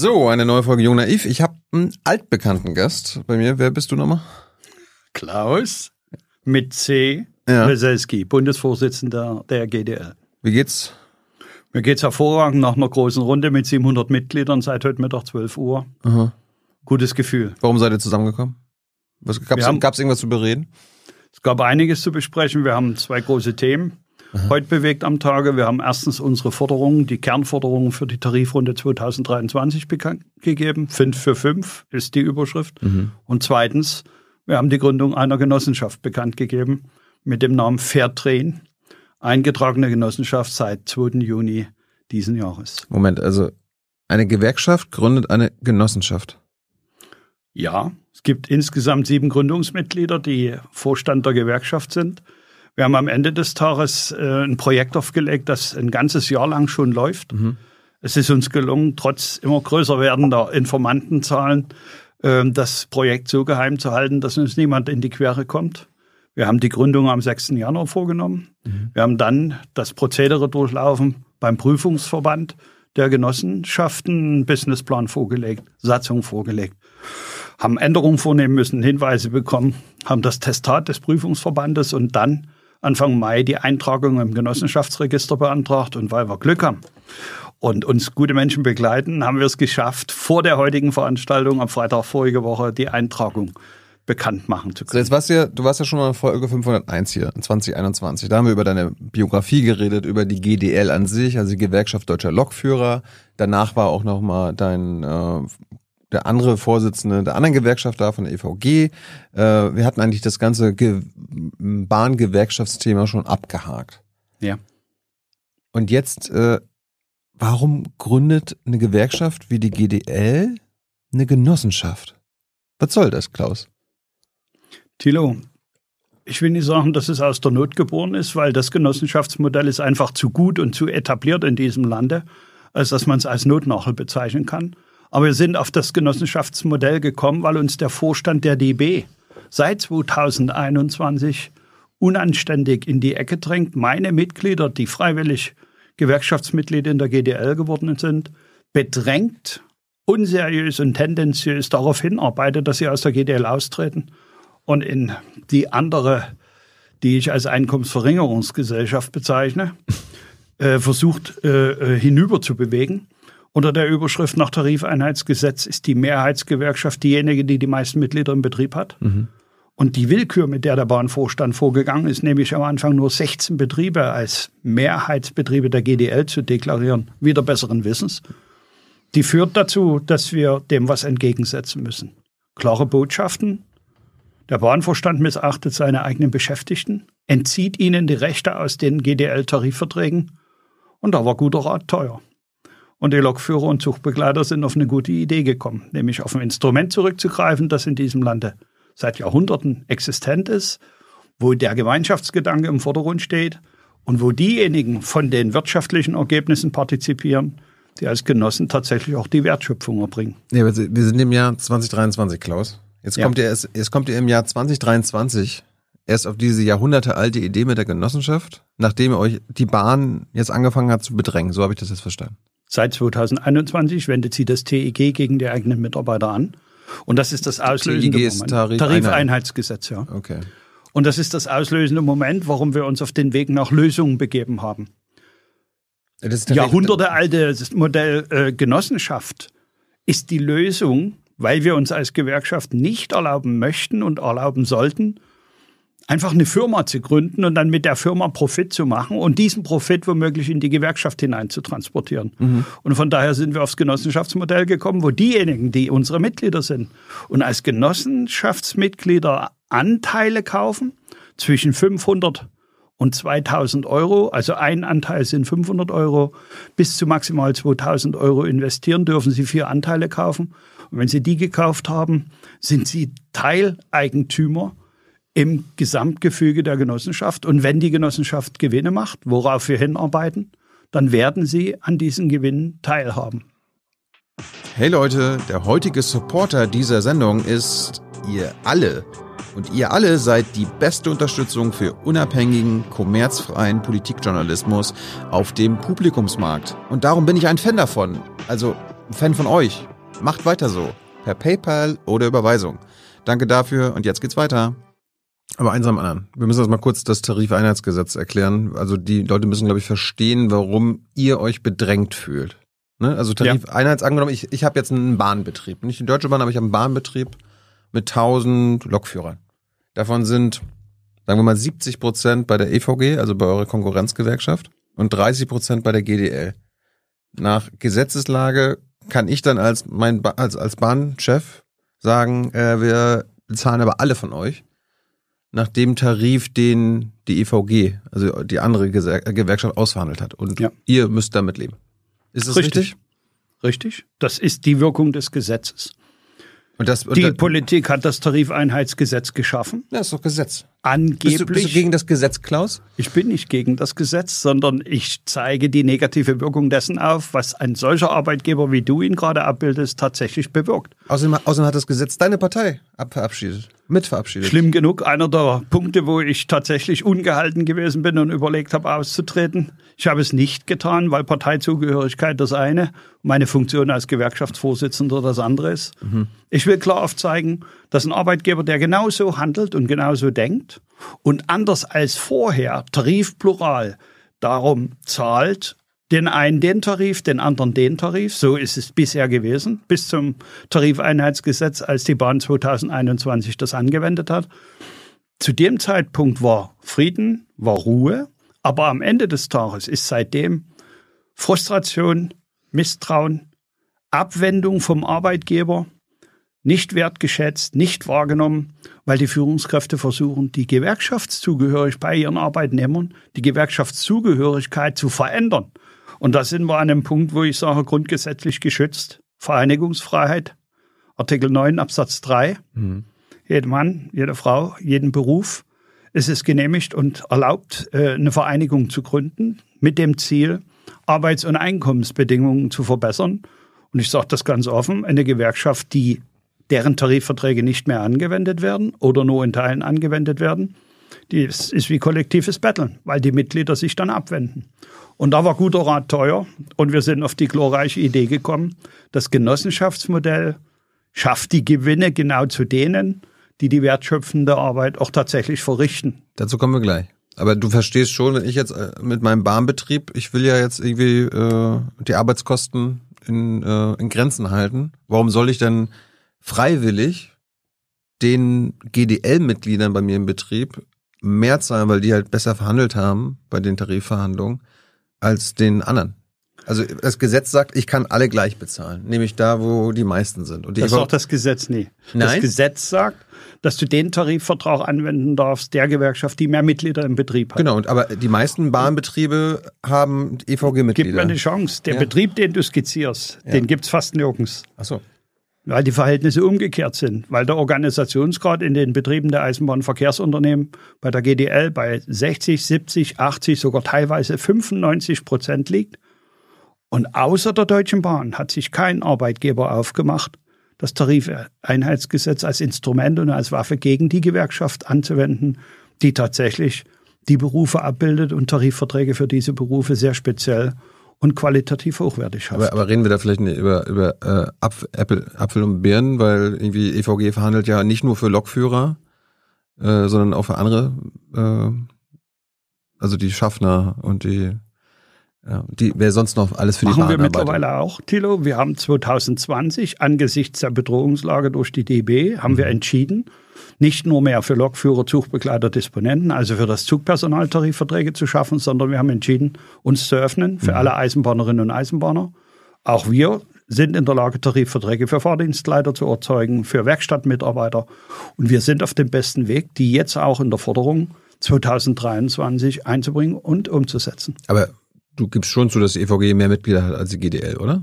So, eine neue Folge Jung Naiv. Ich habe einen altbekannten Gast bei mir. Wer bist du nochmal? Klaus mit C. Ja. Weselski, Bundesvorsitzender der GDL. Wie geht's? Mir geht's hervorragend nach einer großen Runde mit 700 Mitgliedern seit heute Mittag 12 Uhr. Aha. Gutes Gefühl. Warum seid ihr zusammengekommen? Was, gab's, Wir haben- gab's irgendwas zu bereden? Es gab einiges zu besprechen. Wir haben zwei große Themen heute bewegt am Tage. Wir haben erstens unsere Forderungen, die Kernforderungen für die Tarifrunde 2023 bekannt gegeben. Fünf für fünf ist die Überschrift. Und zweitens, wir haben die Gründung einer Genossenschaft bekannt gegeben mit dem Namen Fairtrain, eingetragene Genossenschaft seit 2. Juni diesen Jahres. Moment, also eine Gewerkschaft gründet eine Genossenschaft. Ja, es gibt insgesamt sieben Gründungsmitglieder, die Vorstand der Gewerkschaft sind. Wir haben am Ende des Tages äh, ein Projekt aufgelegt, das ein ganzes Jahr lang schon läuft. Es ist uns gelungen, trotz immer größer werdender Informantenzahlen, äh, das Projekt so geheim zu halten, dass uns niemand in die Quere kommt. Wir haben die Gründung am 6. Januar vorgenommen. Wir haben dann das Prozedere durchlaufen beim Prüfungsverband der Genossenschaften, einen Businessplan vorgelegt, Satzung vorgelegt haben Änderungen vornehmen müssen, Hinweise bekommen, haben das Testat des Prüfungsverbandes und dann Anfang Mai die Eintragung im Genossenschaftsregister beantragt. Und weil wir Glück haben und uns gute Menschen begleiten, haben wir es geschafft, vor der heutigen Veranstaltung am Freitag vorige Woche die Eintragung bekannt machen zu So, können. jetzt warst du ja, du warst ja schon mal in Folge 501 hier, in 2021. Da haben wir über deine Biografie geredet, über die GDL an sich, also die Gewerkschaft Deutscher Lokführer. Danach war auch noch mal dein, äh, der andere Vorsitzende der anderen Gewerkschaft da von der EVG. Äh, wir hatten eigentlich das ganze Ge Bahngewerkschaftsthema schon abgehakt. Ja. Und jetzt, äh, warum gründet eine Gewerkschaft wie die GDL eine Genossenschaft? Was soll das, Klaus? Thilo, ich will nicht sagen, dass es aus der Not geboren ist, weil das Genossenschaftsmodell ist einfach zu gut und zu etabliert in diesem Lande, als dass man es als Notnachel bezeichnen kann. Aber wir sind auf das Genossenschaftsmodell gekommen, weil uns der Vorstand der DB seit 2021 unanständig in die Ecke drängt. Meine Mitglieder, die freiwillig Gewerkschaftsmitglieder in der GDL geworden sind, bedrängt, unseriös und tendenziös darauf hinarbeitet, dass sie aus der GDL austreten und in die andere, die ich als Einkommensverringerungsgesellschaft bezeichne, äh, versucht äh, äh, hinüber zu bewegen. Unter der Überschrift nach Tarifeinheitsgesetz ist die Mehrheitsgewerkschaft diejenige, die die meisten Mitglieder im Betrieb hat. Und die Willkür, mit der der Bahnvorstand vorgegangen ist, nämlich am Anfang nur 16 Betriebe als Mehrheitsbetriebe der GDL zu deklarieren, wieder besseren Wissens, die führt dazu, dass wir dem was entgegensetzen müssen. Klare Botschaften. Der Bahnvorstand missachtet seine eigenen Beschäftigten, entzieht ihnen die Rechte aus den GDL-Tarifverträgen und da war guter Rat teuer. Und die Lokführer und Zuchtbegleiter sind auf eine gute Idee gekommen, nämlich auf ein Instrument zurückzugreifen, das in diesem Lande seit Jahrhunderten existent ist, wo der Gemeinschaftsgedanke im Vordergrund steht und wo diejenigen von den wirtschaftlichen Ergebnissen partizipieren, die als Genossen tatsächlich auch die Wertschöpfung erbringen. Ja, wir sind im Jahr 2023, Klaus. Jetzt Ja. kommt ihr erst, jetzt kommt ihr im Jahr 2023 erst auf diese jahrhundertealte Idee mit der Genossenschaft, nachdem ihr euch die Bahn jetzt angefangen hat zu bedrängen. So habe ich das jetzt verstanden. Seit 2021 wendet sie das TEG gegen die eigenen Mitarbeiter an. Und das ist das auslösende TEG Moment. Tarif- Tarifeinheitsgesetz, ja. Okay. Und das ist das auslösende Moment, warum wir uns auf den Weg nach Lösungen begeben haben. Tatsächlich- Jahrhundertealte Modell äh, Genossenschaft ist die Lösung, weil wir uns als Gewerkschaft nicht erlauben möchten und erlauben sollten, einfach eine Firma zu gründen und dann mit der Firma Profit zu machen und diesen Profit womöglich in die Gewerkschaft hinein zu transportieren. Und von daher sind wir aufs Genossenschaftsmodell gekommen, wo diejenigen, die unsere Mitglieder sind und als Genossenschaftsmitglieder Anteile kaufen zwischen 500 und 2000 Euro, also ein Anteil sind 500 Euro, bis zu maximal 2000 Euro investieren, dürfen Sie vier Anteile kaufen. Und wenn Sie die gekauft haben, sind Sie Teileigentümer im Gesamtgefüge der Genossenschaft. Und wenn die Genossenschaft Gewinne macht, worauf wir hinarbeiten, dann werden Sie an diesen Gewinnen teilhaben. Hey Leute, der heutige Supporter dieser Sendung ist ihr alle. Und ihr alle seid die beste Unterstützung für unabhängigen, kommerzfreien Politikjournalismus auf dem Publikumsmarkt. Und darum bin ich ein Fan davon. Also ein Fan von euch. Macht weiter so. Per PayPal oder Überweisung. Danke dafür und jetzt geht's weiter. Aber eins am anderen. Wir müssen jetzt mal kurz das Tarifeinheitsgesetz erklären. Also die Leute müssen, glaube ich, verstehen, warum ihr euch bedrängt fühlt. Ne? Also Tarifeinheits angenommen, ich, ich habe jetzt einen Bahnbetrieb. Nicht die Deutsche Bahn, aber ich habe einen Bahnbetrieb mit 1000 Lokführern. Davon sind, sagen wir mal, 70 Prozent bei der EVG, also bei eurer Konkurrenzgewerkschaft, und 30 Prozent bei der GDL. Nach Gesetzeslage kann ich dann als mein ba als, als Bahnchef sagen, äh, wir bezahlen aber alle von euch nach dem Tarif, den die EVG, also die andere Gewerkschaft ausverhandelt hat. Und ja. ihr müsst damit leben. Ist das richtig? richtig? Richtig. Das ist die Wirkung des Gesetzes. Und das, und die Politik hat das Tarifeinheitsgesetz geschaffen. Ja, ist doch Gesetz. Angeblich. Bist du, bist du gegen das Gesetz, Klaus? Ich bin nicht gegen das Gesetz, sondern ich zeige die negative Wirkung dessen auf, was ein solcher Arbeitgeber, wie du ihn gerade abbildest, tatsächlich bewirkt. Außerdem, außerdem hat das Gesetz deine Partei verabschiedet, mitverabschiedet. Schlimm genug. Einer der Punkte, wo ich tatsächlich ungehalten gewesen bin und überlegt habe, auszutreten. Ich habe es nicht getan, weil Parteizugehörigkeit das eine, meine Funktion als Gewerkschaftsvorsitzender das andere ist. Mhm. Ich will klar aufzeigen, dass ein Arbeitgeber, der genauso handelt und genauso denkt und anders als vorher, Tarifplural, darum zahlt, den einen den Tarif, den anderen den Tarif. So ist es bisher gewesen, bis zum Tarifeinheitsgesetz, als die Bahn 2021 das angewendet hat. Zu dem Zeitpunkt war Frieden, war Ruhe. Aber am Ende des Tages ist seitdem Frustration, Misstrauen, Abwendung vom Arbeitgeber, nicht wertgeschätzt, nicht wahrgenommen, weil die Führungskräfte versuchen, die Gewerkschaftszugehörigkeit bei ihren Arbeitnehmern, die Gewerkschaftszugehörigkeit zu verändern. Und da sind wir an einem Punkt, wo ich sage, grundgesetzlich geschützt, Vereinigungsfreiheit, Artikel 9 Absatz 3. Mhm. Jeder Mann, jede Frau, jeden Beruf ist es genehmigt und erlaubt, äh, eine Vereinigung zu gründen mit dem Ziel, Arbeits- und Einkommensbedingungen zu verbessern. Und ich sage das ganz offen, eine Gewerkschaft, die deren Tarifverträge nicht mehr angewendet werden oder nur in Teilen angewendet werden, ist, ist wie kollektives Betteln, weil die Mitglieder sich dann abwenden. Und da war guter Rat teuer und wir sind auf die glorreiche Idee gekommen, das Genossenschaftsmodell schafft die Gewinne genau zu denen, die die wertschöpfende Arbeit auch tatsächlich verrichten. Dazu kommen wir gleich. Aber du verstehst schon, wenn ich jetzt äh, mit meinem Bahnbetrieb, ich will ja jetzt irgendwie äh, die Arbeitskosten in, äh, in Grenzen halten. Warum soll ich denn freiwillig den GDL-Mitgliedern bei mir im Betrieb mehr zahlen, weil die halt besser verhandelt haben bei den Tarifverhandlungen, als den anderen? Also das Gesetz sagt, ich kann alle gleich bezahlen, nämlich da, wo die meisten sind. Und das sagt das Gesetz nie. Nein? Das Gesetz sagt, dass du den Tarifvertrag anwenden darfst, der Gewerkschaft, die mehr Mitglieder im Betrieb hat. Genau, und aber die meisten Bahnbetriebe haben EVG-Mitglieder. Gib mir eine Chance. Der ja. Betrieb, den du skizzierst, ja. den gibt's fast nirgends. Ach so. Weil die Verhältnisse umgekehrt sind, weil der Organisationsgrad in den Betrieben der Eisenbahnverkehrsunternehmen bei der GDL bei 60, 70, 80, sogar teilweise 95 Prozent liegt. Und außer der Deutschen Bahn hat sich kein Arbeitgeber aufgemacht, das Tarifeinheitsgesetz als Instrument und als Waffe gegen die Gewerkschaft anzuwenden, die tatsächlich die Berufe abbildet und Tarifverträge für diese Berufe sehr speziell und qualitativ hochwertig schafft. Aber, aber reden wir da vielleicht nicht über, über äh, Apfel, Apfel und Birnen, weil irgendwie EVG verhandelt ja nicht nur für Lokführer, äh, sondern auch für andere, äh, also die Schaffner und die ja, die, wer sonst noch alles für Machen die Bahn wir mittlerweile auch, Thilo. Wir haben 2020 angesichts der Bedrohungslage durch die DB haben mhm. wir entschieden, nicht nur mehr für Lokführer, Zugbegleiter, Disponenten, also für das Zugpersonal Tarifverträge zu schaffen, sondern wir haben entschieden, uns zu öffnen für mhm. alle Eisenbahnerinnen und Eisenbahner. Auch wir sind in der Lage, Tarifverträge für Fahrdienstleiter zu erzeugen, für Werkstattmitarbeiter. Und wir sind auf dem besten Weg, die jetzt auch in der Forderung 2023 einzubringen und umzusetzen. Aber du gibst schon zu, dass die EVG mehr Mitglieder hat als die GDL, oder?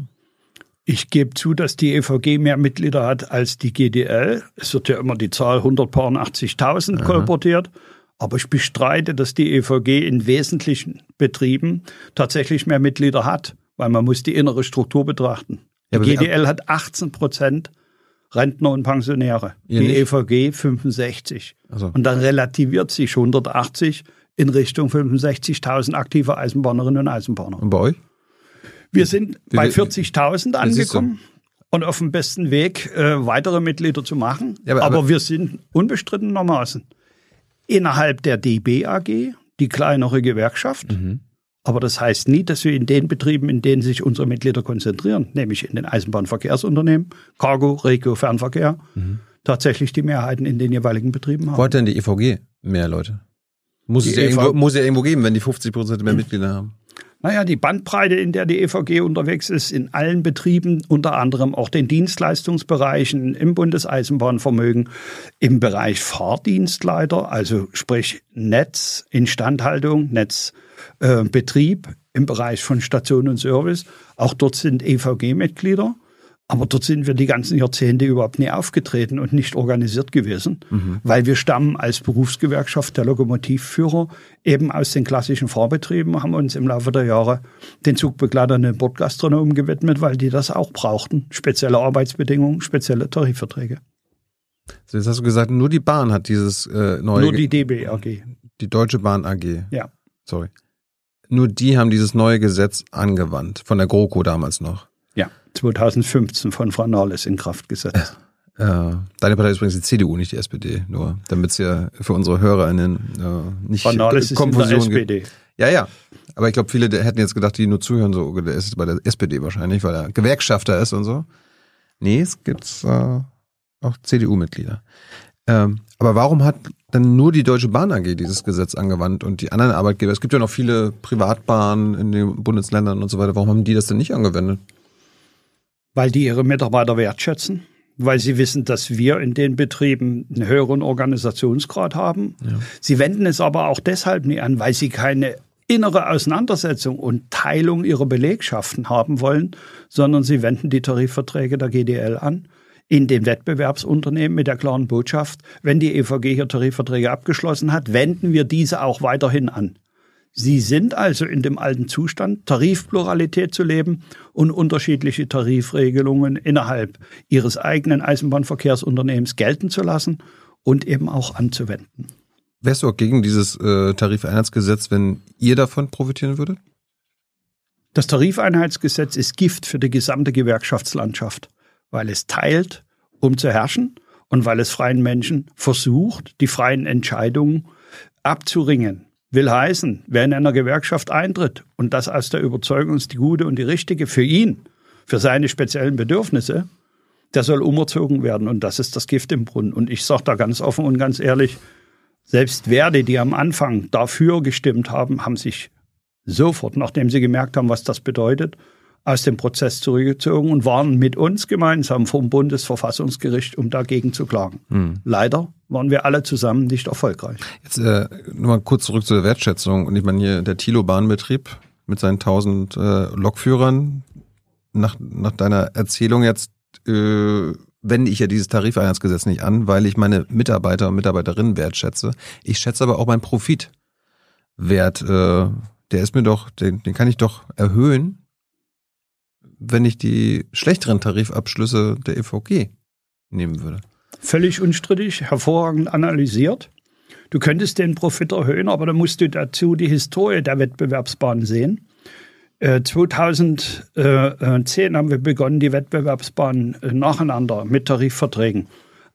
Ich gebe zu, dass die EVG mehr Mitglieder hat als die GDL. Es wird ja immer die Zahl 180.000 kolportiert. Aber ich bestreite, dass die EVG in wesentlichen Betrieben tatsächlich mehr Mitglieder hat, weil man muss die innere Struktur betrachten. Die ja, GDL hat 18 Prozent Rentner und Pensionäre. die nicht? EVG 65. Also. Und dann relativiert sich 180 in Richtung 65.000 aktive Eisenbahnerinnen und Eisenbahner. Und bei euch? Wir sind bei wie- 40.000 Ja, siehst du. angekommen und auf dem besten Weg, äh, weitere Mitglieder zu machen. Ja, aber- aber, aber- wir sind unbestrittenermaßen innerhalb der DB AG, die kleinere Gewerkschaft. Mhm. Aber das heißt nie, dass wir in den Betrieben, in denen sich unsere Mitglieder konzentrieren, nämlich in den Eisenbahnverkehrsunternehmen, Cargo, Regio, Fernverkehr, Mhm. tatsächlich die Mehrheiten in den jeweiligen Betrieben haben. Wo hat denn die EVG mehr Leute? Muss Die es ja EV irgendwo, muss ja irgendwo geben, wenn die 50 Prozent mehr Mitglieder haben. Naja, die Bandbreite, in der die EVG unterwegs ist, in allen Betrieben, unter anderem auch den Dienstleistungsbereichen, im Bundeseisenbahnvermögen, im Bereich Fahrdienstleiter, also sprich Netz, Instandhaltung, Netzbetrieb, äh, im Bereich von Station und Service. Auch dort sind EVG-Mitglieder. Aber dort sind wir die ganzen Jahrzehnte überhaupt nie aufgetreten und nicht organisiert gewesen, weil wir stammen als Berufsgewerkschaft der Lokomotivführer eben aus den klassischen Fahrbetrieben, haben uns im Laufe der Jahre den zugbegleitenden Bordgastronomen gewidmet, weil die das auch brauchten. Spezielle Arbeitsbedingungen, spezielle Tarifverträge. Jetzt hast du gesagt, nur die Bahn hat dieses äh, neue, Nur die DB AG. die Deutsche Bahn AG. Ja. Sorry. Nur die haben dieses neue Gesetz angewandt, von der GroKo damals noch. Ja. 2015 von Frau Nahles in Kraft gesetzt. Äh, deine Partei ist übrigens die CDU, nicht die SPD, nur damit es ja für unsere HörerInnen äh, nicht Frau Nahles ist in der Konfusion gibt. SPD. Ja, ja. Aber ich glaube, viele hätten jetzt gedacht, die nur zuhören, so, der ist bei der SPD wahrscheinlich, weil er Gewerkschafter ist und so. Nee, es gibt äh, auch CDU-Mitglieder. Ähm, aber warum hat dann nur die Deutsche Bahn AG dieses Gesetz angewandt und die anderen Arbeitgeber? Es gibt ja noch viele Privatbahnen in den Bundesländern und so weiter. Warum haben die das denn nicht angewendet? Weil die ihre Mitarbeiter wertschätzen, weil sie wissen, dass wir in den Betrieben einen höheren Organisationsgrad haben. Sie wenden es aber auch deshalb nie an, weil sie keine innere Auseinandersetzung und Teilung ihrer Belegschaften haben wollen, sondern sie wenden die Tarifverträge der GDL an in den Wettbewerbsunternehmen mit der klaren Botschaft, wenn die EVG hier Tarifverträge abgeschlossen hat, wenden wir diese auch weiterhin an. Sie sind also in dem alten Zustand, Tarifpluralität zu leben und unterschiedliche Tarifregelungen innerhalb ihres eigenen Eisenbahnverkehrsunternehmens gelten zu lassen und eben auch anzuwenden. Wärst du auch gegen dieses äh, Tarifeinheitsgesetz, wenn ihr davon profitieren würdet? Das Tarifeinheitsgesetz ist Gift für die gesamte Gewerkschaftslandschaft, weil es teilt, um zu herrschen und weil es freien Menschen versucht, die freien Entscheidungen abzuringen. Will heißen, wer in einer Gewerkschaft eintritt und das aus der Überzeugung ist die gute und die richtige für ihn, für seine speziellen Bedürfnisse, der soll umerzogen werden und das ist das Gift im Brunnen. Und ich sage da ganz offen und ganz ehrlich, selbst Werte, die am Anfang dafür gestimmt haben, haben sich sofort, nachdem sie gemerkt haben, was das bedeutet, aus dem Prozess zurückgezogen und waren mit uns gemeinsam vom Bundesverfassungsgericht, um dagegen zu klagen. Leider waren wir alle zusammen nicht erfolgreich. Jetzt äh, nochmal kurz zurück zur Wertschätzung. Und ich meine hier der Thilo Bahnbetrieb mit seinen 1000 äh, Lokführern. Nach, nach deiner Erzählung jetzt äh, wende ich ja dieses Tarifeinheitsgesetz nicht an, weil ich meine Mitarbeiter und Mitarbeiterinnen wertschätze. Ich schätze aber auch meinen Profitwert. Äh, der ist mir doch, den, den kann ich doch erhöhen, wenn ich die schlechteren Tarifabschlüsse der EVG nehmen würde. Völlig unstrittig, hervorragend analysiert. Du könntest den Profit erhöhen, aber dann musst du dazu die Historie der Wettbewerbsbahn sehen. Äh, 2010 haben wir begonnen, die Wettbewerbsbahnen äh, nacheinander mit Tarifverträgen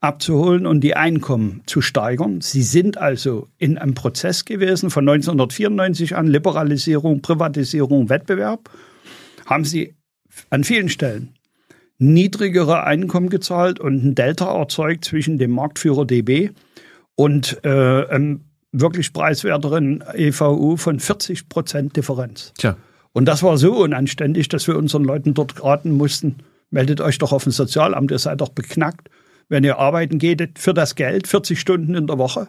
abzuholen und die Einkommen zu steigern. Sie sind also in einem Prozess gewesen von 1994 an, Liberalisierung, Privatisierung, Wettbewerb, haben sie an vielen Stellen niedrigere Einkommen gezahlt und ein Delta erzeugt zwischen dem Marktführer DB und äh, einem wirklich preiswerteren EVU von 40 Prozent Differenz. Tja. Und das war so unanständig, dass wir unseren Leuten dort raten mussten, meldet euch doch auf ein Sozialamt, ihr seid doch beknackt, wenn ihr arbeiten geht für das Geld, 40 Stunden in der Woche.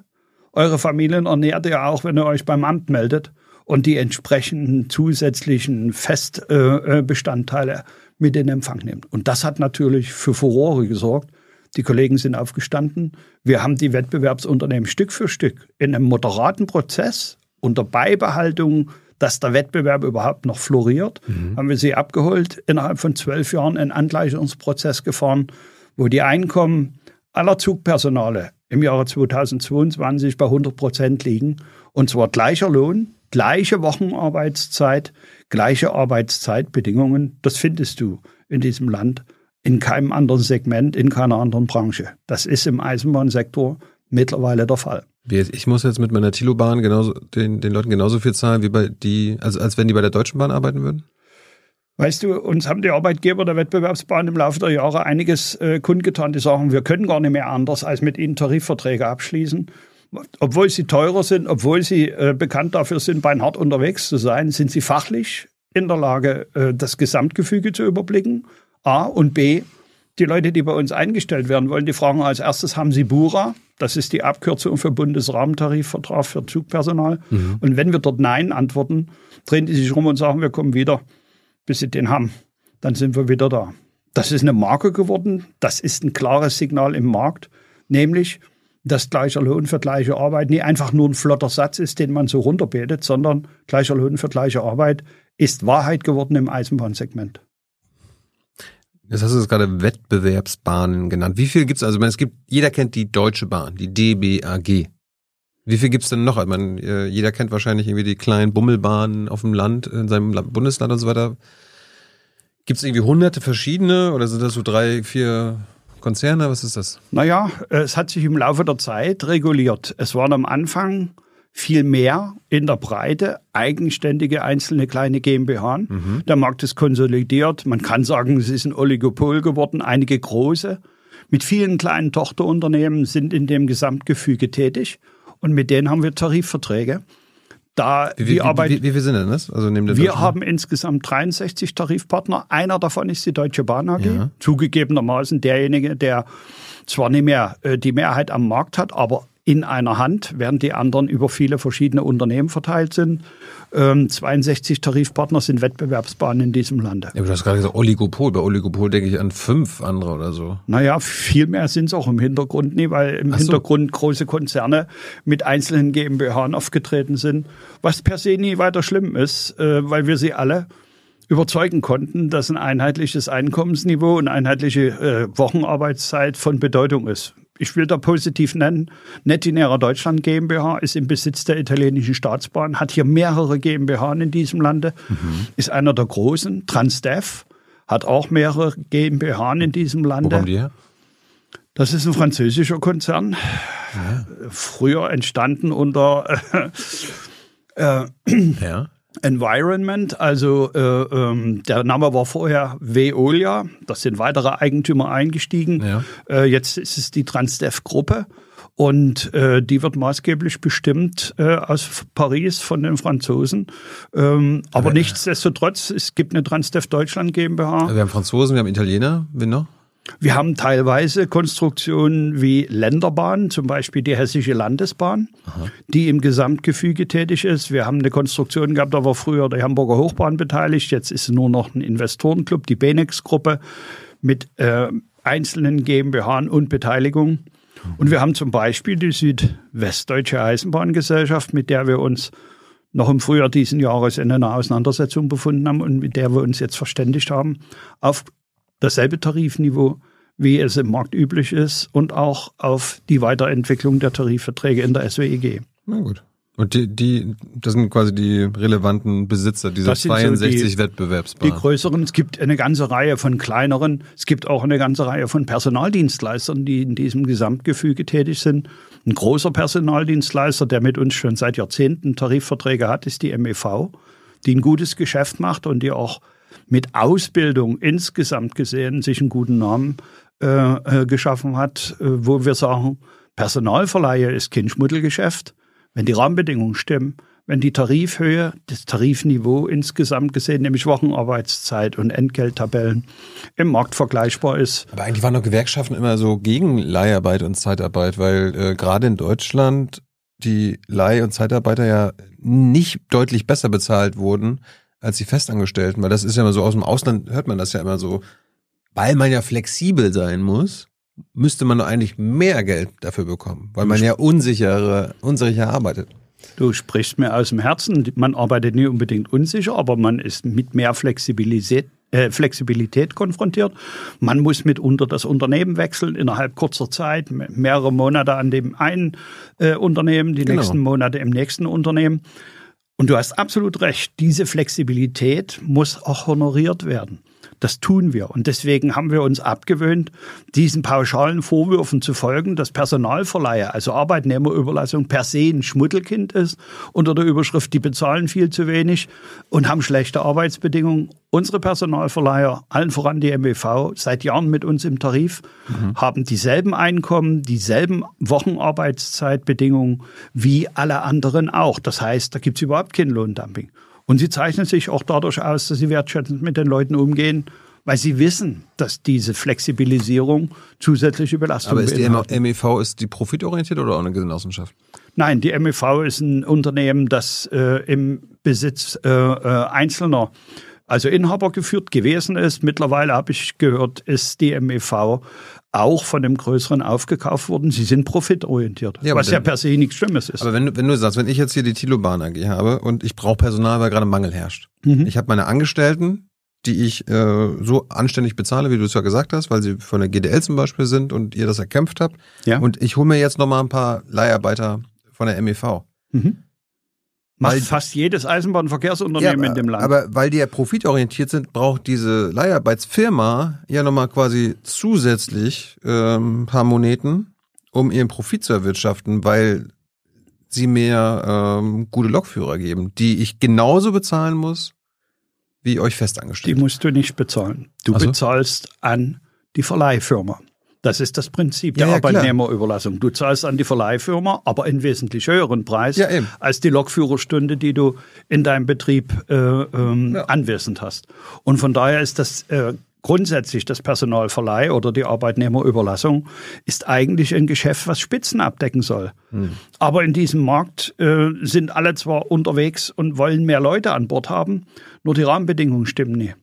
Eure Familien ernährt ihr auch, wenn ihr euch beim Amt meldet und die entsprechenden zusätzlichen Festbestandteile mit in Empfang nimmt. Und das hat natürlich für Furore gesorgt. Die Kollegen sind aufgestanden. Wir haben die Wettbewerbsunternehmen Stück für Stück in einem moderaten Prozess unter Beibehaltung, dass der Wettbewerb überhaupt noch floriert, haben wir sie abgeholt, innerhalb von zwölf Jahren einen Angleichungsprozess gefahren, wo die Einkommen aller Zugpersonale im Jahre 2022 bei 100 Prozent liegen. Und zwar gleicher Lohn Gleiche Wochenarbeitszeit, gleiche Arbeitszeitbedingungen, das findest du in diesem Land in keinem anderen Segment, in keiner anderen Branche. Das ist im Eisenbahnsektor mittlerweile der Fall. Ich muss jetzt mit meiner Tilobahn genauso den, den Leuten genauso viel zahlen wie bei die, also als wenn die bei der Deutschen Bahn arbeiten würden? Weißt du, uns haben die Arbeitgeber der Wettbewerbsbahn im Laufe der Jahre einiges äh, kundgetan, die sagen, wir können gar nicht mehr anders, als mit ihnen Tarifverträge abschließen. Obwohl sie teurer sind, obwohl sie äh, bekannt dafür sind, beinhart unterwegs zu sein, sind sie fachlich in der Lage, äh, das Gesamtgefüge zu überblicken. A und B, die Leute, die bei uns eingestellt werden wollen, die fragen als erstes, haben sie Bura? Das ist die Abkürzung für Bundesrahmentarifvertrag für Zugpersonal. Mhm. Und wenn wir dort Nein antworten, drehen die sich rum und sagen, wir kommen wieder, bis sie den haben. Dann sind wir wieder da. Das ist eine Marke geworden. Das ist ein klares Signal im Markt, nämlich, dass gleicher Lohn für gleiche Arbeit nie einfach nur ein flotter Satz ist, den man so runterbetet, sondern gleicher Lohn für gleiche Arbeit ist Wahrheit geworden im Eisenbahnsegment. Jetzt hast du es gerade Wettbewerbsbahnen genannt. Wie viel gibt's? Also es gibt, jeder kennt die Deutsche Bahn, die DBAG. Wie viel gibt's denn noch? Ich meine, äh, jeder kennt wahrscheinlich irgendwie die kleinen Bummelbahnen auf dem Land, in seinem Bundesland und so weiter. Gibt's irgendwie hunderte verschiedene oder sind das so drei, vier Konzerne? Was ist das? Naja, es hat sich im Laufe der Zeit reguliert. Es waren am Anfang viel mehr in der Breite eigenständige einzelne kleine GmbH. Mhm. Der Markt ist konsolidiert. Man kann sagen, es ist ein Oligopol geworden. Einige große mit vielen kleinen Tochterunternehmen sind in dem Gesamtgefüge tätig und mit denen haben wir Tarifverträge. Da wie, wie, Arbeit, wie, wie, wie sind denn das? Also neben wir haben insgesamt 63 Tarifpartner. Einer davon ist die Deutsche Bahn AG. Ja. Zugegebenermaßen derjenige, der zwar nicht mehr äh, die Mehrheit am Markt hat, aber in einer Hand, während die anderen über viele verschiedene Unternehmen verteilt sind. Ähm, 62 Tarifpartner sind Wettbewerbsbahnen in diesem Lande. Ja, aber du hast gerade gesagt Oligopol. Bei Oligopol denke ich an fünf andere oder so. Naja, viel mehr sind es auch im Hintergrund nie, weil im Ach Hintergrund so. große Konzerne mit einzelnen GmbH aufgetreten sind, was per se nie weiter schlimm ist, äh, weil wir sie alle überzeugen konnten, dass ein einheitliches Einkommensniveau und einheitliche äh, Wochenarbeitszeit von Bedeutung ist ich will da positiv nennen, Netinera Deutschland GmbH ist im Besitz der italienischen Staatsbahn, hat hier mehrere GmbH in diesem Lande, mhm. ist einer der großen. Transdev hat auch mehrere GmbH in diesem Lande. Wo kommen die her? Das ist ein französischer Konzern, ja. früher entstanden unter äh, äh, ja. Environment, also äh, ähm, der Name war vorher Veolia, das sind weitere Eigentümer eingestiegen. Ja. Äh, jetzt ist es die Transdev-Gruppe und äh, die wird maßgeblich bestimmt äh, aus Paris von den Franzosen. Ähm, aber, aber nichtsdestotrotz, es gibt eine Transdev Deutschland GmbH. Wir haben Franzosen, wir haben Italiener, wen noch? Wir haben teilweise Konstruktionen wie Länderbahnen, zum Beispiel die Hessische Landesbahn, Aha. die im Gesamtgefüge tätig ist. Wir haben eine Konstruktion gehabt, da war früher die Hamburger Hochbahn beteiligt. Jetzt ist nur noch ein Investorenclub, die Benex-Gruppe mit äh, einzelnen GmbH und Beteiligung. Und wir haben zum Beispiel die Südwestdeutsche Eisenbahngesellschaft, mit der wir uns noch im Frühjahr diesen Jahres in einer Auseinandersetzung befunden haben und mit der wir uns jetzt verständigt haben, auf dasselbe Tarifniveau, wie es im Markt üblich ist und auch auf die Weiterentwicklung der Tarifverträge in der SWEG. Na gut. Und die, die, das sind quasi die relevanten Besitzer dieser 62 so die, Wettbewerbsbahnen. Die größeren, es gibt eine ganze Reihe von kleineren, es gibt auch eine ganze Reihe von Personaldienstleistern, die in diesem Gesamtgefüge tätig sind. Ein großer Personaldienstleister, der mit uns schon seit Jahrzehnten Tarifverträge hat, ist die MEV, die ein gutes Geschäft macht und die auch mit Ausbildung insgesamt gesehen sich einen guten Namen äh, äh, geschaffen hat, äh, wo wir sagen, Personalverleihe ist kein Schmuddelgeschäft. Wenn die Rahmenbedingungen stimmen, wenn die Tarifhöhe, das Tarifniveau insgesamt gesehen, nämlich Wochenarbeitszeit und Entgelttabellen im Markt vergleichbar ist. Aber eigentlich waren doch Gewerkschaften immer so gegen Leiharbeit und Zeitarbeit, weil äh, gerade in Deutschland die Leih- und Zeitarbeiter ja nicht deutlich besser bezahlt wurden als die Festangestellten, weil das ist ja immer so aus dem Ausland hört man das ja immer so, weil man ja flexibel sein muss, müsste man doch eigentlich mehr Geld dafür bekommen, weil man ja unsichere, unsicher arbeitet. Du sprichst mir aus dem Herzen. Man arbeitet nie unbedingt unsicher, aber man ist mit mehr Flexibilität, äh, Flexibilität konfrontiert. Man muss mitunter das Unternehmen wechseln innerhalb kurzer Zeit, mehrere Monate an dem einen äh, Unternehmen, die genau. nächsten Monate im nächsten Unternehmen. Und du hast absolut recht, diese Flexibilität muss auch honoriert werden. Das tun wir. Und deswegen haben wir uns abgewöhnt, diesen pauschalen Vorwürfen zu folgen, dass Personalverleiher, also Arbeitnehmerüberlassung, per se ein Schmuddelkind ist, unter der Überschrift, die bezahlen viel zu wenig und haben schlechte Arbeitsbedingungen. Unsere Personalverleiher, allen voran die MEV, seit Jahren mit uns im Tarif, mhm. haben dieselben Einkommen, dieselben Wochenarbeitszeitbedingungen wie alle anderen auch. Das heißt, da gibt es überhaupt kein Lohndumping. Und sie zeichnen sich auch dadurch aus, dass sie wertschätzend mit den Leuten umgehen, weil sie wissen, dass diese Flexibilisierung zusätzliche Belastung Aber ist die MEV ist die profitorientiert oder auch eine Genossenschaft? Nein, die MEV ist ein Unternehmen, das äh, im Besitz äh, äh, einzelner also Inhaber geführt gewesen ist. Mittlerweile habe ich gehört, ist die MEV auch von dem Größeren aufgekauft worden. Sie sind profitorientiert, ja, was ja per se nichts Schlimmes ist. Aber wenn, du, wenn du sagst, wenn ich jetzt hier die Tilo Bahn AG habe und ich brauche Personal, weil gerade Mangel herrscht. Mhm. Ich habe meine Angestellten, die ich äh, so anständig bezahle, wie du es ja gesagt hast, weil sie von der GDL zum Beispiel sind und ihr das erkämpft habt. Ja. Und ich hole mir jetzt nochmal ein paar Leiharbeiter von der MEV. Mhm. Macht weil, fast jedes Eisenbahnverkehrsunternehmen ja, in dem Land. Aber weil die ja profitorientiert sind, braucht diese Leiharbeitsfirma ja nochmal quasi zusätzlich ähm, paar Moneten, um ihren Profit zu erwirtschaften, weil sie mir ähm, gute Lokführer geben, die ich genauso bezahlen muss, wie euch festangestellt. Die musst du nicht bezahlen. Du also? bezahlst an die Verleihfirma. Das ist das Prinzip der ja, Arbeitnehmerüberlassung. Du zahlst an die Verleihfirma, aber einen wesentlich höheren Preis ja, als die Lokführerstunde, die du in deinem Betrieb äh, ähm, anwesend hast. Und von daher ist das äh, grundsätzlich das Personalverleih oder die Arbeitnehmerüberlassung ist eigentlich ein Geschäft, was Spitzen abdecken soll. Hm. Aber in diesem Markt äh, sind alle zwar unterwegs und wollen mehr Leute an Bord haben, nur die Rahmenbedingungen stimmen nicht.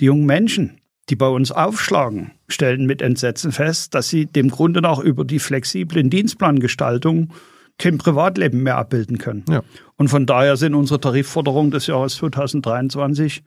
Die jungen Menschen, die bei uns aufschlagen, stellen mit Entsetzen fest, dass sie dem Grunde nach über die flexiblen Dienstplangestaltung kein Privatleben mehr abbilden können. Ja. Und von daher sind unsere Tarifforderungen des Jahres 2023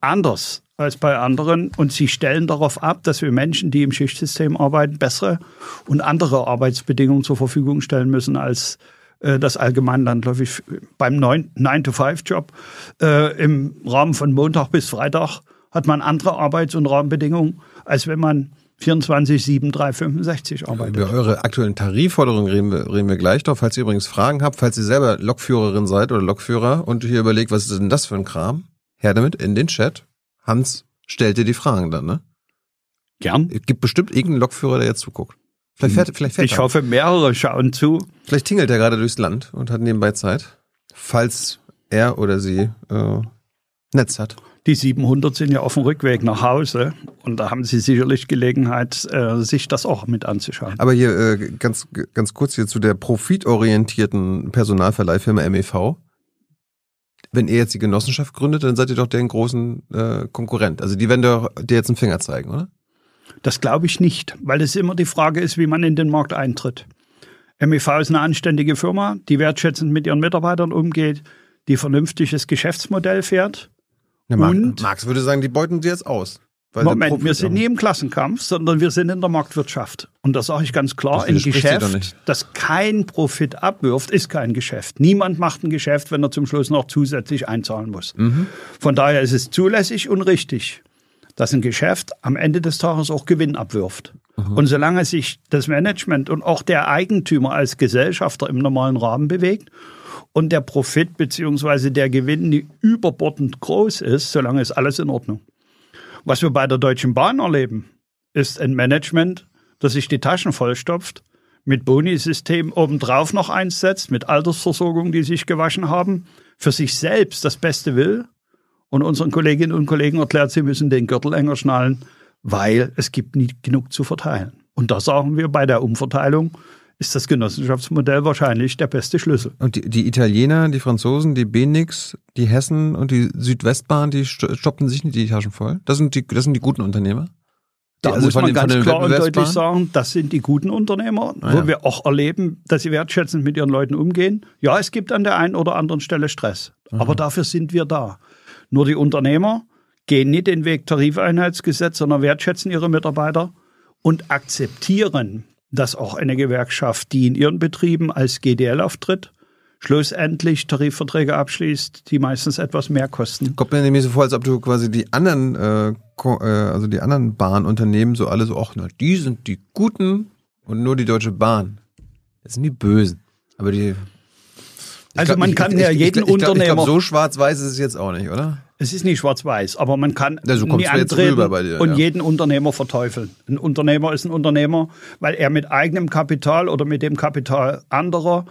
anders als bei anderen und sie stellen darauf ab, dass wir Menschen, die im Schichtsystem arbeiten, bessere und andere Arbeitsbedingungen zur Verfügung stellen müssen als äh, das allgemein landläufig beim 9-to-5-Job äh, im Rahmen von Montag bis Freitag hat man andere Arbeits- und Rahmenbedingungen, als wenn man 24, 7, 3, 65 arbeitet. Über eure aktuellen Tarifforderungen reden wir, reden wir gleich noch. Falls ihr übrigens Fragen habt, falls ihr selber Lokführerin seid oder Lokführer und hier überlegt, was ist denn das für ein Kram, her damit in den Chat. Hans stellt dir die Fragen dann, ne? Gern. Es gibt bestimmt irgendeinen Lokführer, der jetzt zuguckt. Vielleicht fährt, vielleicht fährt Ich hoffe, mehrere schauen zu. Vielleicht tingelt er gerade durchs Land und hat nebenbei Zeit, falls er oder sie äh, Netz hat. Die 700 sind ja auf dem Rückweg nach Hause und da haben Sie sicherlich Gelegenheit, äh, sich das auch mit anzuschauen. Aber hier äh, ganz, ganz kurz hier zu der profitorientierten Personalverleihfirma MEV. Wenn ihr jetzt die Genossenschaft gründet, dann seid ihr doch deren großen äh, Konkurrent. Also die werden dir jetzt einen Finger zeigen, oder? Das glaube ich nicht, weil es immer die Frage ist, wie man in den Markt eintritt. MEV ist eine anständige Firma, die wertschätzend mit ihren Mitarbeitern umgeht, die vernünftiges Geschäftsmodell fährt ja, Marc, und Marx würde sagen, die beuten sie jetzt aus. Moment, wir sind nie im Klassenkampf, sondern wir sind in der Marktwirtschaft. Und da sage ich ganz klar, ein Geschäft, das kein Profit abwirft, ist kein Geschäft. Niemand macht ein Geschäft, wenn er zum Schluss noch zusätzlich einzahlen muss. Mhm. Von daher ist es zulässig und richtig, dass ein Geschäft am Ende des Tages auch Gewinn abwirft. Mhm. Und solange sich das Management und auch der Eigentümer als Gesellschafter im normalen Rahmen bewegt und der Profit beziehungsweise der Gewinn überbordend groß ist, solange ist alles in Ordnung. Was wir bei der Deutschen Bahn erleben, ist ein Management, das sich die Taschen vollstopft, mit Bonisystem obendrauf noch eins setzt, mit Altersversorgung, die sich gewaschen haben, für sich selbst das Beste will und unseren Kolleginnen und Kollegen erklärt, sie müssen den Gürtel enger schnallen, weil es gibt nie genug zu verteilen. Und da sagen wir bei der Umverteilung, ist das Genossenschaftsmodell wahrscheinlich der beste Schlüssel. Und die, die Italiener, die Franzosen, die Benix, die Hessen und die Südwestbahn, die stoppen sich nicht die Taschen voll. Das sind die, das sind die guten Unternehmer. Da also muss man den, ganz klar und deutlich sagen, das sind die guten Unternehmer, ah, wo ja. wir auch erleben, dass sie wertschätzend mit ihren Leuten umgehen. Ja, es gibt an der einen oder anderen Stelle Stress, mhm. aber dafür sind wir da. Nur die Unternehmer gehen nicht den Weg Tarifeinheitsgesetz, sondern wertschätzen ihre Mitarbeiter und akzeptieren dass auch eine Gewerkschaft, die in ihren Betrieben als GDL auftritt, schlussendlich Tarifverträge abschließt, die meistens etwas mehr kosten. Kommt mir nämlich so vor, als ob du quasi die anderen, äh, äh, also die anderen Bahnunternehmen so alle so, ach na, die sind die Guten und nur die Deutsche Bahn. Das sind die Bösen. Aber die. Also man kann ja jeden ich, glaub- ich glaub, Unternehmer- Ich glaube, so schwarz-weiß ist es jetzt auch nicht, oder? Es ist nicht schwarz-weiß, aber man kann Ja, so nie antreten dir, und ja. jeden Unternehmer verteufeln. Ein Unternehmer ist ein Unternehmer, weil er mit eigenem Kapital oder mit dem Kapital anderer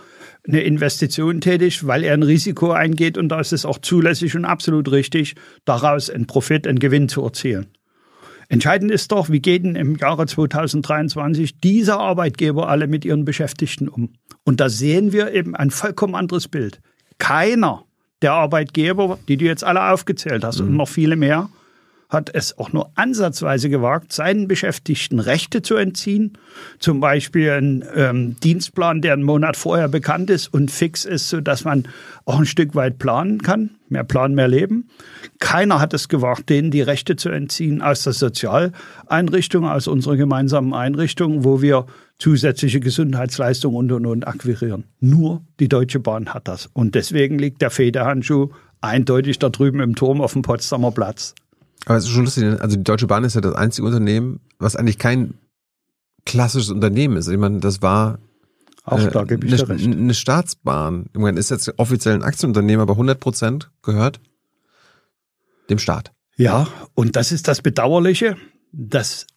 eine Investition tätigt, weil er ein Risiko eingeht und da ist es auch zulässig und absolut richtig, daraus einen Profit, einen Gewinn zu erzielen. Entscheidend ist doch, wie geht denn im Jahre 2023 diese Arbeitgeber alle mit ihren Beschäftigten um? Und da sehen wir eben ein vollkommen anderes Bild. Keiner der Arbeitgeber, die du jetzt alle aufgezählt hast und noch viele mehr, hat es auch nur ansatzweise gewagt, seinen Beschäftigten Rechte zu entziehen. Zum Beispiel einen ähm, Dienstplan, der einen Monat vorher bekannt ist und fix ist, sodass man auch ein Stück weit planen kann. Mehr planen, mehr leben. Keiner hat es gewagt, denen die Rechte zu entziehen aus der Sozialeinrichtung, aus unserer gemeinsamen Einrichtung, wo wir zusätzliche Gesundheitsleistungen und und und akquirieren. Nur die Deutsche Bahn hat das. Und deswegen liegt der Federhandschuh eindeutig da drüben im Turm auf dem Potsdamer Platz. Aber es ist schon lustig, also die Deutsche Bahn ist ja das einzige Unternehmen, was eigentlich kein klassisches Unternehmen ist. Ich meine, das war Auch äh, da gebe ich eine, recht. eine Staatsbahn. Ich meine, ist jetzt offiziell ein Aktienunternehmen, aber 100 Prozent gehört dem Staat. Ja, und das ist das Bedauerliche, dass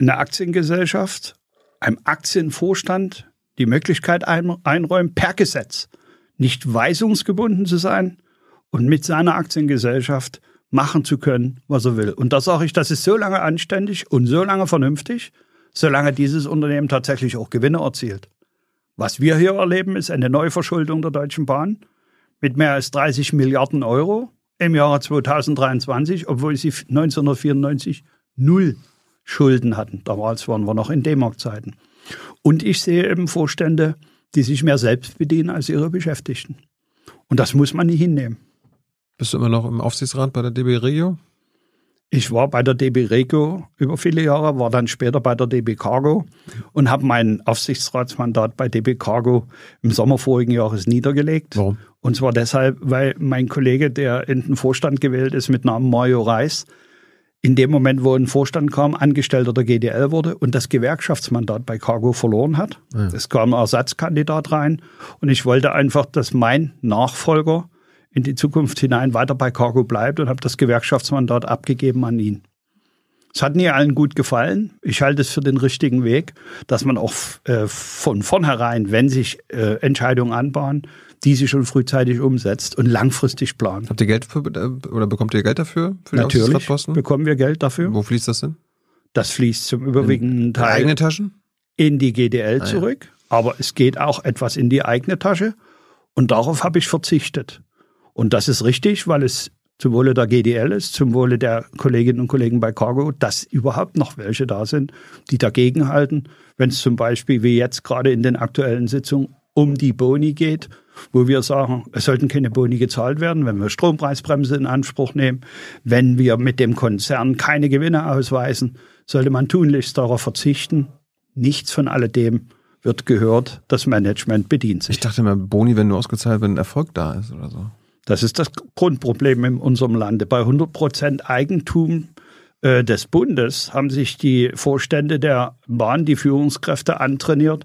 eine Aktiengesellschaft einem Aktienvorstand die Möglichkeit ein, einräumt, per Gesetz nicht weisungsgebunden zu sein und mit seiner Aktiengesellschaft machen zu können, was er will. Und da sage ich, das ist so lange anständig und so lange vernünftig, solange dieses Unternehmen tatsächlich auch Gewinne erzielt. Was wir hier erleben, ist eine Neuverschuldung der Deutschen Bahn mit mehr als 30 Milliarden Euro im Jahre 2023, obwohl sie 1994 null Schulden hatten. Damals waren wir noch in D-Mark-Zeiten. Und ich sehe eben Vorstände, die sich mehr selbst bedienen als ihre Beschäftigten. Und das muss man nicht hinnehmen. Bist du immer noch im Aufsichtsrat bei der DB Regio? Ich war bei der DB Regio über viele Jahre, war dann später bei der DB Cargo und habe mein Aufsichtsratsmandat bei DB Cargo im Sommer vorigen Jahres niedergelegt. Warum? Und zwar deshalb, weil mein Kollege, der in den Vorstand gewählt ist mit Namen Mario Reis, in dem Moment, wo ein Vorstand kam, Angestellter der GDL wurde und das Gewerkschaftsmandat bei Cargo verloren hat. Ja. Es kam ein Ersatzkandidat rein und ich wollte einfach, dass mein Nachfolger in die Zukunft hinein weiter bei Cargo bleibt und habe das Gewerkschaftsmandat abgegeben an ihn. Es hat nie allen gut gefallen. Ich halte es für den richtigen Weg, dass man auch äh, von vornherein, wenn sich äh, Entscheidungen anbahnen, diese schon frühzeitig umsetzt und langfristig plant. Habt ihr Geld für, äh, oder bekommt ihr Geld dafür? Für die Natürlich bekommen wir Geld dafür. Wo fließt das hin? Das fließt zum überwiegenden In Teil eigene Taschen? in die GDL Ah, ja. zurück, aber es geht auch etwas in die eigene Tasche und darauf habe ich verzichtet. Und das ist richtig, weil es zum Wohle der GDL ist, zum Wohle der Kolleginnen und Kollegen bei Cargo, dass überhaupt noch welche da sind, die dagegen halten, wenn es zum Beispiel wie jetzt gerade in den aktuellen Sitzungen um die Boni geht, wo wir sagen, es sollten keine Boni gezahlt werden, wenn wir Strompreisbremse in Anspruch nehmen, wenn wir mit dem Konzern keine Gewinne ausweisen, sollte man tunlichst darauf verzichten. Nichts von alledem wird gehört, das Management bedient sich. Ich dachte immer, Boni, wenn nur ausgezahlt, wenn ein Erfolg da ist oder so. Das ist das Grundproblem in unserem Lande. Bei 100 Prozent Eigentum äh, des Bundes haben sich die Vorstände der Bahn, die Führungskräfte antrainiert,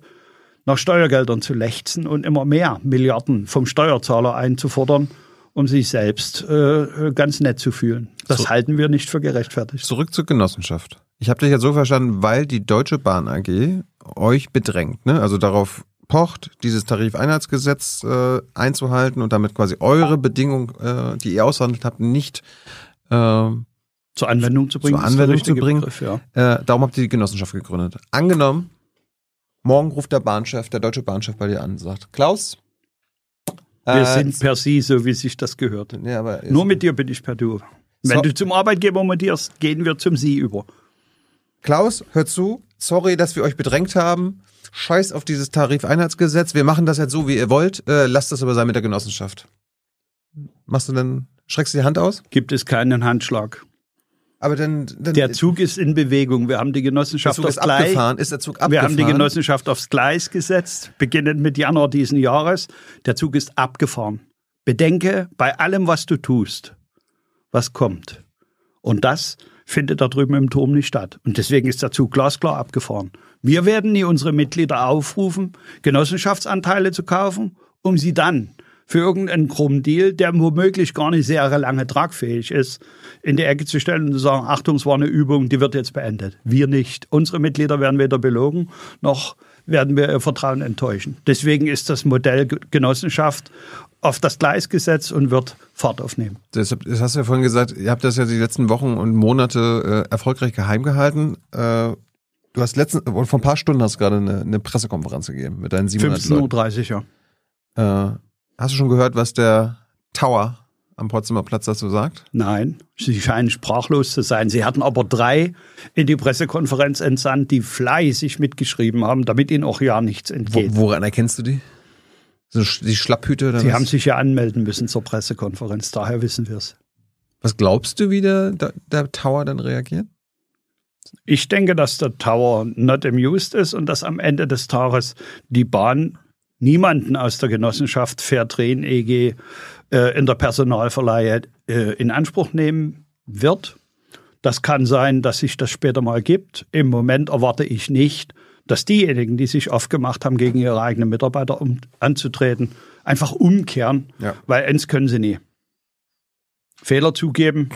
nach Steuergeldern zu lechzen und immer mehr Milliarden vom Steuerzahler einzufordern, um sich selbst äh, ganz nett zu fühlen. Das So. halten wir nicht für gerechtfertigt. Zurück zur Genossenschaft. Ich habe dich jetzt so verstanden, weil die Deutsche Bahn AG euch bedrängt, ne? Also darauf pocht, dieses Tarifeinheitsgesetz äh, einzuhalten und damit quasi eure Bedingung, äh, die ihr aushandelt habt, nicht äh, Zur Anwendung zu bringen. Zur Anwendung zu bringen. Begriff, ja. Äh, darum habt ihr die Genossenschaft gegründet. Angenommen, morgen ruft der Bahnchef, der deutsche Bahnchef bei dir an und sagt, Klaus, Wir äh, sind per Sie, so wie sich das gehört. ja, Nur mit dir bin ich per Du. Wenn So. du zum Arbeitgeber mutierst, gehen wir zum Sie über. Klaus, hör zu, sorry, dass wir euch bedrängt haben. Scheiß auf dieses Tarifeinheitsgesetz. Wir machen das jetzt so, wie ihr wollt. Äh, lasst das aber sein mit der Genossenschaft. Machst du denn, schreckst du die Hand aus? Gibt es keinen Handschlag. Aber dann, dann Der Zug ist in Bewegung. Wir haben die der Genossenschaft ist aufs Gleis. abgefahren. Ist der Zug abgefahren? Wir haben die Genossenschaft aufs Gleis gesetzt, beginnend mit Januar diesen Jahres. Der Zug ist abgefahren. Bedenke bei allem, was du tust, was kommt. Und das findet da drüben im Turm nicht statt. Und deswegen ist der Zug glasklar abgefahren. Wir werden nie unsere Mitglieder aufrufen, Genossenschaftsanteile zu kaufen, um sie dann für irgendeinen krummen Deal, der womöglich gar nicht sehr lange tragfähig ist, in die Ecke zu stellen und zu sagen, Achtung, es war eine Übung, die wird jetzt beendet. Wir nicht. Unsere Mitglieder werden weder belogen, noch werden wir ihr Vertrauen enttäuschen. Deswegen ist das Modell Ge- Genossenschaft auf das Gleis gesetzt und wird Fahrt aufnehmen. Deshalb, das hast du ja vorhin gesagt, ihr habt das ja die letzten Wochen und Monate äh, erfolgreich geheim gehalten. Äh, du hast letzten, vor ein paar Stunden hast du gerade eine, eine Pressekonferenz gegeben mit deinen 700 Leuten. 15.30 Uhr, ja. Äh, hast du schon gehört, was der Tower am Potsdamer Platz dazu sagt? Nein, sie scheinen sprachlos zu sein. Sie hatten aber drei in die Pressekonferenz entsandt, die fleißig mitgeschrieben haben, damit ihnen auch ja nichts Wo, entgeht. woran erkennst du die? So die Schlapphüte oder Sie was? haben sich ja anmelden müssen zur Pressekonferenz, daher wissen wir es. was glaubst du, wie der, der, der Tower dann reagiert? Ich denke, dass der Tower not amused ist und dass am Ende des Tages die Bahn niemanden aus der Genossenschaft Fairtrain EG äh, in der Personalverleihe äh, in Anspruch nehmen wird. Das kann sein, dass sich das später mal gibt. Im Moment erwarte ich nicht, dass diejenigen, die sich aufgemacht haben, gegen ihre eigenen Mitarbeiter um, anzutreten, einfach umkehren, Ja. weil eins können sie nie. Fehler zugeben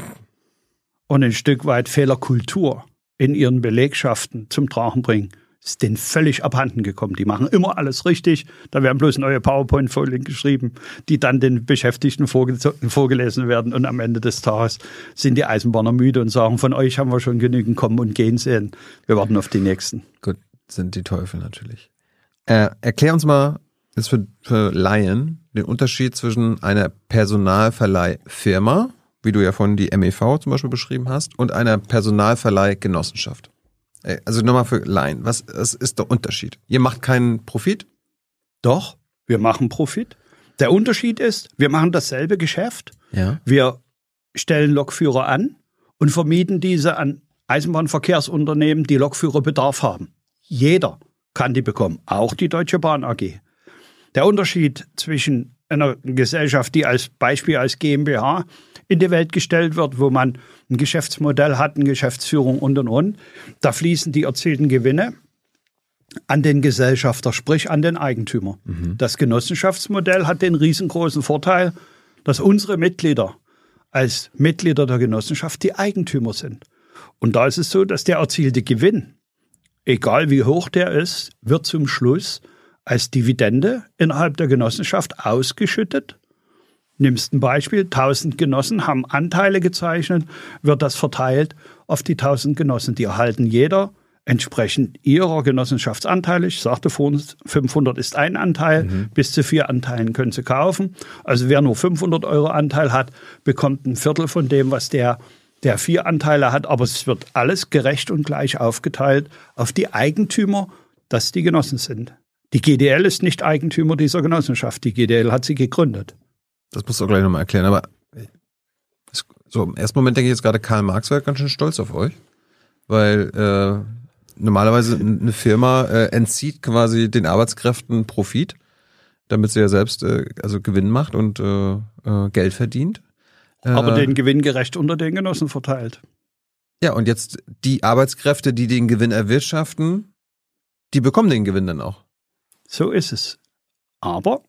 und ein Stück weit Fehlerkultur in ihren Belegschaften zum Tragen bringen, ist denen völlig abhanden gekommen. Die machen immer alles richtig. Da werden bloß neue PowerPoint-Folien geschrieben, die dann den Beschäftigten vorge vorgelesen werden. Und am Ende des Tages sind die Eisenbahner müde und sagen, von euch haben wir schon genügend kommen und gehen sehen. Wir warten auf die nächsten. Gut, sind die Teufel natürlich. Äh, erklär uns mal, jetzt für, für Laien, den Unterschied zwischen einer Personalverleihfirma, wie du ja vorhin die MEV zum Beispiel beschrieben hast, und einer Personalverleihgenossenschaft. Also nochmal für Laien, was, was ist der Unterschied? Ihr macht keinen Profit? Doch, wir machen Profit. Der Unterschied ist, wir machen dasselbe Geschäft. Ja. Wir stellen Lokführer an und vermieten diese an Eisenbahnverkehrsunternehmen, die Lokführerbedarf haben. Jeder kann die bekommen, auch die Deutsche Bahn AG. Der Unterschied zwischen einer Gesellschaft, die als Beispiel als GmbH in die Welt gestellt wird, wo man ein Geschäftsmodell hat, eine Geschäftsführung und und und, da fließen die erzielten Gewinne an den Gesellschafter, sprich an den Eigentümer. Das Genossenschaftsmodell hat den riesengroßen Vorteil, dass unsere Mitglieder als Mitglieder der Genossenschaft die Eigentümer sind. Und da ist es so, dass der erzielte Gewinn, egal wie hoch der ist, wird zum Schluss als Dividende innerhalb der Genossenschaft ausgeschüttet. Nimmst ein Beispiel, 1000 Genossen haben Anteile gezeichnet, wird das verteilt auf die 1000 Genossen. Die erhalten jeder entsprechend ihrer Genossenschaftsanteile. Ich sagte vorhin, 500 ist ein Anteil, bis zu vier Anteilen können sie kaufen. Also wer nur 500 Euro Anteil hat, bekommt ein Viertel von dem, was der, der vier Anteile hat. Aber es wird alles gerecht und gleich aufgeteilt auf die Eigentümer, dass die Genossen sind. Die GDL ist nicht Eigentümer dieser Genossenschaft. Die GDL hat sie gegründet. Das musst du auch gleich nochmal erklären, aber so im ersten Moment denke ich jetzt gerade, Karl Marx wäre ganz schön stolz auf euch, weil äh, normalerweise eine Firma äh, entzieht quasi den Arbeitskräften Profit, damit sie ja selbst äh, also Gewinn macht und äh, äh, Geld verdient. Äh, Aber den Gewinn gerecht unter den Genossen verteilt. ja, und jetzt die Arbeitskräfte, die den Gewinn erwirtschaften, die bekommen den Gewinn dann auch. So ist es. Aber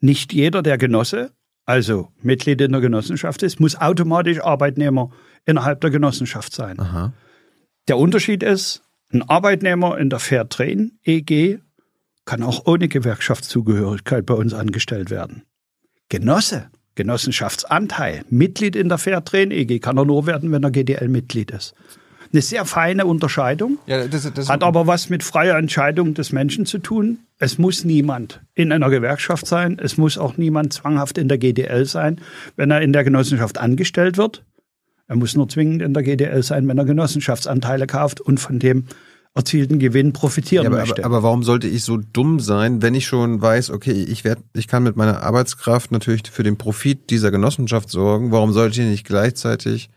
nicht jeder der Genosse, also Mitglied in der Genossenschaft ist, muss automatisch Arbeitnehmer innerhalb der Genossenschaft sein. Aha. Der Unterschied ist, ein Arbeitnehmer in der Fairtrain EG kann auch ohne Gewerkschaftszugehörigkeit bei uns angestellt werden. Genosse, Genossenschaftsanteil, Mitglied in der Fairtrain EG kann er nur werden, wenn er GDL-Mitglied ist. Eine sehr feine Unterscheidung. Ja, das, das Hat aber was mit freier Entscheidung des Menschen zu tun. Es muss niemand in einer Gewerkschaft sein. Es muss auch niemand zwanghaft in der GDL sein, wenn er in der Genossenschaft angestellt wird. Er muss nur zwingend in der GDL sein, wenn er Genossenschaftsanteile kauft und von dem erzielten Gewinn profitieren Ja, aber, möchte. aber, aber warum sollte ich so dumm sein, wenn ich schon weiß, okay, ich werd, ich kann mit meiner Arbeitskraft natürlich für den Profit dieser Genossenschaft sorgen. Warum sollte ich nicht gleichzeitig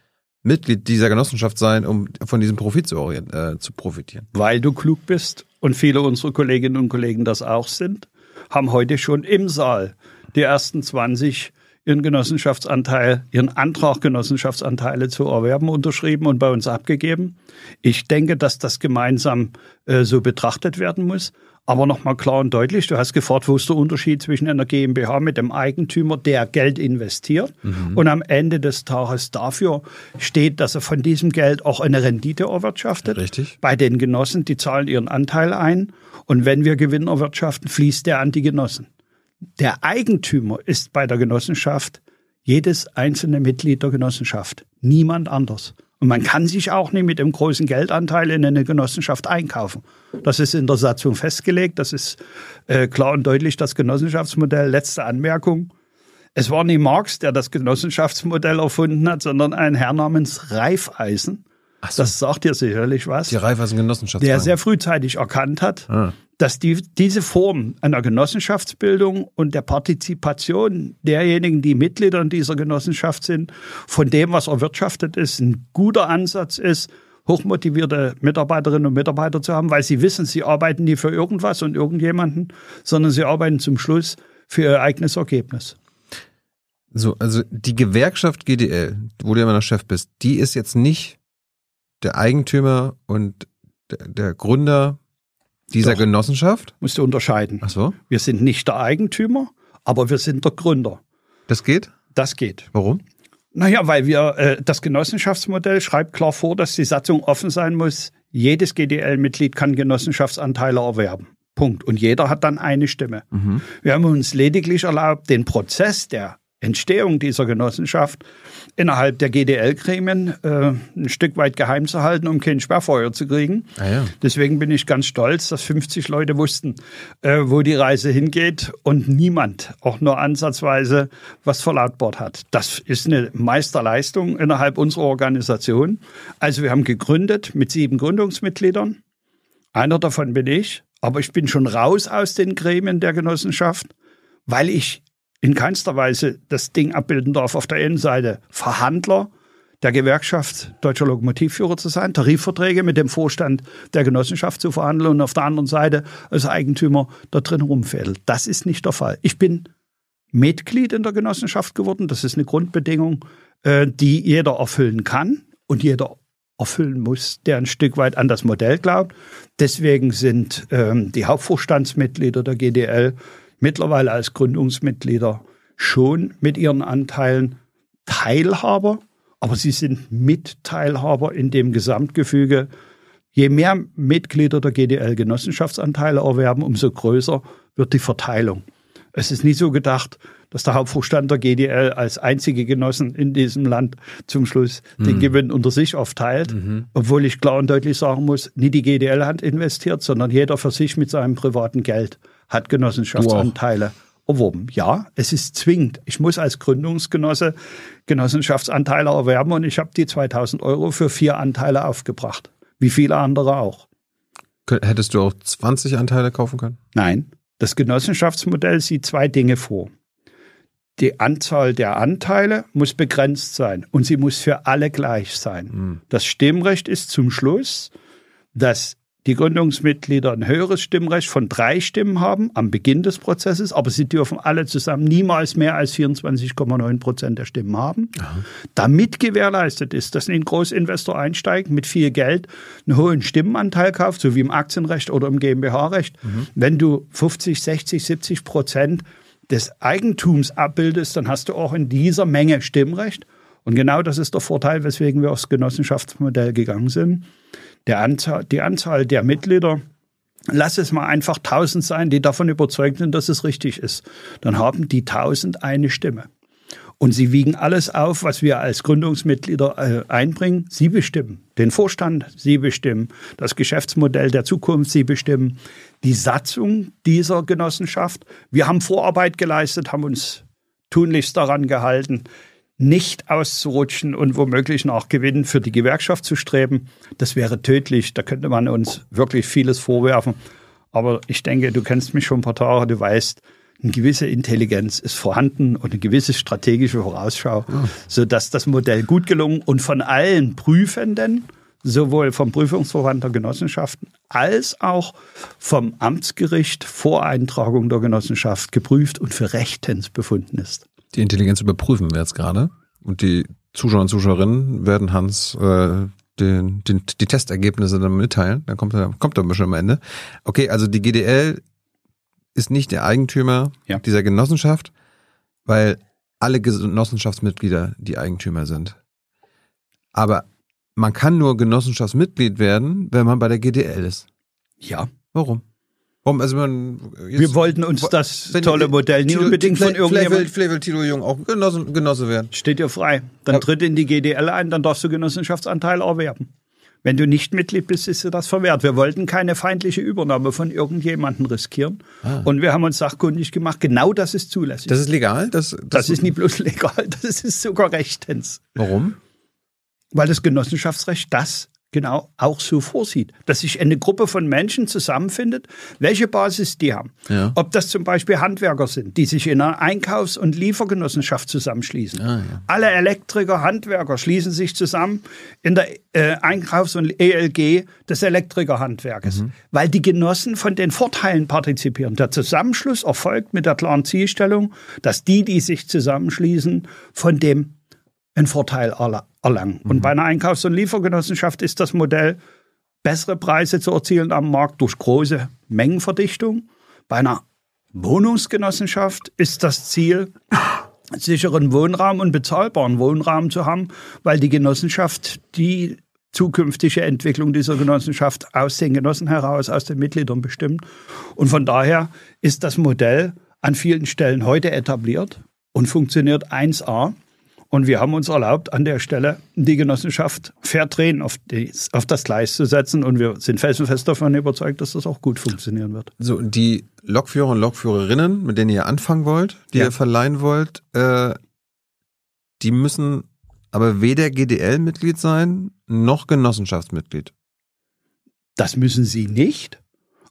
Mitglied dieser Genossenschaft sein, um von diesem Profit zu, äh, zu profitieren. Weil du klug bist und viele unserer Kolleginnen und Kollegen das auch sind, haben heute schon im Saal die ersten 20 ihren Genossenschaftsanteil, ihren Antrag, Genossenschaftsanteile zu erwerben, unterschrieben und bei uns abgegeben. Ich denke, dass das gemeinsam äh, so betrachtet werden muss. Aber nochmal klar und deutlich, du hast gefragt, wo ist der Unterschied zwischen einer GmbH mit dem Eigentümer, der Geld investiert mhm. und am Ende des Tages dafür steht, dass er von diesem Geld auch eine Rendite erwirtschaftet. Richtig. Bei den Genossen, die zahlen ihren Anteil ein und wenn wir Gewinn erwirtschaften, fließt der an die Genossen. Der Eigentümer ist bei der Genossenschaft jedes einzelne Mitglied der Genossenschaft, niemand anders. Und man kann sich auch nicht mit dem großen Geldanteil in eine Genossenschaft einkaufen. Das ist in der Satzung festgelegt. Das ist äh, klar und deutlich das Genossenschaftsmodell. Letzte Anmerkung. Es war nicht Marx, der das Genossenschaftsmodell erfunden hat, sondern ein Herr namens Reifeisen. So. Das sagt dir sicherlich was. Die Reifeisen Genossenschaftsbank. Der sehr frühzeitig erkannt hat, ah dass die, diese Form einer Genossenschaftsbildung und der Partizipation derjenigen, die Mitglieder in dieser Genossenschaft sind, von dem, was erwirtschaftet ist, ein guter Ansatz ist, hochmotivierte Mitarbeiterinnen und Mitarbeiter zu haben, weil sie wissen, sie arbeiten nie für irgendwas und irgendjemanden, sondern sie arbeiten zum Schluss für ihr eigenes Ergebnis. So, also die Gewerkschaft GDL, wo du immer noch Chef bist, die ist jetzt nicht der Eigentümer und der, der Gründer dieser Doch. Genossenschaft? Musst du unterscheiden. Ach so. Wir sind nicht der Eigentümer, aber wir sind der Gründer. Das geht? Das geht. Warum? Naja, weil wir, äh, das Genossenschaftsmodell schreibt klar vor, dass die Satzung offen sein muss. Jedes GDL-Mitglied kann Genossenschaftsanteile erwerben. Punkt. Und jeder hat dann eine Stimme. Mhm. Wir haben uns lediglich erlaubt, den Prozess der Entstehung dieser Genossenschaft innerhalb der GDL-Gremien äh, ein Stück weit geheim zu halten, um kein Sperrfeuer zu kriegen. Ah ja. Deswegen bin ich ganz stolz, dass 50 Leute wussten, äh, wo die Reise hingeht und niemand auch nur ansatzweise was verlautbart hat. Das ist eine Meisterleistung innerhalb unserer Organisation. Also wir haben gegründet mit sieben Gründungsmitgliedern. Einer davon bin ich, aber ich bin schon raus aus den Gremien der Genossenschaft, weil ich in keinster Weise das Ding abbilden darf, auf der einen Seite Verhandler der Gewerkschaft Deutscher Lokomotivführer zu sein, Tarifverträge mit dem Vorstand der Genossenschaft zu verhandeln und auf der anderen Seite als Eigentümer da drin rumfädelt. Das ist nicht der Fall. Ich bin Mitglied in der Genossenschaft geworden. Das ist eine Grundbedingung, äh, die jeder erfüllen kann und jeder erfüllen muss, der ein Stück weit an das Modell glaubt. Deswegen sind ähm, die Hauptvorstandsmitglieder der GDL mittlerweile als Gründungsmitglieder schon mit ihren Anteilen Teilhaber, aber sie sind Mitteilhaber in dem Gesamtgefüge. Je mehr Mitglieder der GDL Genossenschaftsanteile erwerben, umso größer wird die Verteilung. Es ist nicht so gedacht, dass der Hauptvorstand der GDL als einzige Genossen in diesem Land zum Schluss mhm. den Gewinn unter sich aufteilt. Mhm. Obwohl ich klar und deutlich sagen muss, nie die GDL hat investiert, sondern jeder für sich mit seinem privaten Geld hat Genossenschaftsanteile erworben. Ja, es ist zwingend. Ich muss als Gründungsgenosse Genossenschaftsanteile erwerben und ich habe die 2000 Euro für vier Anteile aufgebracht. Wie viele andere auch. Hättest du auch 20 Anteile kaufen können? Nein. Das Genossenschaftsmodell sieht zwei Dinge vor. Die Anzahl der Anteile muss begrenzt sein und sie muss für alle gleich sein. Mhm. Das Stimmrecht ist zum Schluss, dass die Gründungsmitglieder ein höheres Stimmrecht von drei Stimmen haben am Beginn des Prozesses, aber sie dürfen alle zusammen niemals mehr als 24,9 Prozent der Stimmen haben. Aha. Damit gewährleistet ist, dass ein Großinvestor einsteigt, mit viel Geld einen hohen Stimmenanteil kauft, so wie im Aktienrecht oder im GmbH-Recht. Mhm. Wenn du 50, 60, 70 Prozent des Eigentums abbildest, dann hast du auch in dieser Menge Stimmrecht. Und genau das ist der Vorteil, weswegen wir aufs Genossenschaftsmodell gegangen sind Anzahl, die Anzahl der Mitglieder, lass es mal einfach 1000 sein, die davon überzeugt sind, dass es richtig ist. Dann haben die 1000 eine Stimme. Und sie wiegen alles auf, was wir als Gründungsmitglieder äh, einbringen. Sie bestimmen den Vorstand, sie bestimmen das Geschäftsmodell der Zukunft, sie bestimmen die Satzung dieser Genossenschaft. Wir haben Vorarbeit geleistet, haben uns tunlichst daran gehalten, nicht auszurutschen und womöglich nach Gewinn für die Gewerkschaft zu streben. Das wäre tödlich. Da könnte man uns wirklich vieles vorwerfen. Aber ich denke, du kennst mich schon ein paar Tage, du weißt, eine gewisse Intelligenz ist vorhanden und eine gewisse strategische Vorausschau, ja. sodass das Modell gut gelungen und von allen Prüfenden, sowohl vom Prüfungsverband der Genossenschaften als auch vom Amtsgericht vor Eintragung der Genossenschaft geprüft und für rechtens befunden ist. Die Intelligenz überprüfen wir jetzt gerade und die Zuschauer und Zuschauerinnen werden Hans äh, den, den, die Testergebnisse dann mitteilen. Dann kommt er, kommt er bestimmt am Ende. Okay, also die GDL ist nicht der Eigentümer ja. dieser Genossenschaft, weil alle Genossenschaftsmitglieder die Eigentümer sind. Aber man kann nur Genossenschaftsmitglied werden, wenn man bei der GDL ist. Ja. Warum? Warum? Also man, Wir wollten uns das tolle Modell nie Tilo, unbedingt von irgendjemandem... Vielleicht will Tilo Jung auch Genosse, Genosse werden. Steht dir frei. Dann ja. tritt in die GDL ein, dann darfst du Genossenschaftsanteil erwerben. Wenn du nicht Mitglied bist, ist dir das verwehrt. Wir wollten keine feindliche Übernahme von irgendjemandem riskieren. Ah. Und wir haben uns sachkundig gemacht, genau das ist zulässig. Das ist legal? Das, das, das ist nicht bloß legal, das ist sogar rechtens. Warum? Weil das Genossenschaftsrecht das genau auch so vorsieht, dass sich eine Gruppe von Menschen zusammenfindet, welche Basis die haben. Ja. Ob das zum Beispiel Handwerker sind, die sich in einer Einkaufs- und Liefergenossenschaft zusammenschließen. Ah, ja. Alle Elektriker, Handwerker schließen sich zusammen in der äh, Einkaufs- und ELG des Elektrikerhandwerkes, mhm. weil die Genossen von den Vorteilen partizipieren. Der Zusammenschluss erfolgt mit der klaren Zielstellung, dass die, die sich zusammenschließen, von dem einen Vorteil erlangen. Mhm. Und bei einer Einkaufs- und Liefergenossenschaft ist das Modell, bessere Preise zu erzielen am Markt durch große Mengenverdichtung. Bei einer Wohnungsgenossenschaft ist das Ziel, sicheren Wohnraum und bezahlbaren Wohnraum zu haben, weil die Genossenschaft die zukünftige Entwicklung dieser Genossenschaft aus den Genossen heraus, aus den Mitgliedern bestimmt. Und von daher ist das Modell an vielen Stellen heute etabliert und funktioniert 1a. Und wir haben uns erlaubt, an der Stelle die Genossenschaft Fairtrain auf, die, auf das Gleis zu setzen. Und wir sind felsenfest davon überzeugt, dass das auch gut funktionieren wird. So, die Lokführer und Lokführerinnen, mit denen ihr anfangen wollt, die ja. ihr verleihen wollt, äh, die müssen aber weder GDL-Mitglied sein, noch Genossenschaftsmitglied. Das müssen sie nicht.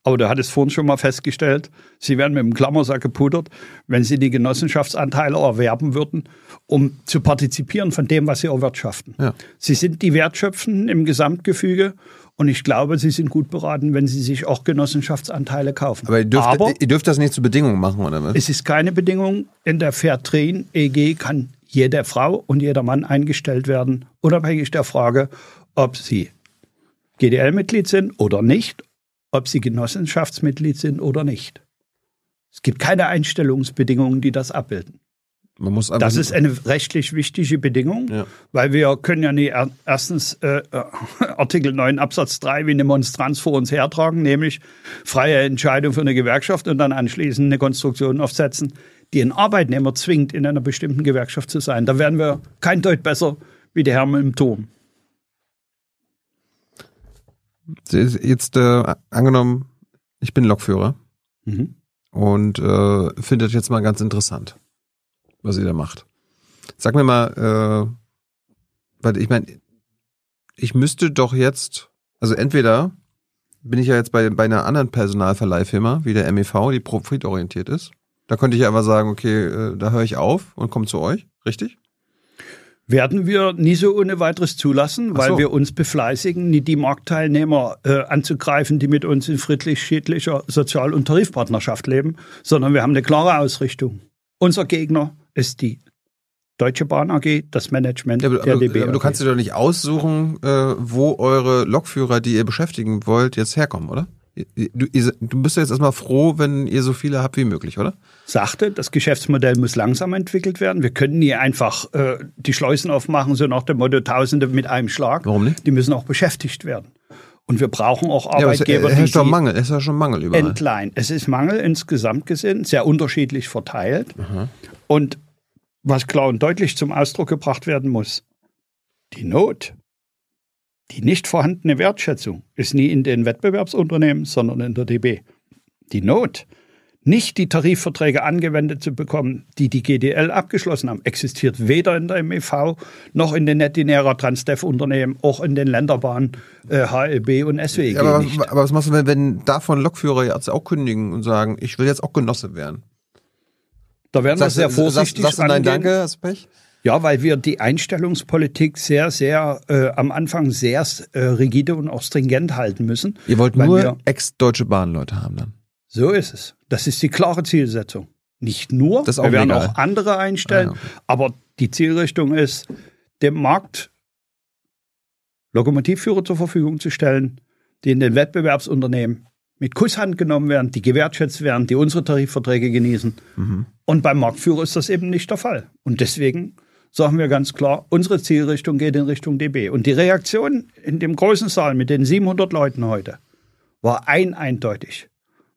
Aber du hattest vorhin schon mal festgestellt, sie werden mit dem Klammersack gepudert, wenn sie die Genossenschaftsanteile erwerben würden, um zu partizipieren von dem, was sie erwirtschaften. Ja. Sie sind die Wertschöpfenden im Gesamtgefüge und ich glaube, sie sind gut beraten, wenn sie sich auch Genossenschaftsanteile kaufen. Aber ihr dürft, Aber ihr dürft das nicht zur Bedingung machen, oder was? Es ist keine Bedingung. In der Fairtrain EG kann jede Frau und jeder Mann eingestellt werden, unabhängig der Frage, ob sie GDL-Mitglied sind oder nicht ob sie Genossenschaftsmitglied sind oder nicht. Es gibt keine Einstellungsbedingungen, die das abbilden. Das ist eine rechtlich wichtige Bedingung, ja. weil wir können ja nicht erstens äh, äh Artikel 9 Absatz 3 wie eine Monstranz vor uns hertragen, nämlich freie Entscheidung für eine Gewerkschaft und dann anschließend eine Konstruktion aufsetzen, die einen Arbeitnehmer zwingt, in einer bestimmten Gewerkschaft zu sein. Da werden wir kein Deut besser wie die Herren im Turm. Jetzt äh, angenommen, ich bin Lokführer mhm. und äh, finde das jetzt mal ganz interessant, was ihr da macht. Sag mir mal, äh, weil ich meine, ich müsste doch jetzt, also entweder bin ich ja jetzt bei, bei einer anderen Personalverleihfirma, wie der MEV, die profitorientiert ist. Da könnte ich ja einfach sagen, okay, äh, da höre ich auf und komme zu euch, richtig? Werden wir nie so ohne weiteres zulassen, weil so. wir uns befleißigen, nie die Marktteilnehmer äh, anzugreifen, die mit uns in friedlich-schiedlicher Sozial- und Tarifpartnerschaft leben, sondern wir haben eine klare Ausrichtung. Unser Gegner ist die Deutsche Bahn AG, das Management ja, aber, der DB. Aber du kannst dir doch nicht aussuchen, äh, wo eure Lokführer, die ihr beschäftigen wollt, jetzt herkommen, oder? Du, du bist ja jetzt erstmal froh, wenn ihr so viele habt wie möglich, oder? Sagte, das Geschäftsmodell muss langsam entwickelt werden. Wir können nie einfach äh, die Schleusen aufmachen, so nach dem Motto Tausende mit einem Schlag. Warum nicht? Die müssen auch beschäftigt werden. Und wir brauchen auch Arbeitgeber, ja, es, es, es doch Mangel, es ist ja schon Mangel überall. Entleihen. Es ist Mangel insgesamt gesehen, sehr unterschiedlich verteilt. Aha. Und was klar und deutlich zum Ausdruck gebracht werden muss, die Not die nicht vorhandene Wertschätzung ist nie in den Wettbewerbsunternehmen, sondern in der DB. Die Not, nicht die Tarifverträge angewendet zu bekommen, die die GDL abgeschlossen haben, existiert weder in der MEV noch in den Netinera Transdev-Unternehmen, auch in den Länderbahnen äh, HLB und SWG ja, aber, nicht. Aber was machst du, wenn, wenn davon Lokführer jetzt auch kündigen und sagen, ich will jetzt auch Genosse werden? Da werden wir sehr vorsichtig sagst, sagst du nein, danke, hast Pech? Ja, weil wir die Einstellungspolitik sehr, sehr äh, am Anfang sehr äh, rigide und auch stringent halten müssen. Ihr wollt nur ex-deutsche Bahnleute haben dann. So ist es. Das ist die klare Zielsetzung. Nicht nur, wir werden legal. auch andere einstellen, Ah, okay. aber die Zielrichtung ist, dem Markt Lokomotivführer zur Verfügung zu stellen, die in den Wettbewerbsunternehmen mit Kusshand genommen werden, die gewertschätzt werden, die unsere Tarifverträge genießen. Mhm. Und beim Marktführer ist das eben nicht der Fall. Und deswegen sagen wir ganz klar, unsere Zielrichtung geht in Richtung DB. Und die Reaktion in dem großen Saal mit den 700 Leuten heute war ein eindeutig.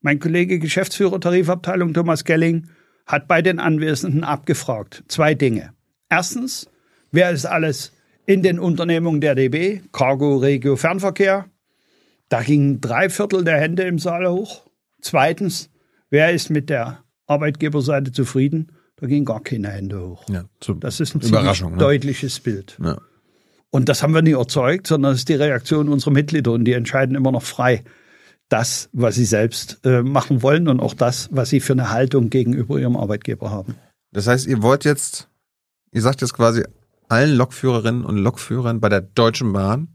Mein Kollege Geschäftsführer Tarifabteilung Thomas Gelling hat bei den Anwesenden abgefragt. Zwei Dinge. Erstens, wer ist alles in den Unternehmungen der DB? Cargo, Regio, Fernverkehr. Da gingen drei Viertel der Hände im Saal hoch. Zweitens, wer ist mit der Arbeitgeberseite zufrieden? Da gingen gar keine Hände hoch. Ja, Das ist ein ziemlich Ne? deutliches Bild. Ja. Und das haben wir nie erzeugt, sondern es ist die Reaktion unserer Mitglieder und die entscheiden immer noch frei das, was sie selbst äh, machen wollen und auch das, was sie für eine Haltung gegenüber ihrem Arbeitgeber haben. Das heißt, ihr wollt jetzt, ihr sagt jetzt quasi allen Lokführerinnen und Lokführern bei der Deutschen Bahn,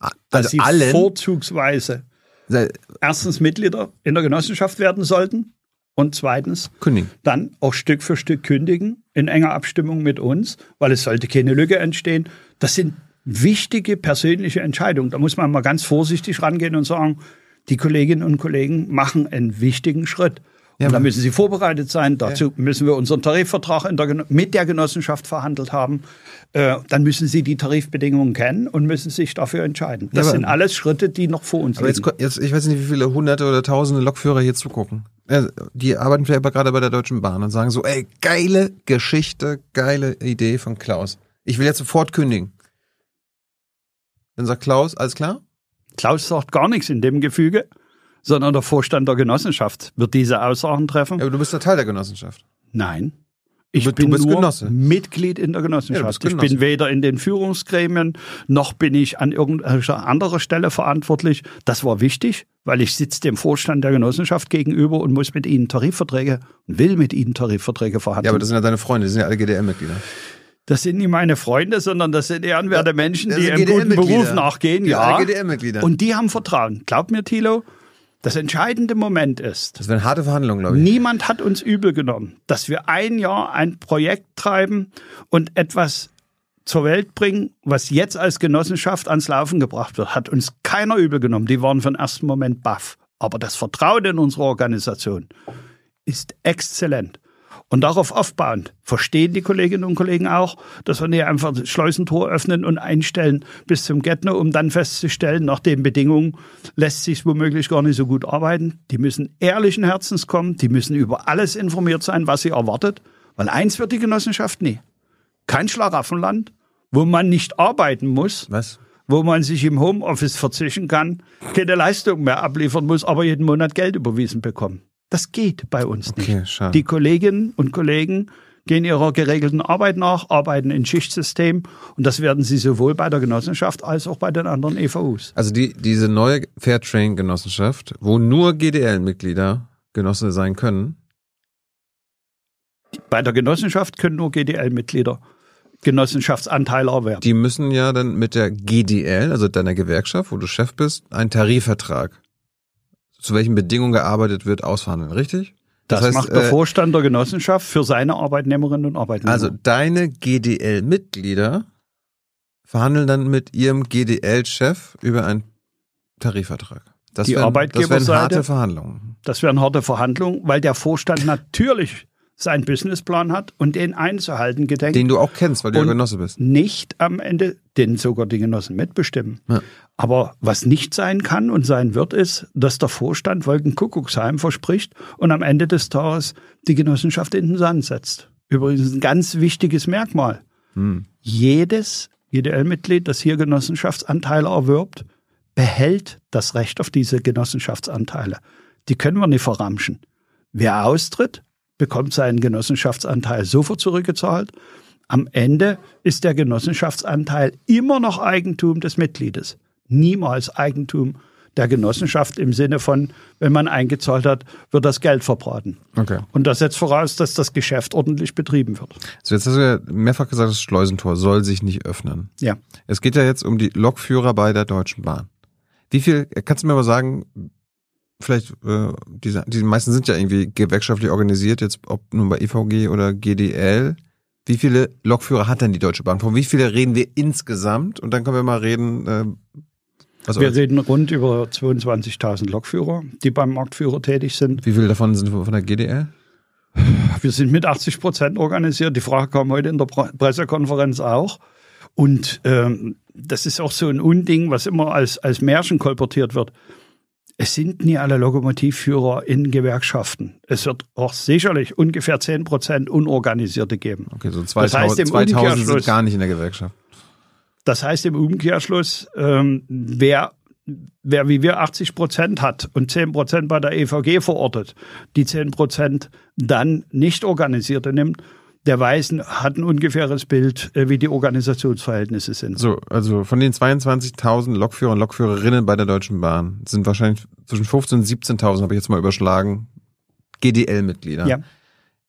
a- Dass also sie allen, vorzugsweise se- erstens Mitglieder in der Genossenschaft werden sollten und zweitens kündigen. dann auch Stück für Stück kündigen in enger Abstimmung mit uns, weil es sollte keine Lücke entstehen. Das sind wichtige persönliche Entscheidungen. Da muss man mal ganz vorsichtig rangehen und sagen, die Kolleginnen und Kollegen machen einen wichtigen Schritt. Ja, und da müssen sie vorbereitet sein. Dazu müssen wir unseren Tarifvertrag der, mit der Genossenschaft verhandelt haben. Äh, dann müssen sie die Tarifbedingungen kennen und müssen sich dafür entscheiden. Das Ja, sind alles Schritte, die noch vor uns Aber jetzt, liegen. ko- jetzt, ich weiß nicht, wie viele hunderte oder tausende Lokführer hier zugucken. Ja, Die arbeiten vielleicht aber gerade bei der Deutschen Bahn und sagen so, ey, geile Geschichte, geile Idee von Klaus. Ich will jetzt sofort kündigen. Dann sagt Klaus, alles klar? Klaus sagt gar nichts in dem Gefüge, sondern der Vorstand der Genossenschaft wird diese Aussagen treffen. Ja, aber du bist ja Teil der Genossenschaft. Nein. Ich Du- bin nur Genosse. Mitglied in der Ja, Genossenschaft. bist ich bin weder in den Führungsgremien, noch bin ich an irgendeiner anderer Stelle verantwortlich. Das war wichtig, weil ich sitze dem Vorstand der Genossenschaft gegenüber und muss mit ihnen Tarifverträge, will mit ihnen Tarifverträge verhandeln. Ja, aber das sind ja deine Freunde, die sind ja alle GDL-Mitglieder. das sind nicht meine Freunde, sondern das sind ehrenwerte Menschen, das die einem guten. Beruf nachgehen. Ja, Ja, alle GDL-Mitglieder. Und die haben Vertrauen. Glaub mir, Thilo, das entscheidende Moment ist, Das wären harte Verhandlungen, glaube ich. Niemand hat uns übel genommen, dass wir ein Jahr ein Projekt treiben und etwas zur Welt bringen, was jetzt als Genossenschaft ans Laufen gebracht wird. Hat uns keiner übel genommen. Die waren von ersten Moment baff. Aber das Vertrauen in unsere Organisation ist exzellent. Und darauf aufbauend verstehen die Kolleginnen und Kollegen auch, dass wir nicht einfach das Schleusentor öffnen und einstellen bis zum Gärtner, um dann festzustellen, nach den Bedingungen lässt sich womöglich gar nicht so gut arbeiten. Die müssen ehrlichen Herzens kommen, die müssen über alles informiert sein, was sie erwartet. Weil eins wird die Genossenschaft nie. Kein Schlaraffenland, wo man nicht arbeiten muss, Was? wo man sich im Homeoffice verzichten kann, keine Leistung mehr abliefern muss, aber jeden Monat Geld überwiesen bekommen. Das geht bei uns nicht. Okay, schade. Die Kolleginnen und Kollegen gehen ihrer geregelten Arbeit nach, arbeiten in Schichtsystem und das werden sie sowohl bei der Genossenschaft als auch bei den anderen EVUs. Also die, diese neue Fairtrain-Genossenschaft, wo nur GDL-Mitglieder Genosse sein können, Bei der Genossenschaft können nur GDL-Mitglieder Genossenschaftsanteile erwerben. die müssen ja dann mit der GDL, also deiner Gewerkschaft, wo du Chef bist, einen Tarifvertrag, zu welchen Bedingungen gearbeitet wird, ausverhandeln, richtig? das heißt, macht der äh, Vorstand der Genossenschaft für seine Arbeitnehmerinnen und Arbeitnehmer. Also deine GDL-Mitglieder verhandeln dann mit ihrem GDL-Chef über einen Tarifvertrag. Das Die wären, das wären Arbeitgeberseite- harte Verhandlungen. Das wären harte Verhandlungen, weil der Vorstand natürlich seinen Businessplan hat und den einzuhalten gedenkt. Den du auch kennst, weil du ja Genosse bist. nicht am Ende, den sogar die Genossen mitbestimmen. Ja. Aber was nicht sein kann und sein wird, ist, dass der Vorstand Wolkenkuckucksheim verspricht und am Ende des Tages die Genossenschaft in den Sand setzt. Übrigens ein ganz wichtiges Merkmal. Hm. Jedes GDL-Mitglied, das hier Genossenschaftsanteile erwirbt, behält das Recht auf diese Genossenschaftsanteile. Die können wir nicht verramschen. Wer austritt, bekommt seinen Genossenschaftsanteil sofort zurückgezahlt. Am Ende ist der Genossenschaftsanteil immer noch Eigentum des Mitgliedes, niemals Eigentum der Genossenschaft im Sinne von, wenn man eingezahlt hat, wird das Geld verbraten. Okay. Und das setzt voraus, dass das Geschäft ordentlich betrieben wird. So, jetzt hast du ja mehrfach gesagt, das Schleusentor soll sich nicht öffnen. Ja. Es geht ja jetzt um die Lokführer bei der Deutschen Bahn. Wie viel, kannst du mir mal sagen, vielleicht, äh, die, die meisten sind ja irgendwie gewerkschaftlich organisiert, jetzt ob nun bei EVG oder GDL. Wie viele Lokführer hat denn die Deutsche Bahn? Von wie viele reden wir insgesamt? Und dann können wir mal reden, äh, was Wir reden rund über 22.000 Lokführer, die beim Marktführer tätig sind. Wie viele davon sind von der GDL? Wir sind mit 80 Prozent organisiert. Die Frage kam heute in der Pre- Pressekonferenz auch. Und ähm, das ist auch so ein Unding, was immer als, als Märchen kolportiert wird. Es sind nie alle Lokomotivführer in Gewerkschaften. Es wird auch sicherlich ungefähr 10 Prozent Unorganisierte geben. Okay, so Das 2000, heißt im 2000 sind Umkehrschluss- gar nicht in der Gewerkschaft. Das heißt im Umkehrschluss, ähm, wer, wer wie wir 80 Prozent hat und 10 Prozent bei der EVG verortet, die 10 Prozent dann nicht Organisierte nimmt, der weiß, hat ein ungefähres Bild, äh, wie die Organisationsverhältnisse sind. So, also von den 22.000 Lokführer und Lokführerinnen bei der Deutschen Bahn sind wahrscheinlich zwischen 15.000 und 17.000, habe ich jetzt mal überschlagen, GDL-Mitglieder. Ja.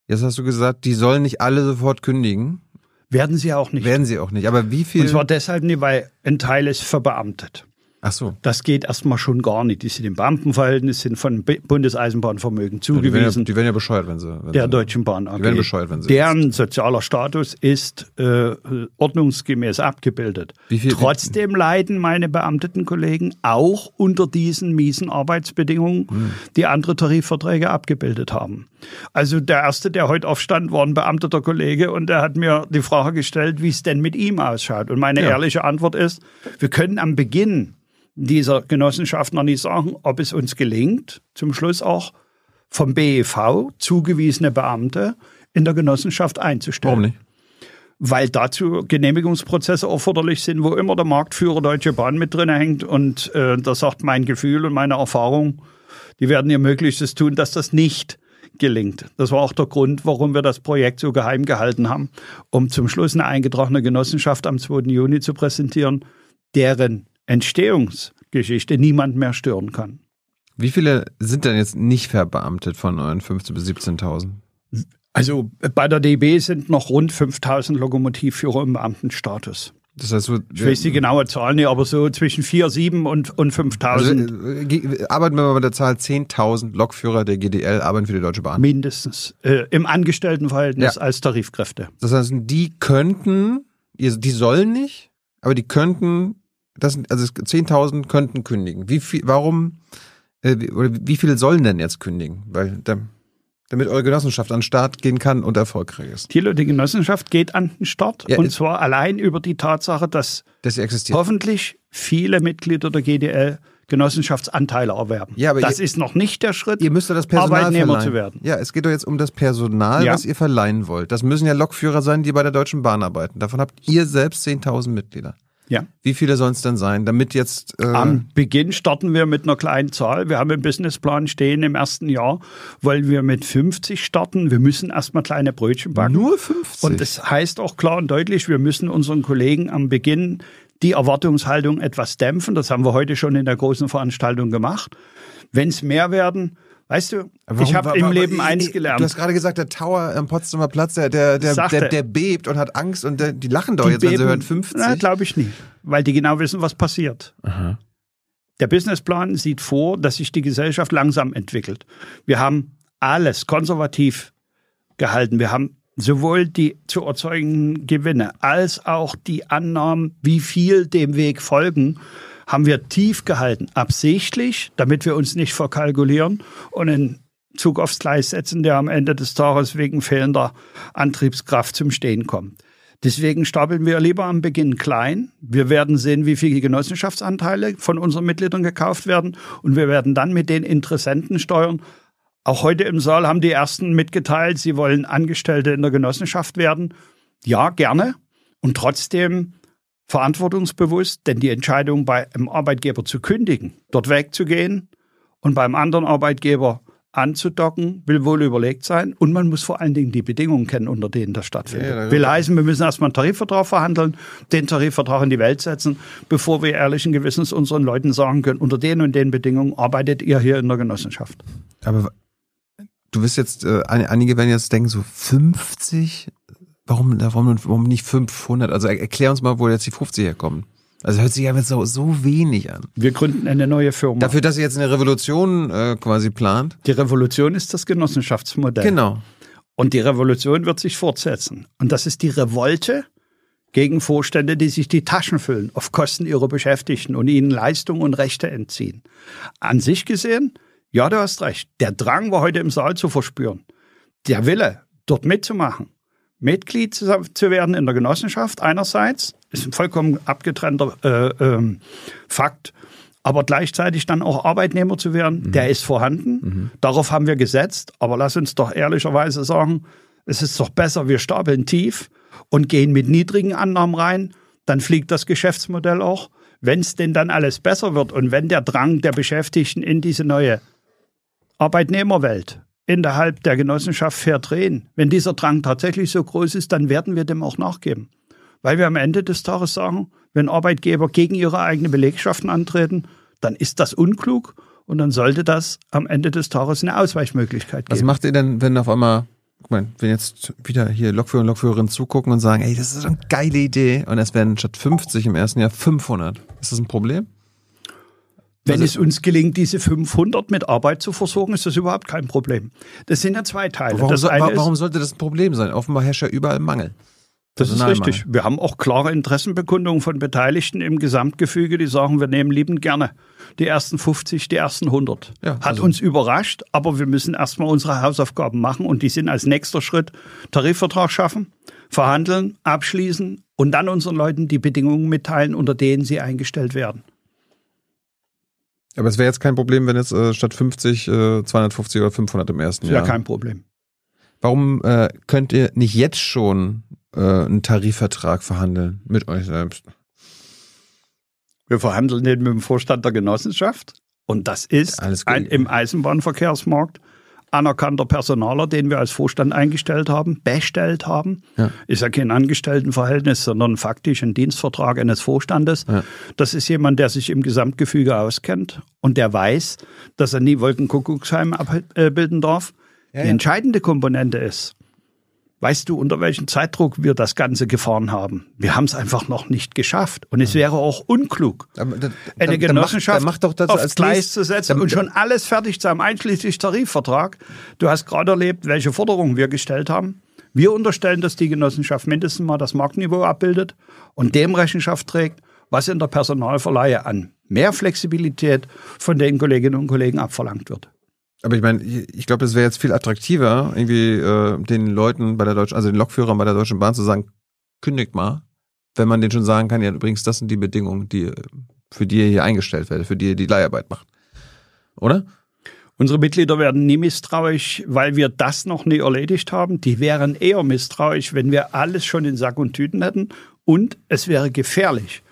Jetzt hast du gesagt, die sollen nicht alle sofort kündigen. Werden sie auch nicht. Werden sie auch nicht. Aber wie viel? Und zwar deshalb nicht, weil ein Teil ist verbeamtet. Ach so. Das geht erstmal schon gar nicht. Die sind im Beamtenverhältnis, sind von Bundeseisenbahnvermögen Die werden, ja, zugewiesen. die werden ja bescheuert, wenn sie. Wenn der sie, Deutschen Bahn AG. Die werden bescheuert, wenn sie. Deren sozialer Status ist äh, ordnungsgemäß abgebildet. Wie viel- Trotzdem leiden meine beamteten Kollegen auch unter diesen miesen Arbeitsbedingungen, Hm. die andere Tarifverträge abgebildet haben. Also der erste, der heute aufstand, war ein beamteter Kollege und der hat mir die Frage gestellt, wie es denn mit ihm ausschaut. Und meine Ja. ehrliche Antwort ist, wir können am Beginn dieser Genossenschaft noch nicht sagen, ob es uns gelingt, zum Schluss auch vom BEV zugewiesene Beamte in der Genossenschaft einzustellen. Warum nicht? Weil dazu Genehmigungsprozesse erforderlich sind, wo immer der Marktführer Deutsche Bahn mit drin hängt. Und äh, da sagt mein Gefühl und meine Erfahrung, die werden ihr Möglichstes tun, dass das nicht gelingt. Das war auch der Grund, warum wir das Projekt so geheim gehalten haben, um zum Schluss eine eingetragene Genossenschaft am 2. Juni zu präsentieren, deren Entstehungsgeschichte niemand mehr stören kann. Wie viele sind denn jetzt nicht verbeamtet von euren 15.000 bis 17.000? Also bei der DB sind noch rund 5000 Lokomotivführer im Beamtenstatus. Das heißt, Ich weiß die genaue Zahl nicht, aber so zwischen 4, 7 und, und also, 5000 äh, ge- arbeiten wir mal mit der Zahl 10.000 Lokführer der GDL arbeiten für die Deutsche Bahn. mindestens äh, im Angestelltenverhältnis Ja. als Tarifkräfte. Das heißt, die könnten, die sollen nicht, aber die könnten, das, sind- also es- 10.000 könnten kündigen. Wie viel, warum, äh, wie, oder wie viele sollen denn jetzt kündigen? Weil, da, damit eure Genossenschaft an den Start gehen kann und erfolgreich ist. Thilo, die Genossenschaft geht an den Start Ja, und zwar allein über die Tatsache, dass Dass hoffentlich viele Mitglieder der GDL Genossenschaftsanteile erwerben. Ja, aber das ihr- ist noch nicht der Schritt, Ihr müsst ja das Personal Arbeitnehmer verleihen. zu werden. Ja, es geht doch jetzt um das Personal, Ja. was ihr verleihen wollt. Das müssen ja Lokführer sein, die bei der Deutschen Bahn arbeiten. Davon habt ihr selbst 10.000 Mitglieder. Ja. Wie viele sollen es denn sein, damit jetzt äh, Am Beginn starten wir mit einer kleinen Zahl. Wir haben im Businessplan stehen im ersten Jahr, wollen wir mit 50 starten. Wir müssen erstmal kleine Brötchen backen. nur 50? Und das heißt auch klar und deutlich, wir müssen unseren Kollegen am Beginn die Erwartungshaltung etwas dämpfen. Das haben wir heute schon in der großen Veranstaltung gemacht. Wenn es mehr werden, weißt du, Warum- ich habe im Leben wa- eins Du hast gelernt. gerade gesagt, der Tower am Potsdamer Platz, der, der, der, der, der bebt und hat Angst und der, die lachen doch Die jetzt, wenn sie beben- hören 50. Na, glaube ich nicht, weil die genau wissen, was passiert. Der Businessplan sieht vor, dass sich die Gesellschaft langsam entwickelt. Wir haben alles konservativ gehalten. Wir haben sowohl die zu erzeugenden Gewinne als auch die Annahmen, wie viel dem Weg folgen, haben wir tief gehalten. Absichtlich, damit wir uns nicht verkalkulieren und in Zug aufs Gleis setzen, der am Ende des Tages wegen fehlender Antriebskraft zum Stehen kommt. Deswegen stapeln wir lieber am Beginn klein. Wir werden sehen, wie viele Genossenschaftsanteile von unseren Mitgliedern gekauft werden. Und wir werden dann mit den Interessenten steuern. Auch heute im Saal haben die ersten mitgeteilt, sie wollen Angestellte in der Genossenschaft werden. Ja, gerne. Und trotzdem verantwortungsbewusst, denn die Entscheidung bei einem Arbeitgeber zu kündigen, dort wegzugehen und beim anderen Arbeitgeber anzudocken, will wohl überlegt sein und man muss vor allen Dingen die Bedingungen kennen, unter denen das stattfindet. Ja, ja, will heißen, wir müssen erstmal einen Tarifvertrag verhandeln, den Tarifvertrag in die Welt setzen, bevor wir ehrlichen Gewissens unseren Leuten sagen können, unter den und den Bedingungen arbeitet ihr hier in der Genossenschaft. Aber du wirst jetzt, äh, einige werden jetzt denken, so 50? Warum, warum, warum nicht 500? Also erklär uns mal, wo jetzt die 50 herkommen. Also hört sich ja so, so wenig an. Wir gründen eine neue Firma. Dafür, dass ihr jetzt eine Revolution äh, quasi plant. Die Revolution ist das Genossenschaftsmodell. Genau. Und die Revolution wird sich fortsetzen. Und das ist die Revolte gegen Vorstände, die sich die Taschen füllen auf Kosten ihrer Beschäftigten und ihnen Leistungen und Rechte entziehen. An sich gesehen, ja, du hast recht. Der Drang war heute im Saal zu verspüren. Der Wille, dort mitzumachen, Mitglied zu werden in der Genossenschaft einerseits, ist ein vollkommen abgetrennter äh, ähm, Fakt, aber gleichzeitig dann auch Arbeitnehmer zu werden, mhm. der ist vorhanden. Mhm. Darauf haben wir gesetzt, aber lass uns doch ehrlicherweise sagen, es ist doch besser, wir stapeln tief und gehen mit niedrigen Annahmen rein, dann fliegt das Geschäftsmodell auch. Wenn es denn dann alles besser wird und wenn der Drang der Beschäftigten in diese neue Arbeitnehmerwelt innerhalb der Genossenschaft fair drehen. Wenn dieser Drang tatsächlich so groß ist, dann werden wir dem auch nachgeben. Weil wir am Ende des Tages sagen, wenn Arbeitgeber gegen ihre eigenen Belegschaften antreten, dann ist das unklug und dann sollte das am Ende des Tages eine Ausweichmöglichkeit geben. Was macht ihr denn, wenn auf einmal, guck mal, wenn jetzt wieder hier Lokführer und Lokführerinnen zugucken und sagen, ey, das ist eine geile Idee und es werden statt 50 im ersten Jahr 500. Ist das ein Problem? Wenn also, es uns gelingt, diese 500 mit Arbeit zu versorgen, ist das überhaupt kein Problem. Das sind ja zwei Teile. Warum, so, warum sollte das ein Problem sein? Offenbar herrscht ja überall Mangel. Das ist richtig. Wir haben auch klare Interessenbekundungen von Beteiligten im Gesamtgefüge, die sagen, wir nehmen liebend gerne die ersten 50, die ersten 100. Ja, Hat also uns überrascht, aber wir müssen erstmal unsere Hausaufgaben machen und die sind als nächster Schritt Tarifvertrag schaffen, verhandeln, abschließen und dann unseren Leuten die Bedingungen mitteilen, unter denen sie eingestellt werden. Aber es wäre jetzt kein Problem, wenn jetzt äh, statt 50 äh, 250 oder 500 im ersten Jahr. Ja, kein Problem. Warum äh, könnt ihr nicht jetzt schon äh, einen Tarifvertrag verhandeln mit euch selbst? Wir verhandeln den mit dem Vorstand der Genossenschaft und das ist ein, im Eisenbahnverkehrsmarkt anerkannter Personaler, den wir als Vorstand eingestellt haben, bestellt haben. Ja. Ist ja kein Angestelltenverhältnis, sondern faktisch ein Dienstvertrag eines Vorstandes. Ja. Das ist jemand, der sich im Gesamtgefüge auskennt und der weiß, dass er nie Wolkenkuckucksheim abbilden darf. Ja, Die entscheidende Komponente ist, Weißt du, unter welchem Zeitdruck wir das Ganze gefahren haben? Wir haben es einfach noch nicht geschafft. Und es wäre auch unklug, da, da, eine Genossenschaft macht doch das aufs Gleis zu setzen und schon alles fertig zu haben, einschließlich Tarifvertrag. Du hast gerade erlebt, welche Forderungen wir gestellt haben. Wir unterstellen, dass die Genossenschaft mindestens mal das Marktniveau abbildet und dem Rechenschaft trägt, was in der Personalverleihe an mehr Flexibilität von den Kolleginnen und Kollegen abverlangt wird. Aber ich meine, ich glaube, es wäre jetzt viel attraktiver, irgendwie äh, den Leuten bei der Deutschen, also den Lokführern bei der Deutschen Bahn zu sagen, kündigt mal, wenn man denen schon sagen kann, ja, übrigens, das sind die Bedingungen, die für die ihr hier eingestellt werdet, für die ihr die Leiharbeit macht. Oder? Unsere Mitglieder werden nie misstrauisch, weil wir das noch nie erledigt haben. Die wären eher misstrauisch, wenn wir alles schon in Sack und Tüten hätten. Und es wäre gefährlich,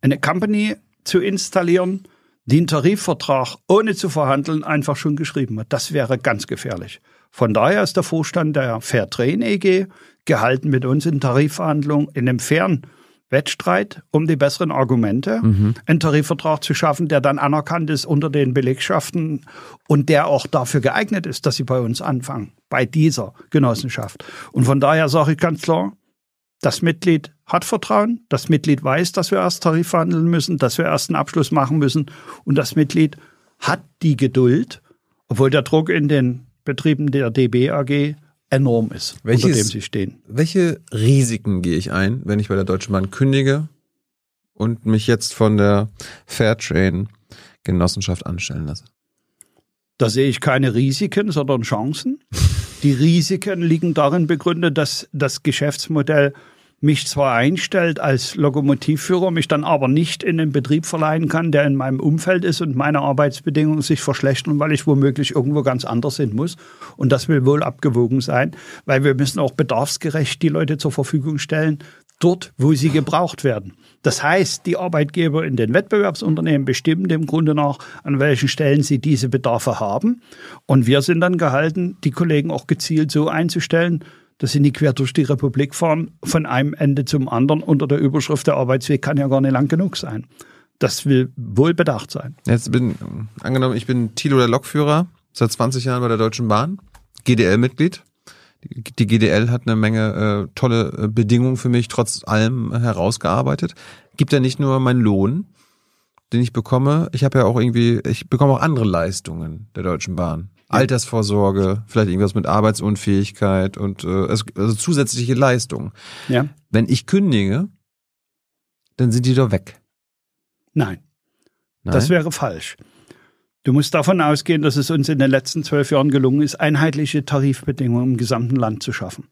eine Company zu installieren, den Tarifvertrag ohne zu verhandeln einfach schon geschrieben hat. Das wäre ganz gefährlich. Von daher ist der Vorstand der Fairtrain EG gehalten mit uns in Tarifverhandlungen in einem fairen Wettstreit um die besseren Argumente, mhm. einen Tarifvertrag zu schaffen, der dann anerkannt ist unter den Belegschaften und der auch dafür geeignet ist, dass sie bei uns anfangen, bei dieser Genossenschaft. Und von daher sage ich ganz klar, das Mitglied hat Vertrauen, das Mitglied weiß, dass wir erst Tarif verhandeln müssen, dass wir erst einen Abschluss machen müssen und das Mitglied hat die Geduld, obwohl der Druck in den Betrieben der DB AG enorm ist, Welches, unter dem sie stehen. Welche Risiken gehe ich ein, wenn ich bei der Deutschen Bahn kündige und mich jetzt von der Fairtrain Genossenschaft anstellen lasse? Da sehe ich keine Risiken, sondern Chancen. Die Risiken liegen darin begründet, dass das Geschäftsmodell mich zwar einstellt als Lokomotivführer, mich dann aber nicht in den Betrieb verleihen kann, der in meinem Umfeld ist und meine Arbeitsbedingungen sich verschlechtern, weil ich womöglich irgendwo ganz anders hin muss. Und das will wohl abgewogen sein, weil wir müssen auch bedarfsgerecht die Leute zur Verfügung stellen, dort, wo sie gebraucht werden. Das heißt, die Arbeitgeber in den Wettbewerbsunternehmen bestimmen dem Grunde nach, an welchen Stellen sie diese Bedarfe haben. Und wir sind dann gehalten, die Kollegen auch gezielt so einzustellen, dass sie nicht quer durch die Republik fahren, von einem Ende zum anderen unter der Überschrift, der Arbeitsweg kann ja gar nicht lang genug sein. Das will wohl bedacht sein. Jetzt bin, angenommen, ich bin Thilo der Lokführer, seit 20 Jahren bei der Deutschen Bahn, GDL-Mitglied. Die GDL hat eine Menge äh, tolle äh, Bedingungen für mich trotz allem herausgearbeitet. Gibt ja nicht nur meinen Lohn, den ich bekomme. Ich habe ja auch irgendwie, ich bekomme auch andere Leistungen der Deutschen Bahn. Altersvorsorge, vielleicht irgendwas mit Arbeitsunfähigkeit und äh, also, also zusätzliche Leistungen. Ja. Wenn ich kündige, dann sind die doch weg. Nein. Nein. Das wäre falsch. Du musst davon ausgehen, dass es uns in den letzten zwölf Jahren gelungen ist, einheitliche Tarifbedingungen im gesamten Land zu schaffen.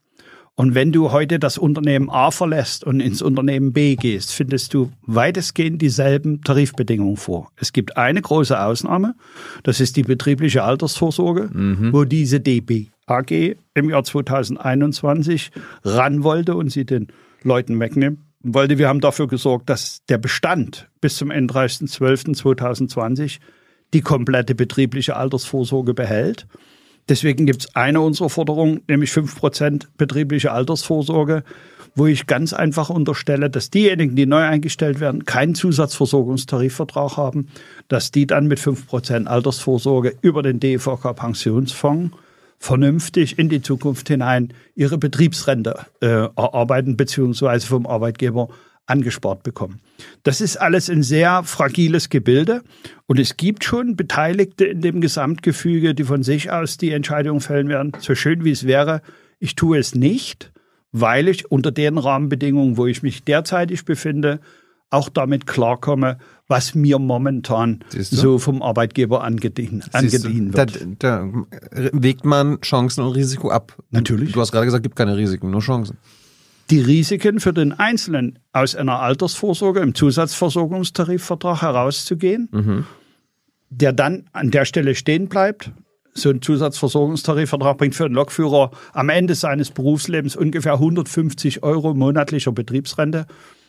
Und wenn du heute das Unternehmen A verlässt und ins Unternehmen B gehst, findest du weitestgehend dieselben Tarifbedingungen vor. Es gibt eine große Ausnahme, das ist die betriebliche Altersvorsorge, mhm. wo diese DB AG im Jahr 2021 ran wollte und sie den Leuten wegnehmen wollte. Wir haben dafür gesorgt, dass der Bestand bis zum 31.12.2020 die komplette betriebliche Altersvorsorge behält. Deswegen gibt es eine unserer Forderungen, nämlich fünf Prozent betriebliche Altersvorsorge, wo ich ganz einfach unterstelle, dass diejenigen, die neu eingestellt werden, keinen Zusatzversorgungstarifvertrag haben, dass die dann mit fünf Prozent Altersvorsorge über den DVK Pensionsfonds vernünftig in die Zukunft hinein ihre Betriebsrente äh, erarbeiten beziehungsweise vom Arbeitgeber angespart bekommen. Das ist alles ein sehr fragiles Gebilde und es gibt schon Beteiligte in dem Gesamtgefüge, die von sich aus die Entscheidung fällen werden, so schön wie es wäre, ich tue es nicht, weil ich unter den Rahmenbedingungen, wo ich mich derzeitig befinde, auch damit klarkomme, was mir momentan so vom Arbeitgeber angedient, angedient wird. Da, da wägt man Chancen und Risiko ab. Natürlich. Du hast gerade gesagt, es gibt keine Risiken, nur Chancen die Risiken für den Einzelnen aus einer Altersvorsorge im Zusatzversorgungstarifvertrag herauszugehen, mhm. der dann an der Stelle stehen bleibt. So ein Zusatzversorgungstarifvertrag bringt für einen Lokführer am Ende seines Berufslebens ungefähr 150 Euro monatlicher Betriebsrente.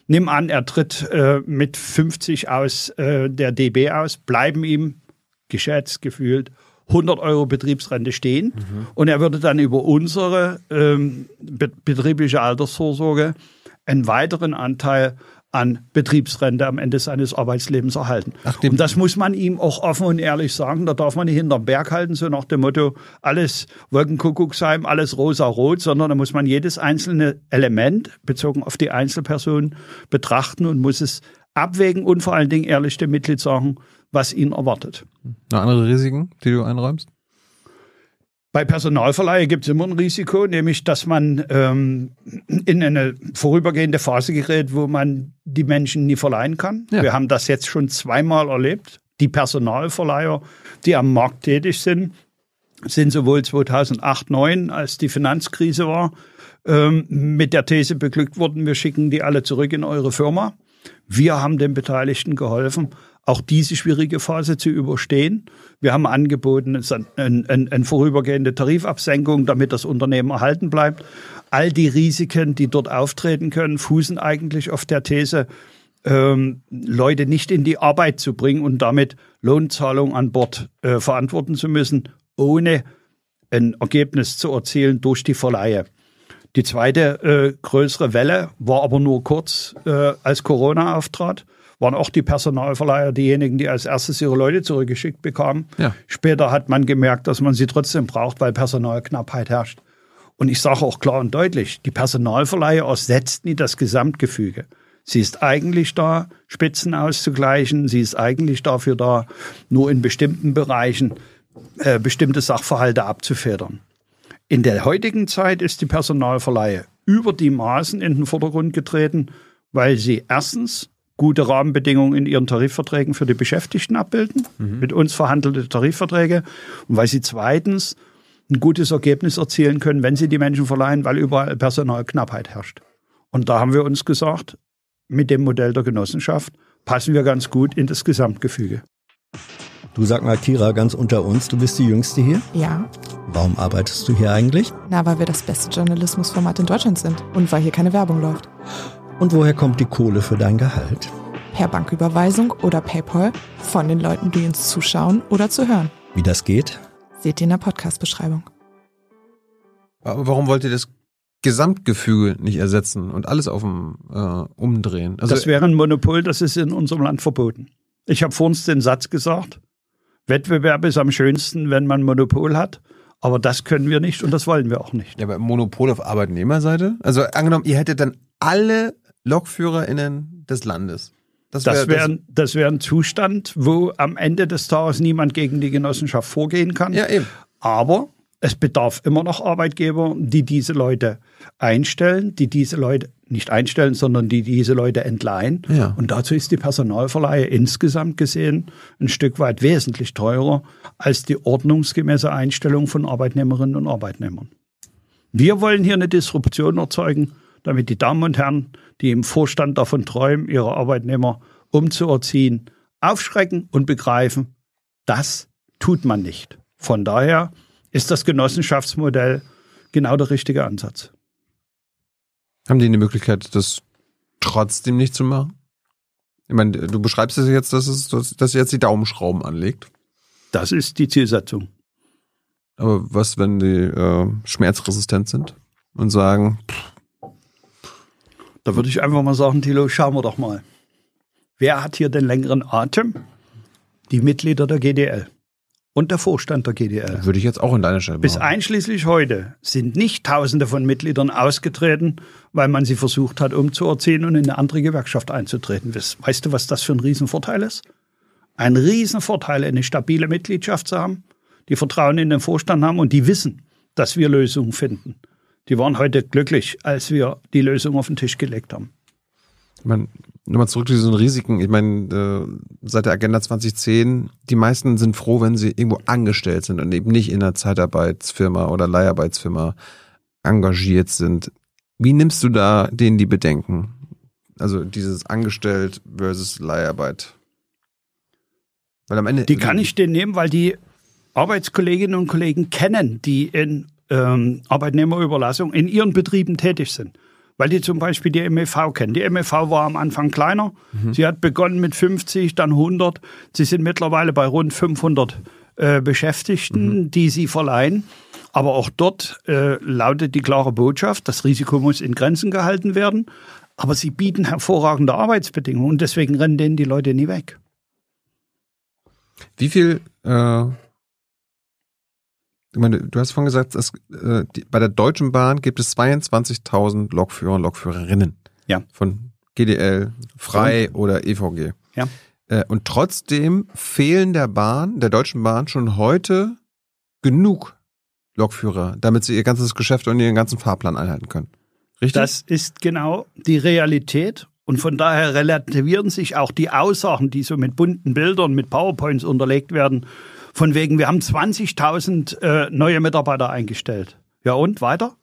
Nimm an, er tritt äh, mit 50 aus äh, der DB aus, bleiben ihm geschätzt, gefühlt 100 Euro Betriebsrente stehen mhm. und er würde dann über unsere ähm, betriebliche Altersvorsorge einen weiteren Anteil an Betriebsrente am Ende seines Arbeitslebens erhalten. Ach, und das muss man ihm auch offen und ehrlich sagen. Da darf man nicht hinterm Berg halten, so nach dem Motto, alles Wolkenkuckucksheim, alles rosa-rot, sondern da muss man jedes einzelne Element bezogen auf die Einzelperson betrachten und muss es abwägen und vor allen Dingen ehrlich dem Mitglied sagen, was ihn erwartet. Noch andere Risiken, die du einräumst? Bei Personalverleihe gibt es immer ein Risiko, nämlich dass man ähm, in eine vorübergehende Phase gerät, wo man die Menschen nie verleihen kann. Ja. Wir haben das jetzt schon zweimal erlebt. Die Personalverleiher, die am Markt tätig sind, sind sowohl 2008, 2009, als die Finanzkrise war, ähm, mit der These beglückt worden, wir schicken die alle zurück in eure Firma. Wir haben den Beteiligten geholfen, auch diese schwierige Phase zu überstehen. Wir haben angeboten, eine, eine, eine vorübergehende Tarifabsenkung, damit das Unternehmen erhalten bleibt. All die Risiken, die dort auftreten können, fußen eigentlich auf der These, ähm, Leute nicht in die Arbeit zu bringen und damit Lohnzahlungen an Bord äh, verantworten zu müssen, ohne ein Ergebnis zu erzielen durch die Verleihe. Die zweite äh, größere Welle war aber nur kurz, äh, als Corona auftrat waren auch die Personalverleiher diejenigen, die als erstes ihre Leute zurückgeschickt bekamen. Ja. Später hat man gemerkt, dass man sie trotzdem braucht, weil Personalknappheit herrscht. Und ich sage auch klar und deutlich, die Personalverleiher ersetzt nie das Gesamtgefüge. Sie ist eigentlich da, Spitzen auszugleichen. Sie ist eigentlich dafür da, nur in bestimmten Bereichen äh, bestimmte Sachverhalte abzufedern. In der heutigen Zeit ist die Personalverleihe über die Maßen in den Vordergrund getreten, weil sie erstens gute Rahmenbedingungen in ihren Tarifverträgen für die Beschäftigten abbilden, mhm. mit uns verhandelte Tarifverträge und weil sie zweitens ein gutes Ergebnis erzielen können, wenn sie die Menschen verleihen, weil überall Personalknappheit herrscht. Und da haben wir uns gesagt, mit dem Modell der Genossenschaft passen wir ganz gut in das Gesamtgefüge. Du sag mal, Kira, ganz unter uns, du bist die Jüngste hier? Ja. Warum arbeitest du hier eigentlich? Na, weil wir das beste Journalismusformat in Deutschland sind und weil hier keine Werbung läuft. Und woher kommt die Kohle für dein Gehalt? Per Banküberweisung oder PayPal von den Leuten, die uns zuschauen oder zu hören. Wie das geht? Seht ihr in der Podcast-Beschreibung. Aber warum wollt ihr das Gesamtgefüge nicht ersetzen und alles auf dem äh, umdrehen? Also, das wäre ein Monopol, das ist in unserem Land verboten. Ich habe vor uns den Satz gesagt, Wettbewerb ist am schönsten, wenn man Monopol hat. Aber das können wir nicht und das wollen wir auch nicht. Ja, aber Monopol auf Arbeitnehmerseite? Also angenommen, ihr hättet dann alle LokführerInnen des Landes. Das wäre wär, das wär ein Zustand, wo am Ende des Tages niemand gegen die Genossenschaft vorgehen kann. Ja, eben. Aber es bedarf immer noch Arbeitgeber, die diese Leute einstellen, die diese Leute nicht einstellen, sondern die diese Leute entleihen. Ja. Und dazu ist die Personalverleihe insgesamt gesehen ein Stück weit wesentlich teurer als die ordnungsgemäße Einstellung von Arbeitnehmerinnen und Arbeitnehmern. Wir wollen hier eine Disruption erzeugen, damit die Damen und Herren, die im Vorstand davon träumen, ihre Arbeitnehmer umzuerziehen, aufschrecken und begreifen, das tut man nicht. Von daher ist das Genossenschaftsmodell genau der richtige Ansatz. Haben die eine Möglichkeit, das trotzdem nicht zu machen? Ich meine, du beschreibst es jetzt, dass es, dass, jetzt die Daumenschrauben anlegt. Das ist die Zielsetzung. Aber was, wenn die äh, schmerzresistent sind und sagen? Da würde ich einfach mal sagen, Thilo, schauen wir doch mal. Wer hat hier den längeren Atem? Die Mitglieder der GDL und der Vorstand der GDL. Würde ich jetzt auch in deine Stelle machen. Bis einschließlich heute sind nicht Tausende von Mitgliedern ausgetreten, weil man sie versucht hat umzuerziehen und in eine andere Gewerkschaft einzutreten. Weißt du, was das für ein Riesenvorteil ist? Ein Riesenvorteil, eine stabile Mitgliedschaft zu haben, die Vertrauen in den Vorstand haben und die wissen, dass wir Lösungen finden. Die waren heute glücklich, als wir die Lösung auf den Tisch gelegt haben. Meine, nochmal zurück zu diesen Risiken. Ich meine, äh, seit der Agenda 2010, die meisten sind froh, wenn sie irgendwo angestellt sind und eben nicht in einer Zeitarbeitsfirma oder Leiharbeitsfirma engagiert sind. Wie nimmst du da denen die Bedenken? Also dieses Angestellt versus Leiharbeit. Weil am Ende. Die kann ich denen nehmen, weil die Arbeitskolleginnen und Kollegen kennen, die in ähm, Arbeitnehmerüberlassung in ihren Betrieben tätig sind weil die zum Beispiel die MEV kennen. Die MEV war am Anfang kleiner. Mhm. Sie hat begonnen mit 50, dann 100. Sie sind mittlerweile bei rund 500 äh, Beschäftigten, mhm. die sie verleihen. Aber auch dort äh, lautet die klare Botschaft, das Risiko muss in Grenzen gehalten werden. Aber sie bieten hervorragende Arbeitsbedingungen und deswegen rennen denen die Leute nie weg. Wie viel äh ich meine, du hast vorhin gesagt, dass, äh, die, bei der Deutschen Bahn gibt es 22.000 Lokführer und Lokführerinnen. Ja. Von GDL, Frei ja. oder EVG. Ja. Äh, und trotzdem fehlen der Bahn, der Deutschen Bahn schon heute genug Lokführer, damit sie ihr ganzes Geschäft und ihren ganzen Fahrplan einhalten können. Richtig? Das ist genau die Realität. Und von daher relativieren sich auch die Aussagen, die so mit bunten Bildern, mit PowerPoints unterlegt werden, von wegen, wir haben 20.000 äh, neue Mitarbeiter eingestellt. Ja und weiter?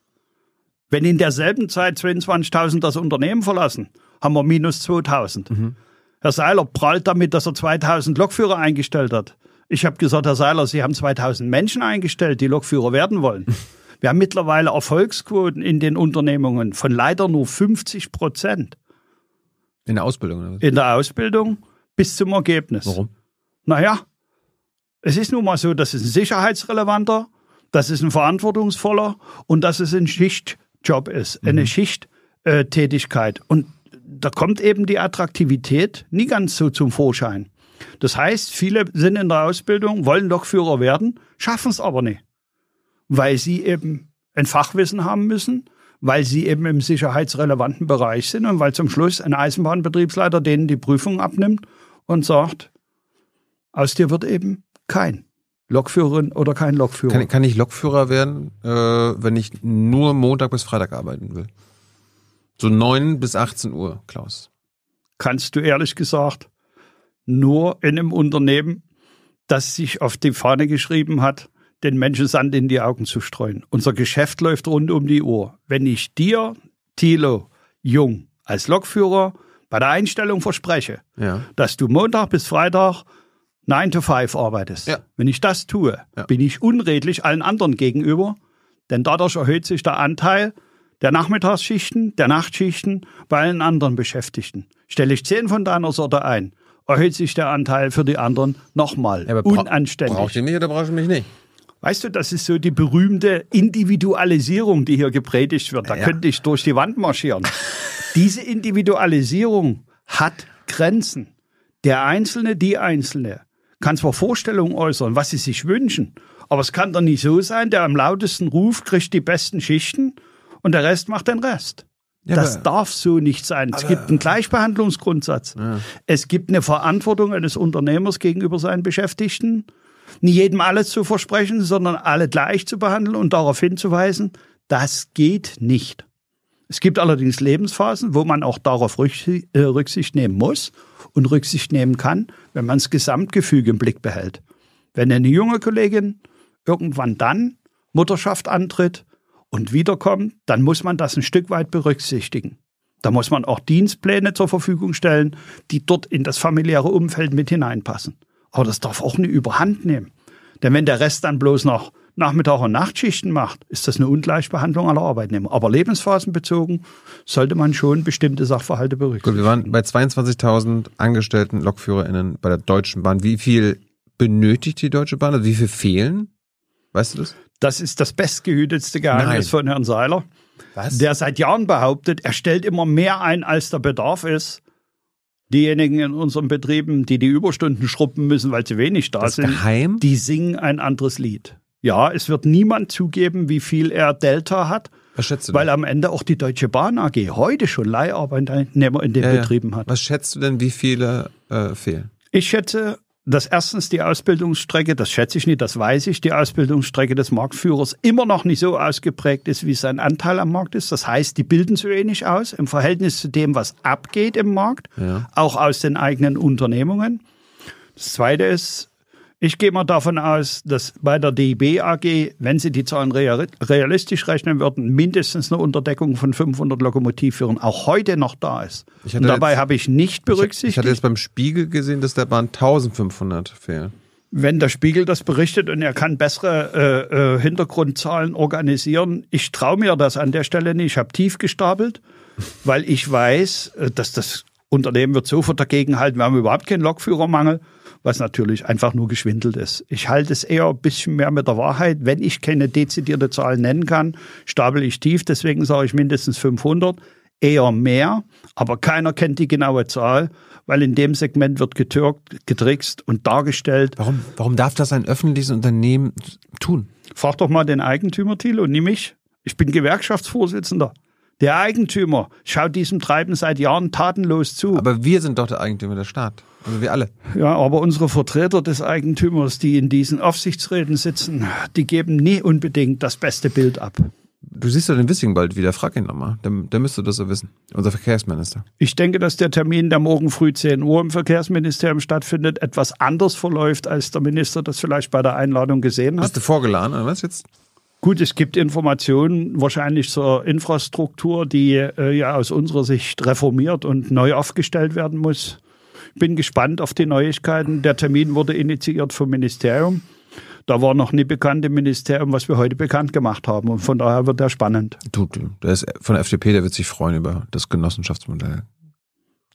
Wenn in derselben Zeit 22.000 das Unternehmen verlassen, haben wir minus 2.000. Mhm. Herr Seiler prahlt damit, dass er 2.000 Lokführer eingestellt hat. Ich habe gesagt, Herr Seiler, Sie haben 2.000 Menschen eingestellt, die Lokführer werden wollen. Wir haben mittlerweile Erfolgsquoten in den Unternehmungen von leider nur 50 Prozent. In der Ausbildung? Oder? In der Ausbildung bis zum Ergebnis. Warum? Naja, es ist nun mal so, dass es ein sicherheitsrelevanter, dass es ein verantwortungsvoller und dass es ein Schichtjob ist, mhm. eine Schichttätigkeit. Und da kommt eben die Attraktivität nie ganz so zum Vorschein. Das heißt, viele sind in der Ausbildung, wollen Lokführer werden, schaffen es aber nicht, weil sie eben ein Fachwissen haben müssen, weil sie eben im sicherheitsrelevanten Bereich sind und weil zum Schluss ein Eisenbahnbetriebsleiter denen die Prüfung abnimmt und sagt, aus dir wird eben kein Lokführerin oder kein Lokführer. Kann, kann ich Lokführer werden, äh, wenn ich nur Montag bis Freitag arbeiten will? So 9 bis 18 Uhr, Klaus. Kannst du ehrlich gesagt nur in einem Unternehmen, das sich auf die Fahne geschrieben hat, den Menschen Sand in die Augen zu streuen. Unser Geschäft läuft rund um die Uhr. Wenn ich dir, Thilo Jung, als Lokführer bei der Einstellung verspreche, ja. dass du Montag bis Freitag 9 to 5 arbeitest. Ja. Wenn ich das tue, ja. bin ich unredlich allen anderen gegenüber, denn dadurch erhöht sich der Anteil der Nachmittagsschichten, der Nachtschichten, bei allen anderen Beschäftigten. Stelle ich zehn von deiner Sorte ein, erhöht sich der Anteil für die anderen nochmal. Ja, Unanständig. Braucht ihr mich oder braucht ihr mich nicht? Weißt du, das ist so die berühmte Individualisierung, die hier gepredigt wird. Da Ja. könnte ich durch die Wand marschieren. Diese Individualisierung hat Grenzen. Der Einzelne, die Einzelne, kann zwar Vorstellungen äußern, was sie sich wünschen, aber es kann doch nicht so sein, der am lautesten ruft, kriegt die besten Schichten und der Rest macht den Rest. Ja, das darf so nicht sein. Es gibt einen Gleichbehandlungsgrundsatz. Es gibt eine Verantwortung eines Unternehmers gegenüber seinen Beschäftigten, nie jedem alles zu versprechen, sondern alle gleich zu behandeln und darauf hinzuweisen, das geht nicht. Es gibt allerdings Lebensphasen, wo man auch darauf äh, Rücksicht nehmen muss und Rücksicht nehmen kann, wenn man das Gesamtgefüge im Blick behält. Wenn eine junge Kollegin irgendwann dann Mutterschaft antritt und wiederkommt, dann muss man das ein Stück weit berücksichtigen. Da muss man auch Dienstpläne zur Verfügung stellen, die dort in das familiäre Umfeld mit hineinpassen. Aber das darf auch eine Überhand nehmen. Denn wenn der Rest dann bloß noch Nachmittag- und Nachtschichten macht, ist das eine Ungleichbehandlung aller Arbeitnehmer. Aber lebensphasenbezogen sollte man schon bestimmte Sachverhalte Gut, berücksichtigen. wir waren bei 22.000 angestellten LokführerInnen bei der Deutschen Bahn. Wie viel benötigt die Deutsche Bahn? Also wie viel fehlen? Weißt du das? Das ist das bestgehütetste Geheimnis Nein. von Herrn Seiler, Was? der seit Jahren behauptet, er stellt immer mehr ein, als der Bedarf ist. Diejenigen in unseren Betrieben, die die Überstunden schruppen müssen, weil sie wenig da das sind, geheim? die singen ein anderes Lied. Ja, es wird niemand zugeben, wie viel er Delta hat, Was schätzt du weil denn? am Ende auch die Deutsche Bahn AG heute schon Leiharbeitnehmer in den ja. Betrieben hat. Was schätzt du denn, wie viele äh, fehlen? Ich schätze, dass erstens die Ausbildungsstrecke, das schätze ich nicht, das weiß ich, die Ausbildungsstrecke des Marktführers immer noch nicht so ausgeprägt ist, wie sein Anteil am Markt ist. Das heißt, die bilden zu wenig aus im Verhältnis zu dem, was abgeht im Markt, Ja. auch aus den eigenen Unternehmungen. Das Zweite ist, ich gehe mal davon aus, dass bei der DIB AG, wenn sie die Zahlen real- realistisch rechnen würden, mindestens eine Unterdeckung von 500 Lokomotivführern auch heute noch da ist. Dabei habe ich nicht Ich, berücksichtigt. ich hatte jetzt beim Spiegel gesehen, dass der Bahn 1500 fehlen. wenn der Spiegel das berichtet und er kann bessere äh, äh, Hintergrundzahlen organisieren, ich traue mir das an der Stelle nicht. Ich habe tief gestapelt, weil ich weiß, äh, dass das Unternehmen wird sofort dagegenhalten. Wir haben überhaupt keinen Lokführermangel, was natürlich einfach nur geschwindelt ist. Ich halte es eher ein bisschen mehr mit der Wahrheit. Wenn ich keine dezidierte Zahl nennen kann, stapel ich tief. Deswegen sage ich mindestens 500, eher mehr. Aber keiner kennt die genaue Zahl, weil in dem Segment wird getürkt, getrickst und dargestellt, Warum, warum darf das ein öffentliches Unternehmen tun? Frag doch mal den Eigentümer, Thilo, und nie mich. Ich bin Gewerkschaftsvorsitzender. Der Eigentümer schaut diesem Treiben seit Jahren tatenlos zu. Aber wir sind doch der Eigentümer der Staat. Also wir alle. ja, aber unsere Vertreter des Eigentümers, die in diesen Aufsichtsräten sitzen, die geben nie unbedingt das beste Bild ab. Du siehst doch den Wissing bald wieder. Frag ihn nochmal. Der, der müsste das so wissen. Unser Verkehrsminister. Ich denke, dass der Termin, der morgen früh 10 Uhr im Verkehrsministerium stattfindet, etwas anders verläuft, als der Minister das vielleicht bei der Einladung gesehen hat. Bist du vorgeladen, oder was jetzt? Gut, es gibt Informationen wahrscheinlich zur Infrastruktur, die äh, ja aus unserer Sicht reformiert und neu aufgestellt werden muss. Ich bin gespannt auf die Neuigkeiten. Der Termin wurde initiiert vom Ministerium. Da war noch nie bekannt im Ministerium, was wir heute bekannt gemacht haben. Und von daher wird er spannend. Du, der ist von der FDP, der wird sich freuen über das Genossenschaftsmodell.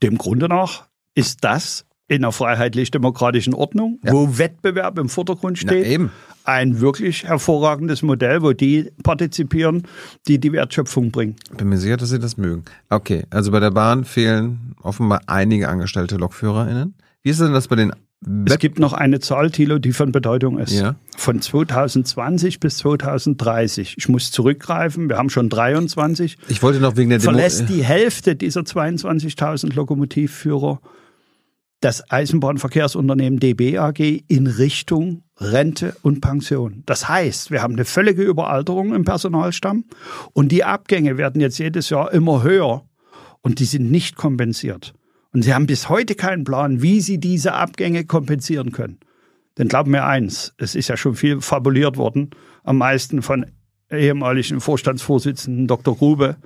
Dem Grunde nach ist das in einer freiheitlich-demokratischen Ordnung, Ja. wo Wettbewerb im Vordergrund Na steht, eben. ein wirklich hervorragendes Modell, wo die partizipieren, die die Wertschöpfung bringen. Bin mir sicher, dass sie das mögen. Okay, also bei der Bahn fehlen offenbar einige angestellte LokführerInnen. Wie ist denn das bei den Es Web gibt noch eine Zahl, Thilo, die von Bedeutung ist. Ja. Von 2020 bis 2030. Ich muss zurückgreifen, wir haben schon 23. Ich wollte noch wegen der Demo Verlässt die Hälfte dieser 22.000 Lokomotivführer das Eisenbahnverkehrsunternehmen DB AG in Richtung Rente und Pension. Das heißt, wir haben eine völlige Überalterung im Personalstamm und die Abgänge werden jetzt jedes Jahr immer höher und die sind nicht kompensiert. Und sie haben bis heute keinen Plan, wie sie diese Abgänge kompensieren können. Denn glaub mir eins, es ist ja schon viel fabuliert worden, am meisten von ehemaligen Vorstandsvorsitzenden Dr. Grube,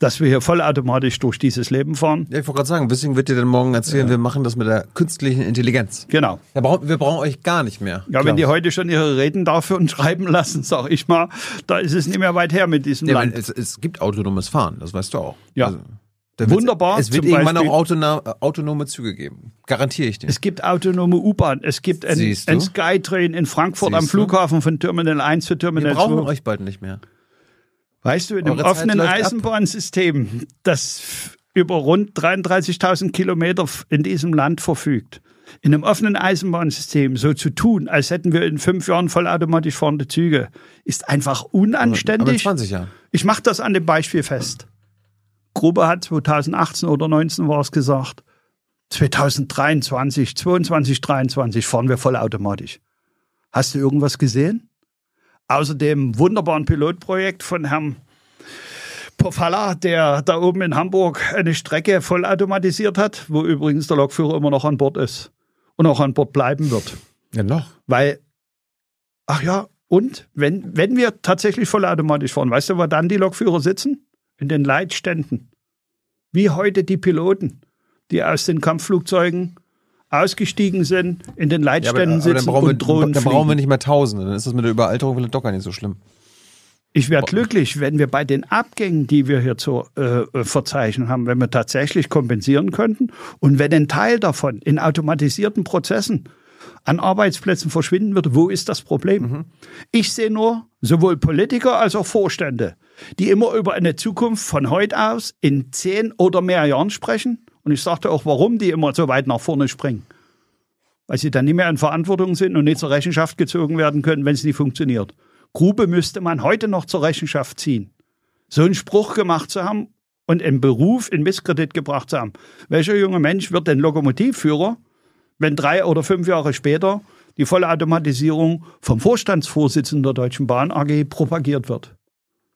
dass wir hier vollautomatisch durch dieses Leben fahren. Ja, ich wollte gerade sagen, Wissing wird dir dann morgen erzählen, wir machen das mit der künstlichen Intelligenz. Genau. Wir brauchen, wir brauchen euch gar nicht mehr. Ja, wenn die heute schon ihre Reden dafür und schreiben lassen, sag ich mal, da ist es nicht mehr weit her mit diesem Ja, Land. es, es gibt autonomes Fahren, das weißt du auch. Ja. wird's- Wunderbar, Es wird irgendwann Beispiel- auch autona autonome Züge geben. Garantiere ich dir. Es gibt autonome U-Bahn, es gibt ein, du? ein Skytrain in Frankfurt am Siehst du? Flughafen von Terminal 1 zu Wir Terminal brauchen 2. euch bald nicht mehr. Weißt du, in dem offenen. Eisenbahnsystem, das über rund 33.000 Kilometer in diesem Land verfügt, in einem offenen Eisenbahnsystem so zu tun, als hätten wir in fünf Jahren vollautomatisch fahrende Züge, ist einfach Aber in unanständig. 20 Jahren. Ich mache das an dem Beispiel fest. Gruber hat 2018 oder 19 war es gesagt, 2023, 22, 23 fahren wir vollautomatisch. Hast du irgendwas gesehen? Außer dem wunderbaren Pilotprojekt von Herrn Pofalla, der da oben in Hamburg eine Strecke vollautomatisiert hat, wo übrigens der Lokführer immer noch an Bord ist und auch an Bord bleiben wird. Ja, noch. Weil, ach ja, und wenn, wenn wir tatsächlich vollautomatisch fahren, weißt du, wo dann die Lokführer sitzen? In den Leitständen. Wie heute die Piloten, die aus den Kampfflugzeugen ausgestiegen sind, in den Ja, aber, Leitständen aber sitzen brauchen wir, und drohen dann brauchen wir nicht mehr Tausende. Dann ist das mit der Überalterung vielleicht doch gar nicht so schlimm. Ich wäre glücklich, wenn wir bei den Abgängen, die wir hier zu äh, äh, verzeichnen haben, wenn wir tatsächlich kompensieren könnten und wenn ein Teil davon in automatisierten Prozessen an Arbeitsplätzen verschwinden würde, wo ist das Problem? Ich sehe nur sowohl Politiker als auch Vorstände, die immer über eine Zukunft von heute aus in zehn oder mehr Jahren sprechen. Und ich sagte auch, warum die immer so weit nach vorne springen. Weil sie dann nicht mehr in Verantwortung sind und nicht zur Rechenschaft gezogen werden können, wenn es nicht funktioniert. Grube müsste man heute noch zur Rechenschaft ziehen. So einen Spruch gemacht zu haben und im Beruf in Misskredit gebracht zu haben. Welcher junge Mensch wird denn Lokomotivführer, wenn drei oder fünf Jahre später die volle Automatisierung vom Vorstandsvorsitzenden der Deutschen Bahn AG propagiert wird?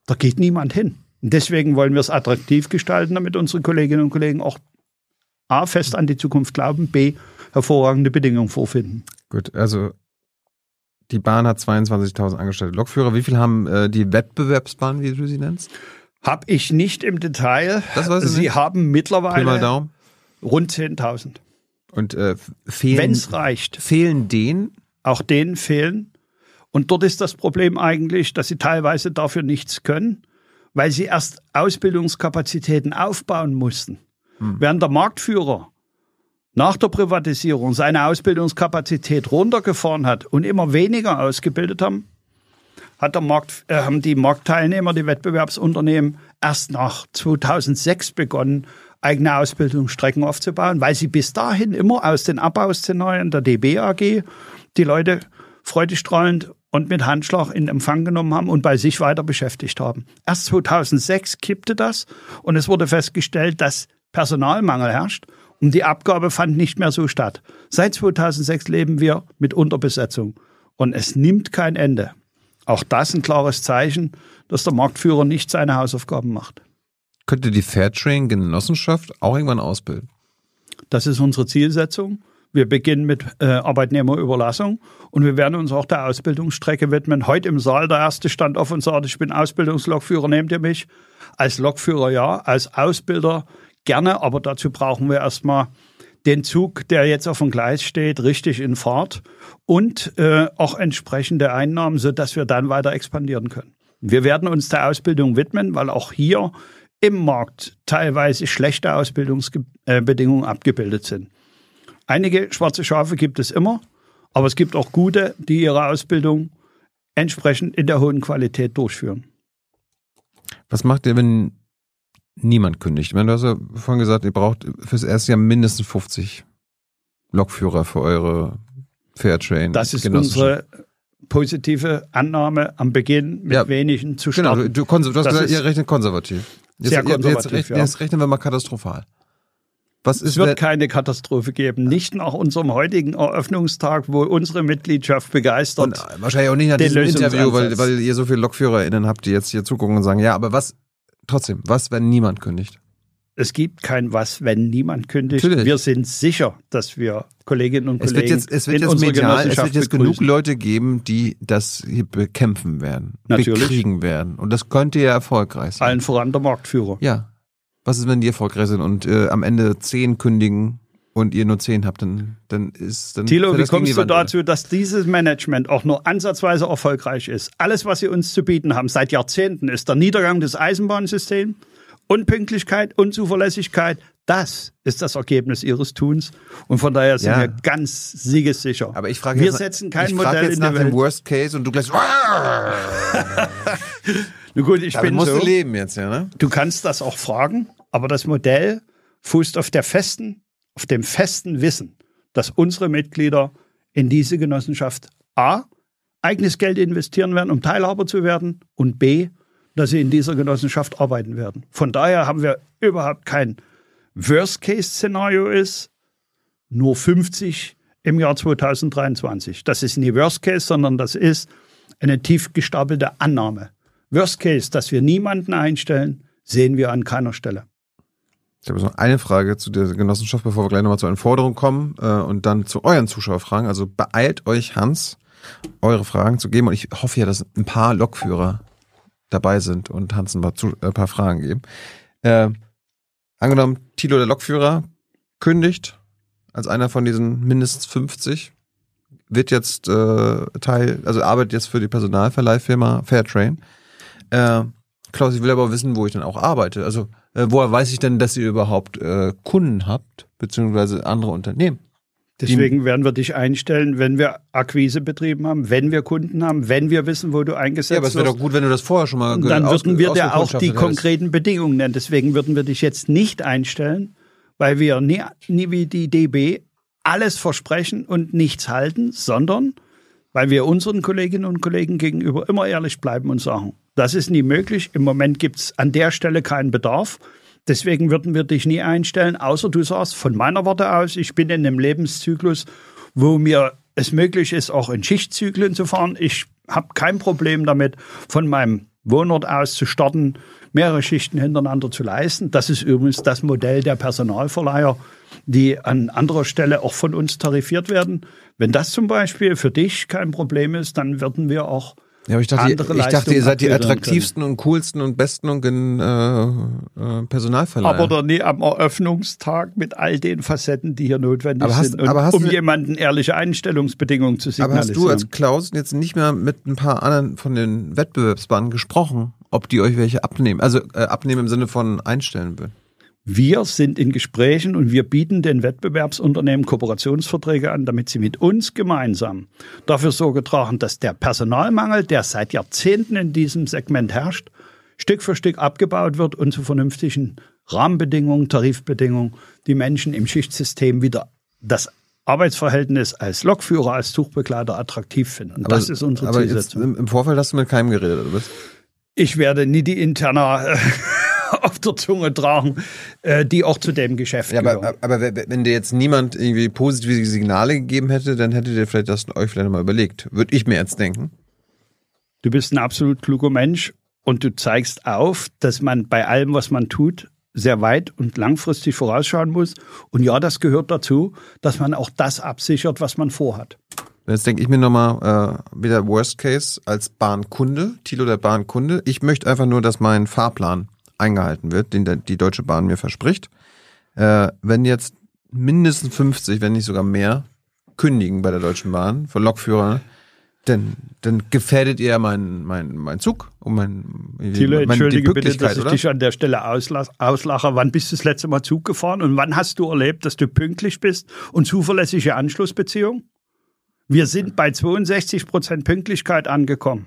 Da geht niemand hin. Und deswegen wollen wir es attraktiv gestalten, damit unsere Kolleginnen und Kollegen auch A, fest an die Zukunft glauben, B, hervorragende Bedingungen vorfinden. Gut, also die Bahn hat 22.000 angestellte Lokführer. Wie viel haben äh, die Wettbewerbsbahnen, wie du sie nennst? Hab ich nicht im Detail. Das weiß ich Sie nicht. haben mittlerweile rund 10.000. Und äh, fehlen, Wenn es reicht. fehlen denen? Auch denen fehlen. Und dort ist das Problem eigentlich, dass sie teilweise dafür nichts können, weil sie erst Ausbildungskapazitäten aufbauen mussten. Während der Marktführer nach der Privatisierung seine Ausbildungskapazität runtergefahren hat und immer weniger ausgebildet haben, hat der Markt, äh, haben die Marktteilnehmer, die Wettbewerbsunternehmen erst nach 2006 begonnen, eigene Ausbildungsstrecken aufzubauen, weil sie bis dahin immer aus den Abbauszenarien der DB AG die Leute freudestrahlend und mit Handschlag in Empfang genommen haben und bei sich weiter beschäftigt haben. Erst 2006 kippte das und es wurde festgestellt, dass Personalmangel herrscht und die Abgabe fand nicht mehr so statt. Seit 2006 leben wir mit Unterbesetzung und es nimmt kein Ende. Auch das ein klares Zeichen, dass der Marktführer nicht seine Hausaufgaben macht. Könnte die Fairtrain-Genossenschaft auch irgendwann ausbilden? Das ist unsere Zielsetzung. Wir beginnen mit äh, Arbeitnehmerüberlassung und wir werden uns auch der Ausbildungsstrecke widmen. Heute im Saal der erste stand auf und sagte, ich bin Ausbildungslokführer, nehmt ihr mich? Als Lokführer ja, als Ausbilder gerne, aber dazu brauchen wir erstmal den Zug, der jetzt auf dem Gleis steht, richtig in Fahrt und äh, auch entsprechende Einnahmen, sodass wir dann weiter expandieren können. Wir werden uns der Ausbildung widmen, weil auch hier im Markt teilweise schlechte Ausbildungsbedingungen abgebildet sind. Einige schwarze Schafe gibt es immer, aber es gibt auch gute, die ihre Ausbildung entsprechend in der hohen Qualität durchführen. Was macht ihr, wenn niemand kündigt? Ich meine, du hast ja vorhin gesagt, ihr braucht fürs erste Jahr mindestens 50 Lokführer für eure Fairtrain. Das ist unsere positive Annahme am Beginn mit Ja, wenigen zu Genau, du, du, du hast Das gesagt, ihr rechnet konservativ. Jetzt, sehr konservativ, Jetzt, ja. jetzt rechnen wir mal katastrophal. Was Es ist, wird wenn- keine Katastrophe geben. Nicht nach unserem heutigen Eröffnungstag, wo unsere Mitgliedschaft begeistert. und wahrscheinlich auch nicht nach diesem Interview, weil, weil ihr so viele LokführerInnen habt, die jetzt hier zugucken und sagen, ja, aber was, trotzdem, was, wenn niemand kündigt? es gibt kein Was, wenn niemand kündigt. Natürlich. Wir sind sicher, dass wir Kolleginnen und Es Kollegen wird jetzt, es wird in jetzt medial, es wird jetzt genug. Leute geben, die das hier bekämpfen werden, Natürlich. bekriegen werden. Und das könnte ja erfolgreich sein. Allen voran der Marktführer. Ja. Was ist, wenn die erfolgreich sind und äh, am Ende zehn kündigen und ihr nur zehn habt, dann, dann ist dann. Thilo, wie kommst du dazu, dass dieses Management auch nur ansatzweise erfolgreich ist? Alles, was sie uns zu bieten haben seit Jahrzehnten, ist der Niedergang des Eisenbahnsystems, Unpünktlichkeit, Unzuverlässigkeit. Das ist das Ergebnis ihres Tuns. Und von daher sind Ja. wir ganz siegessicher. Aber ich frage wir jetzt, setzen kein ich Modell jetzt in nach dem. Worst Case und du gleich. Na gut, ich Damit bin musst so. du leben jetzt, ja, ne? Du kannst das auch fragen, aber das Modell fußt auf der festen, auf dem festen Wissen, dass unsere Mitglieder in diese Genossenschaft A eigenes Geld investieren werden, um Teilhaber zu werden und B, dass sie in dieser Genossenschaft arbeiten werden. Von daher haben wir überhaupt kein Worst-Case-Szenario ist nur 50 im Jahr 2023. Das ist nie Worst Case, sondern das ist eine tief gestapelte Annahme. Worst Case, dass wir niemanden einstellen, sehen wir an keiner Stelle. Ich habe noch eine Frage zu der Genossenschaft, bevor wir gleich nochmal zu einer Forderung kommen äh, und dann zu euren Zuschauerfragen. Also beeilt euch, Hans, eure Fragen zu geben. Und ich hoffe ja, dass ein paar Lokführer dabei sind und Hans ein paar, zu, äh, paar Fragen geben. Äh, angenommen, Tilo, der Lokführer, kündigt als einer von diesen mindestens 50, wird jetzt äh, Teil, also arbeitet jetzt für die Personalverleihfirma Fairtrain. Klaus, ich will aber wissen, wo ich dann auch arbeite. Also, äh, woher weiß ich denn, dass ihr überhaupt äh, Kunden habt, beziehungsweise andere Unternehmen? Deswegen werden wir dich einstellen, wenn wir Akquise betrieben haben, wenn wir Kunden haben, wenn wir wissen, wo du eingesetzt Ja, aber es wäre wirst. doch gut, wenn du das vorher schon mal Und ge- dann würden wir dir auch die konkreten Bedingungen nennen. Deswegen würden wir dich jetzt nicht einstellen, weil wir nie, nie wie die DB alles versprechen und nichts halten, sondern weil wir unseren Kolleginnen und Kollegen gegenüber immer ehrlich bleiben und sagen, das ist nie möglich. Im Moment gibt es an der Stelle keinen Bedarf. Deswegen würden wir dich nie einstellen, außer du sagst von meiner Warte aus, ich bin in einem Lebenszyklus, wo mir es möglich ist, auch in Schichtzyklen zu fahren. Ich habe kein Problem damit, von meinem Wohnort aus zu starten, mehrere Schichten hintereinander zu leisten. Das ist übrigens das Modell der Personalverleiher, die an anderer Stelle auch von uns tarifiert werden. Wenn das zum Beispiel für dich kein Problem ist, dann würden wir auch Ja, aber ich dachte, ihr, andere ich dachte, ihr seid die attraktivsten und coolsten und besten und in, äh, äh, Personalverleiher. Aber doch nie am Eröffnungstag mit all den Facetten, die hier notwendig Aber hast- sind, und, aber hast um du- jemanden ehrliche Einstellungsbedingungen zu Aber hast signalisieren. du als Klaus jetzt nicht mehr mit ein paar anderen von den Wettbewerbsbahnen gesprochen, ob die euch welche abnehmen? Also äh, abnehmen im Sinne von einstellen würden. Wir sind in Gesprächen und wir bieten den Wettbewerbsunternehmen Kooperationsverträge an, damit sie mit uns gemeinsam dafür Sorge tragen, dass der Personalmangel, der seit Jahrzehnten in diesem Segment herrscht, Stück für Stück abgebaut wird und zu vernünftigen Rahmenbedingungen, Tarifbedingungen die Menschen im Schichtsystem wieder das Arbeitsverhältnis als Lokführer, als Tuchbegleiter attraktiv finden. das ist unsere aber jetzt Zielsetzung. im, im Vorfeld hast du mit keinem geredet, oder was? Ich werde nie die Interna äh, auf der Zunge tragen, äh, die auch zu dem Geschäft Ja, gehören. aber, aber wenn- wenn dir jetzt niemand irgendwie positive Signale gegeben hätte, dann hättet ihr vielleicht das euch vielleicht mal überlegt. Würde ich mir jetzt denken. Du bist ein absolut kluger Mensch und du zeigst auf, dass man bei allem, was man tut, sehr weit und langfristig vorausschauen muss. Und ja, das gehört dazu, dass man auch das absichert, was man vorhat. Jetzt denke ich mir nochmal äh, wieder Worst Case als Bahnkunde, Tilo der Bahnkunde. Ich möchte einfach nur, dass mein Fahrplan eingehalten wird, den die Deutsche Bahn mir verspricht. Äh, wenn jetzt mindestens 50, wenn nicht sogar mehr, kündigen bei der Deutschen Bahn von Lokführern, dann, dann gefährdet ihr meinen mein, mein Zug und mein, Thilo, mein, die entschuldige bitte, dass ich oder? dich an der Stelle auslache. Wann bist du das letzte Mal Zug gefahren und wann hast du erlebt, dass du pünktlich bist und zuverlässige Anschlussbeziehung? Wir sind bei 62 Prozent Pünktlichkeit angekommen.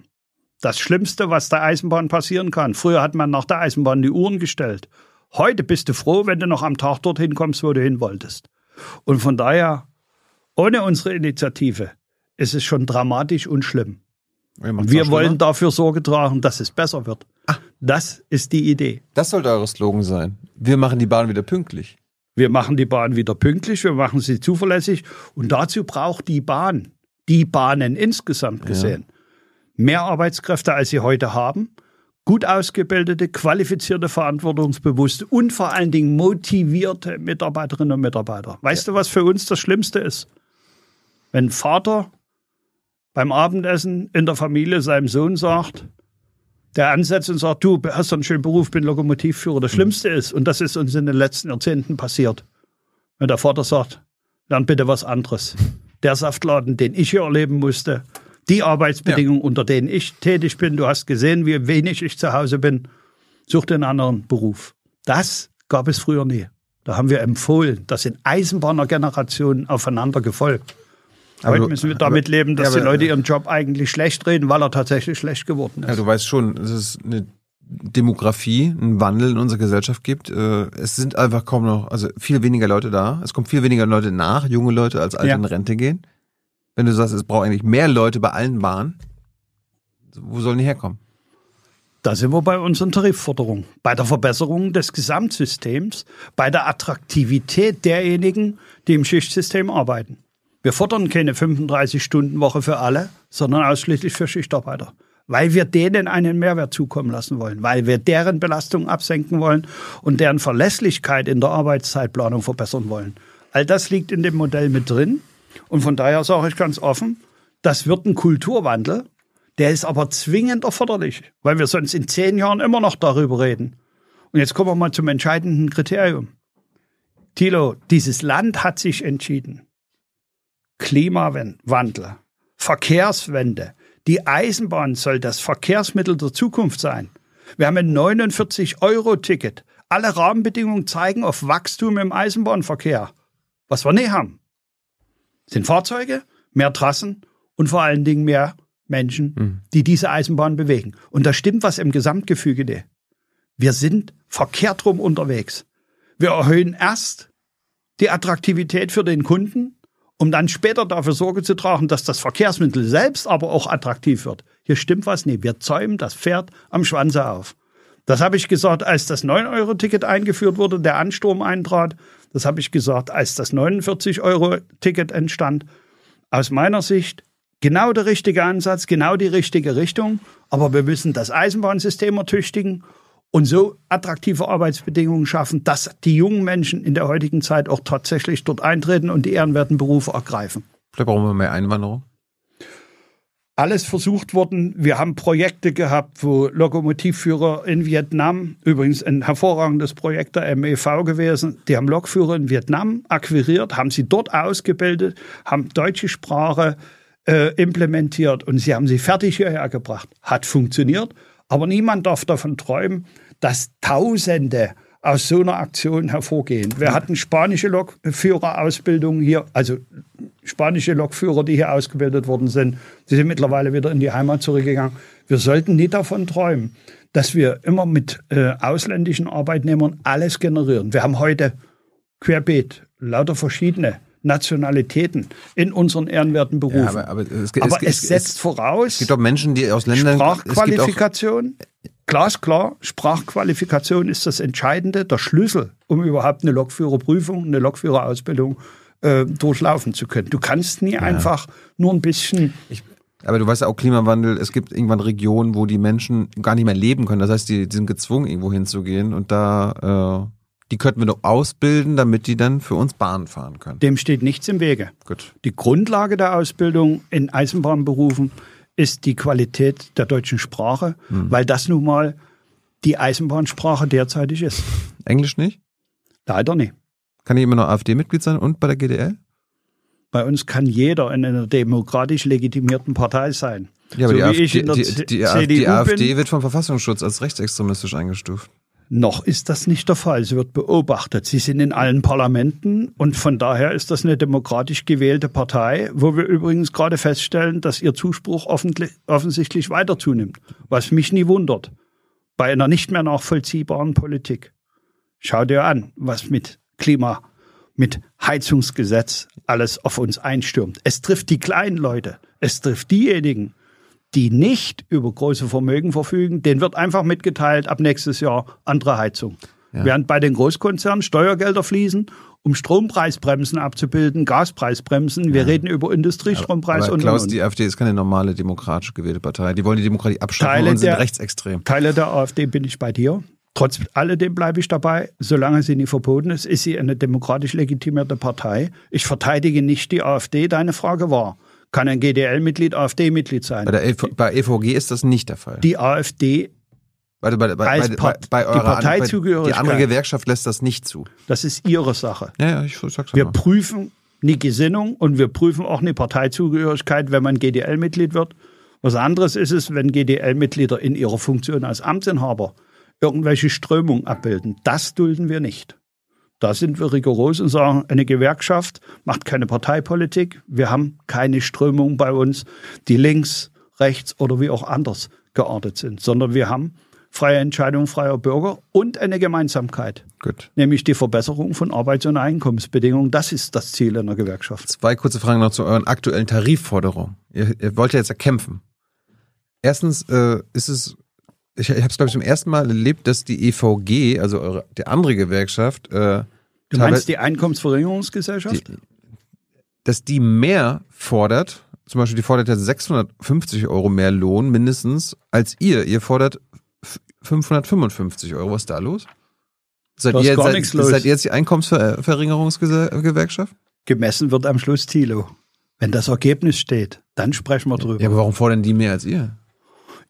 Das Schlimmste, was der Eisenbahn passieren kann. Früher hat man nach der Eisenbahn die Uhren gestellt. Heute bist du froh, wenn du noch am Tag dorthin kommst, wo du hin wolltest. Und von daher, ohne unsere Initiative, ist es schon dramatisch und schlimm. Wir wollen dafür Sorge tragen, dass es besser wird. Das ist die Idee. Das sollte eure Slogan sein. Wir machen die Bahn wieder pünktlich. Wir machen die Bahn wieder pünktlich, wir machen sie zuverlässig und dazu braucht die Bahn, die Bahnen insgesamt gesehen, mehr Arbeitskräfte, als sie heute haben, gut ausgebildete, qualifizierte, verantwortungsbewusste und vor allen Dingen motivierte Mitarbeiterinnen und Mitarbeiter. Weißt du, was für uns das Schlimmste ist? Wenn Vater beim Abendessen in der Familie seinem Sohn sagt, der ansetzt und sagt, du hast einen schönen Beruf, bin Lokomotivführer. Das Schlimmste ist, und das ist uns in den letzten Jahrzehnten passiert, wenn der Vater sagt, lern bitte was anderes. Der Saftladen, den ich hier erleben musste, die Arbeitsbedingungen, unter denen ich tätig bin, du hast gesehen, wie wenig ich zu Hause bin, such einen anderen Beruf. Das gab es früher nie. Da haben wir empfohlen, da sind Eisenbahnergenerationen aufeinander gefolgt. Aber Heute du- müssen wir damit leben, dass ja, die aber- Leute ihren Job eigentlich schlecht reden, weil er tatsächlich schlecht geworden ist. Ja, du weißt schon, es ist eine Demografie, ein Wandel in unserer Gesellschaft gibt. Äh, Es sind einfach kaum noch, also viel weniger Leute da. Es kommen viel weniger Leute nach, junge Leute, als alte Ja. in Rente gehen. Wenn du sagst, es braucht eigentlich mehr Leute bei allen Bahnen, wo sollen die herkommen? Da sind wir bei unseren Tarifforderungen, bei der Verbesserung des Gesamtsystems, bei der Attraktivität derjenigen, die im Schichtsystem arbeiten. Wir fordern keine 35-Stunden-Woche für alle, sondern ausschließlich für Schichtarbeiter, weil wir denen einen Mehrwert zukommen lassen wollen, weil wir deren Belastung absenken wollen und deren Verlässlichkeit in der Arbeitszeitplanung verbessern wollen. All das liegt in dem Modell mit drin und von daher sage ich ganz offen, das wird ein Kulturwandel, der ist aber zwingend erforderlich, weil wir sonst in zehn Jahren immer noch darüber reden. Und jetzt kommen wir mal zum entscheidenden Kriterium. Thilo, dieses Land hat sich entschieden. Klimawandel, Verkehrswende. Die Eisenbahn soll das Verkehrsmittel der Zukunft sein. Wir haben ein 49-Euro-Ticket. Alle Rahmenbedingungen zeigen auf Wachstum im Eisenbahnverkehr. Was wir nicht haben, sind Fahrzeuge, mehr Trassen und vor allen Dingen mehr Menschen, die diese Eisenbahn bewegen. Und da stimmt was im Gesamtgefüge nicht. Wir sind verkehrt rum unterwegs. Wir erhöhen erst die Attraktivität für den Kunden, um dann später dafür Sorge zu tragen, dass das Verkehrsmittel selbst aber auch attraktiv wird. Hier stimmt was nicht. Wir zäumen das Pferd am Schwanze auf. Das habe ich gesagt, als das 9-Euro-Ticket eingeführt wurde, der Ansturm eintrat. Das habe ich gesagt, als das 49-Euro-Ticket entstand. Aus meiner Sicht genau der richtige Ansatz, genau die richtige Richtung. Aber wir müssen das Eisenbahnsystem ertüchtigen und so attraktive Arbeitsbedingungen schaffen, dass die jungen Menschen in der heutigen Zeit auch tatsächlich dort eintreten und die ehrenwerten Berufe ergreifen. Vielleicht brauchen wir mehr Einwanderung. Alles versucht worden. Wir haben Projekte gehabt, wo Lokomotivführer in Vietnam, übrigens ein hervorragendes Projekt der MEV gewesen, die haben Lokführer in Vietnam akquiriert, haben sie dort ausgebildet, haben deutsche Sprache äh, implementiert und sie haben sie fertig hierher gebracht. Hat funktioniert, aber niemand darf davon träumen, dass Tausende aus so einer Aktion hervorgehen. Wir hatten spanische Lokführerausbildung hier, also spanische Lokführer, die hier ausgebildet worden sind. Die sind mittlerweile wieder in die Heimat zurückgegangen. Wir sollten nicht davon träumen, dass wir immer mit äh, ausländischen Arbeitnehmern alles generieren. Wir haben heute querbeet, lauter verschiedene Nationalitäten in unseren ehrenwerten Berufen. Ja, aber, aber es, Aber es, es, setzt voraus es gibt auch Menschen, die aus Ländern. Sprachqualifikation. Glasklar, Sprachqualifikation ist das Entscheidende, der Schlüssel, um überhaupt eine Lokführerprüfung, eine Lokführerausbildung äh, durchlaufen zu können. Du kannst nie einfach nur ein bisschen ich, aber du weißt ja auch Klimawandel, es gibt irgendwann Regionen, wo die Menschen gar nicht mehr leben können. Das heißt, die, die sind gezwungen, irgendwo hinzugehen und da, äh, die könnten wir doch ausbilden, damit die dann für uns Bahn fahren können. Dem steht nichts im Wege. Gut. Die Grundlage der Ausbildung in Eisenbahnberufen ist die Qualität der deutschen Sprache, weil das nun mal die Eisenbahnsprache derzeitig ist. Englisch nicht? Leider nicht. Kann ich immer noch AfD-Mitglied sein und bei der GDL? Bei uns kann jeder in einer demokratisch legitimierten Partei sein. Ja, aber so die, AfD, die, die, CDU die AfD wird vom Verfassungsschutz als rechtsextremistisch eingestuft. Noch ist das nicht der Fall. Sie wird beobachtet. Sie sind in allen Parlamenten und von daher ist das eine demokratisch gewählte Partei, wo wir übrigens gerade feststellen, dass ihr Zuspruch offensichtlich weiter zunimmt. Was mich nie wundert. Bei einer nicht mehr nachvollziehbaren Politik. Schau dir an, was mit Klima, mit Heizungsgesetz alles auf uns einstürmt. Es trifft die kleinen Leute. Es trifft diejenigen, die nicht über große Vermögen verfügen, denen wird einfach mitgeteilt, ab nächstes Jahr andere Heizung. Während bei den Großkonzernen Steuergelder fließen, um Strompreisbremsen abzubilden, Gaspreisbremsen, wir reden über Industriestrompreis Aber und, Klaus, und. die AfD ist keine normale demokratisch gewählte Partei. Die wollen die Demokratie abschaffen Teile und sind der- rechtsextrem. Teile der AfD bin ich bei dir. Trotz alledem bleibe ich dabei. Solange sie nicht verboten ist, ist sie eine demokratisch legitimierte Partei. Ich verteidige nicht die AfD. Deine Frage war, kann ein GDL-Mitglied AfD-Mitglied sein? Bei der EV, bei EVG ist das nicht der Fall. Die AfD Also bei, bei, Als bei, Part- bei die eurer Parteizugehörigkeit. Die andere Gewerkschaft lässt das nicht zu. Das ist ihre Sache. Ja, ja, ich sag's Wir mal. prüfen eine Gesinnung und wir prüfen auch eine Parteizugehörigkeit, wenn man GDL-Mitglied wird. Was anderes ist es, wenn GDL-Mitglieder in ihrer Funktion als Amtsinhaber irgendwelche Strömungen abbilden. Das dulden wir nicht. Da sind wir rigoros und sagen, eine Gewerkschaft macht keine Parteipolitik. Wir haben keine Strömung bei uns, die links, rechts oder wie auch anders geartet sind, sondern wir haben freie Entscheidung freier Bürger und eine Gemeinsamkeit Gut. nämlich die Verbesserung von Arbeits- und Einkommensbedingungen. Das ist das Ziel einer Gewerkschaft. Zwei kurze Fragen noch zu euren aktuellen Tarifforderungen. Ihr, ihr wollt ja jetzt erkämpfen. Erstens äh, ist es, ich, ich habe es glaube ich zum ersten Mal erlebt, dass die EVG, also eure, die andere Gewerkschaft, äh, Du meinst die Einkommensverringerungsgesellschaft? Die- dass die mehr fordert, zum Beispiel die fordert ja 650 Euro mehr Lohn mindestens als ihr. Ihr fordert f- 555 Euro. Was ist da los? Seid ihr, gar seid, nichts los. seid ihr jetzt die Einkommensverringerungsgewerkschaft? Gemessen wird am Schluss Thilo. Wenn das Ergebnis steht, dann sprechen wir drüber. Ja, aber warum fordern die mehr als ihr?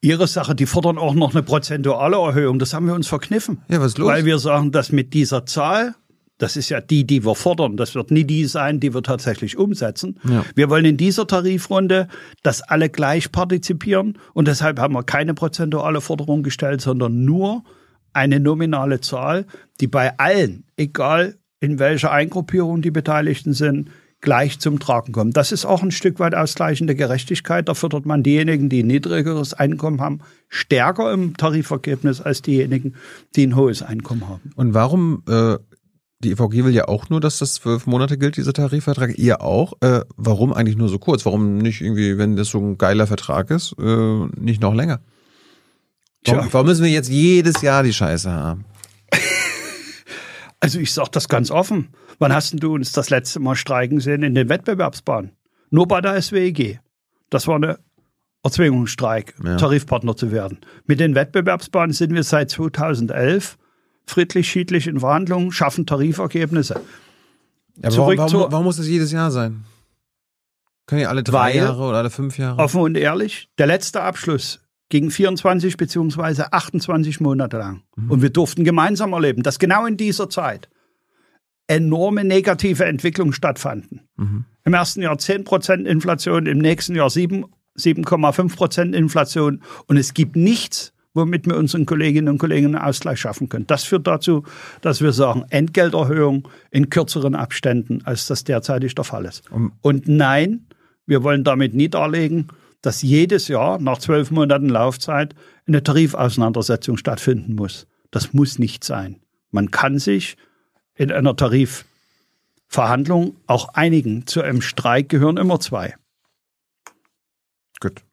Ihre Sache, die fordern auch noch eine prozentuale Erhöhung. Das haben wir uns verkniffen. Ja, was ist los? Weil wir sagen, dass mit dieser Zahl, das ist ja die, die wir fordern, das wird nie die sein, die wir tatsächlich umsetzen. Ja. Wir wollen in dieser Tarifrunde, dass alle gleich partizipieren und deshalb haben wir keine prozentuale Forderung gestellt, sondern nur eine nominale Zahl, die bei allen, egal in welcher Eingruppierung die Beteiligten sind, gleich zum Tragen kommt. Das ist auch ein Stück weit ausgleichende Gerechtigkeit. Da fördert man diejenigen, die ein niedrigeres Einkommen haben, stärker im Tarifergebnis als diejenigen, die ein hohes Einkommen haben. Und warum, äh, die EVG will ja auch nur, dass das zwölf Monate gilt, dieser Tarifvertrag, ihr auch. Äh, warum eigentlich nur so kurz? Warum nicht irgendwie, wenn das so ein geiler Vertrag ist, äh, nicht noch länger? Warum, warum müssen wir jetzt jedes Jahr die Scheiße haben? Also ich sage das ganz offen. Wann hast denn du uns das letzte Mal streiken sehen in den Wettbewerbsbahnen? Nur bei der SWEG. Das war eine Erzwingungsstreik, Ja. Tarifpartner zu werden. Mit den Wettbewerbsbahnen sind wir seit 2011 friedlich, schiedlich in Verhandlungen, schaffen Tarifergebnisse. Ja, aber Zurück warum, warum, warum muss das jedes Jahr sein? Können ja alle drei Jahre oder alle fünf Jahre? Offen und ehrlich, der letzte Abschluss ging 24 beziehungsweise 28 Monate lang. Und wir durften gemeinsam erleben, dass genau in dieser Zeit enorme negative Entwicklungen stattfanden. Mhm. Im ersten Jahr 10% Inflation, im nächsten Jahr 7, 7,5% Inflation. Und es gibt nichts, womit wir unseren Kolleginnen und Kollegen einen Ausgleich schaffen können. Das führt dazu, dass wir sagen, Entgelterhöhung in kürzeren Abständen, als das derzeitig der Fall ist. Um- Und nein, wir wollen damit nie darlegen, dass jedes Jahr nach zwölf Monaten Laufzeit eine Tarifauseinandersetzung stattfinden muss. Das muss nicht sein. Man kann sich in einer Tarifverhandlung auch einigen. Zu einem Streik gehören immer zwei. Gut.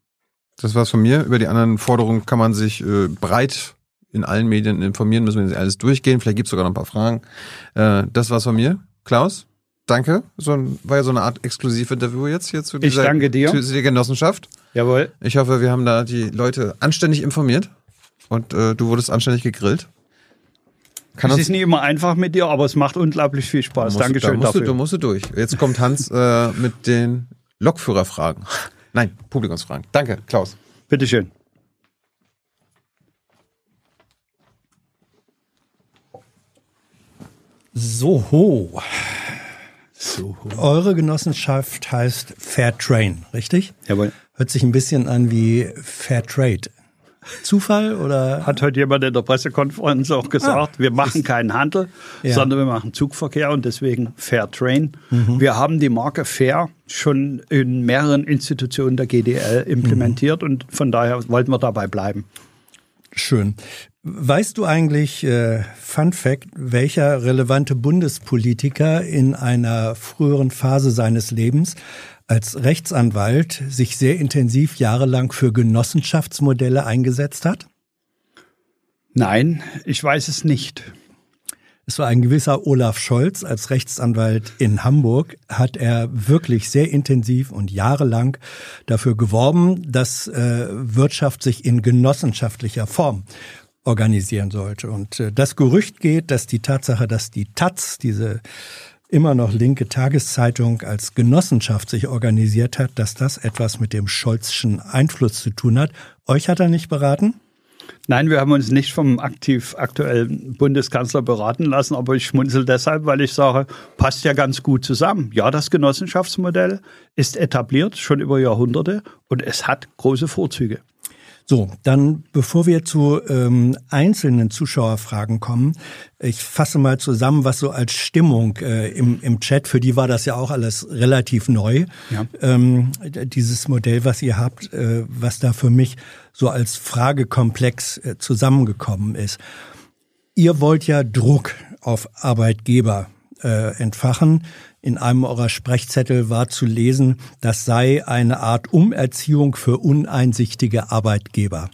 Das war's von mir. Über die anderen Forderungen kann man sich äh, breit in allen Medien informieren, müssen wir nicht alles durchgehen. Vielleicht gibt's sogar noch ein paar Fragen. Äh, das war's von mir. Klaus, danke. So ein, war ja so eine Art Exklusivinterview jetzt hier zu Ich dieser, danke dir. zu dieser Genossenschaft. Jawohl. Ich hoffe, wir haben da die Leute anständig informiert und äh, du wurdest anständig gegrillt. Kann Es ist nicht immer einfach mit dir, aber es macht unglaublich viel Spaß. musst, da Dankeschön musst du, dafür. du musst du durch. Jetzt kommt Hans äh, mit den Lokführerfragen. Nein, Publikumsfragen. Danke, Klaus. Bitteschön. So, So. eure Genossenschaft heißt Fair Train, richtig? Jawohl. Hört sich ein bisschen an wie Fair Trade. Zufall oder? Hat heute jemand in der Pressekonferenz auch gesagt, wir machen keinen Handel, Ja. sondern wir machen Zugverkehr und deswegen Fair Train. Wir haben die Marke Fair schon in mehreren Institutionen der GDL implementiert und von daher wollten wir dabei bleiben. Schön. Weißt du eigentlich, äh, Fun Fact, welcher relevante Bundespolitiker in einer früheren Phase seines Lebens als Rechtsanwalt sich sehr intensiv jahrelang für Genossenschaftsmodelle eingesetzt hat? Nein, ich weiß es nicht. Es war ein gewisser Olaf Scholz. Als Rechtsanwalt in Hamburg hat er wirklich sehr intensiv und jahrelang dafür geworben, dass äh, Wirtschaft sich in genossenschaftlicher Form organisieren sollte. Und äh, das Gerücht geht, dass die Tatsache, dass die Taz, diese immer noch linke Tageszeitung als Genossenschaft sich organisiert hat, dass das etwas mit dem Scholzschen Einfluss zu tun hat. Euch hat er nicht beraten? Nein, wir haben uns nicht vom aktiv aktuellen Bundeskanzler beraten lassen, aber ich schmunzel deshalb, weil ich sage, passt ja ganz gut zusammen. Ja, das Genossenschaftsmodell ist etabliert, schon über Jahrhunderte und es hat große Vorzüge. So, dann bevor wir zu ähm, einzelnen Zuschauerfragen kommen, ich fasse mal zusammen, was so als Stimmung äh, im, im Chat, für die war das ja auch alles relativ neu, ja. ähm, dieses Modell, was ihr habt, äh, was da für mich so als Fragekomplex äh, zusammengekommen ist. Ihr wollt ja Druck auf Arbeitgeber äh, entfachen. In einem eurer Sprechzettel war zu lesen, das sei eine Art Umerziehung für uneinsichtige Arbeitgeber.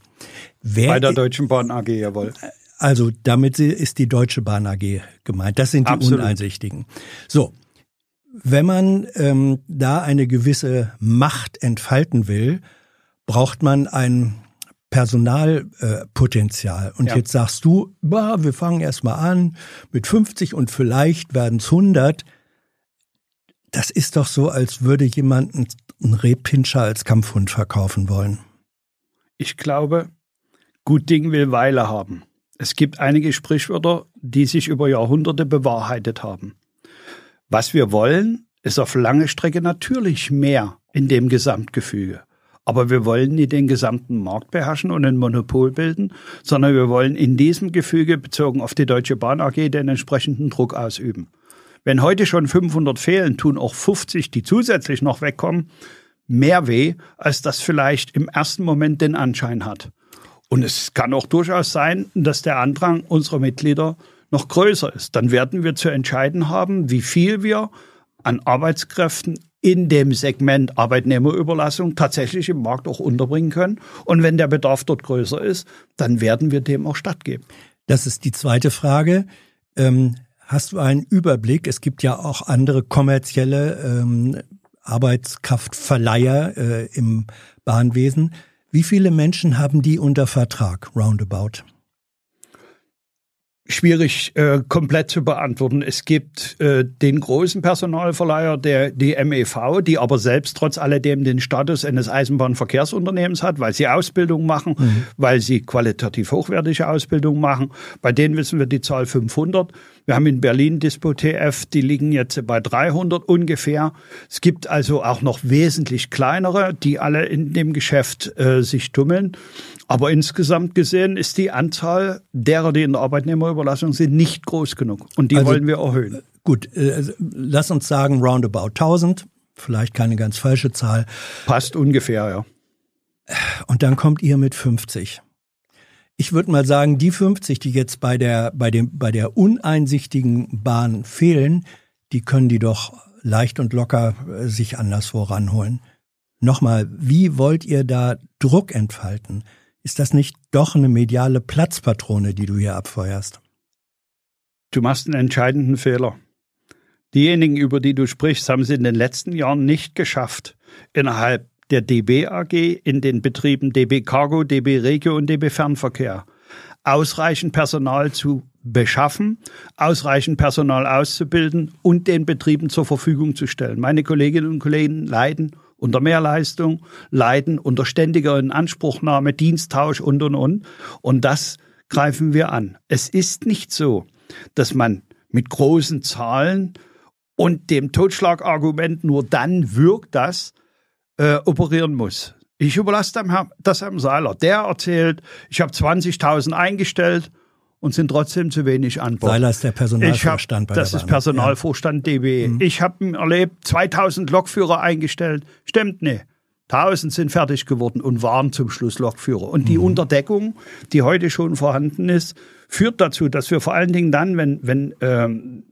Wer Bei der Deutschen Bahn AG, jawohl. Also damit ist die Deutsche Bahn AG gemeint. Das sind die Absolut. Uneinsichtigen. So, wenn man ähm, da eine gewisse Macht entfalten will, braucht man ein Personalpotenzial. Äh, und ja. jetzt sagst du, bah, wir fangen erstmal an mit 50 und vielleicht werden es 100. Das ist doch so, als würde jemand einen Rehpinscher als Kampfhund verkaufen wollen. Ich glaube, gut Ding will Weile haben. Es gibt einige Sprichwörter, die sich über Jahrhunderte bewahrheitet haben. Was wir wollen, ist auf lange Strecke natürlich mehr in dem Gesamtgefüge. Aber wir wollen nicht den gesamten Markt beherrschen und ein Monopol bilden, sondern wir wollen in diesem Gefüge bezogen auf die Deutsche Bahn AG den entsprechenden Druck ausüben. Wenn heute schon 500 fehlen, tun auch 50, die zusätzlich noch wegkommen, mehr weh, als das vielleicht im ersten Moment den Anschein hat. Und es kann auch durchaus sein, dass der Andrang unserer Mitglieder noch größer ist. Dann werden wir zu entscheiden haben, wie viel wir an Arbeitskräften in dem Segment Arbeitnehmerüberlassung tatsächlich im Markt auch unterbringen können. Und wenn der Bedarf dort größer ist, dann werden wir dem auch stattgeben. Das ist die zweite Frage. Ähm, hast du einen Überblick? Es gibt ja auch andere kommerzielle ähm, Arbeitskraftverleiher äh, im Bahnwesen. Wie viele Menschen haben die unter Vertrag, roundabout? Schwierig äh, komplett zu beantworten. Es gibt äh, den großen Personalverleiher, der die MEV, die aber selbst trotz alledem den Status eines Eisenbahnverkehrsunternehmens hat, weil sie Ausbildung machen, mhm. weil sie qualitativ hochwertige Ausbildung machen. Bei denen wissen wir die Zahl 500. Wir haben in Berlin Dispo TF, die liegen jetzt bei 300 ungefähr. Es gibt also auch noch wesentlich kleinere, die alle in dem Geschäft äh, sich tummeln. Aber insgesamt gesehen ist die Anzahl derer, die in der Arbeitnehmerüberlassung sind, nicht groß genug. Und die also, wollen wir erhöhen. Gut, äh, lass uns sagen roundabout 1000. Vielleicht keine ganz falsche Zahl. Passt ungefähr, ja. Und dann kommt ihr mit 50. Ich würde mal sagen, die 50, die jetzt bei der, bei dem, bei der uneinsichtigen Bahn fehlen, die können die doch leicht und locker äh, sich anderswo ranholen. Nochmal, wie wollt ihr da Druck entfalten? Ist das nicht doch eine mediale Platzpatrone, die du hier abfeuerst? Du machst einen entscheidenden Fehler. Diejenigen, über die du sprichst, haben es in den letzten Jahren nicht geschafft, innerhalb der DB AG in den Betrieben DB Cargo, DB Regio und DB Fernverkehr ausreichend Personal zu beschaffen, ausreichend Personal auszubilden und den Betrieben zur Verfügung zu stellen. Meine Kolleginnen und Kollegen leiden unter Mehrleistung, leiden unter ständiger Inanspruchnahme, Diensttausch und, und, und. Und das greifen wir an. Es ist nicht so, dass man mit großen Zahlen und dem Totschlagargument nur dann wirkt das, äh, operieren muss. Ich überlasse das Herrn Seiler. Der erzählt, ich habe 20.000 eingestellt und sind trotzdem zu wenig an Bord. Seiler ist der Personalvorstand hab, bei Das ist Personalvorstand ja. DB. Mhm. Ich habe erlebt, 2000 Lokführer eingestellt. Stimmt nicht. 1000 sind fertig geworden und waren zum Schluss Lokführer. Und die mhm. Unterdeckung, die heute schon vorhanden ist, führt dazu, dass wir vor allen Dingen dann, wenn, wenn ähm,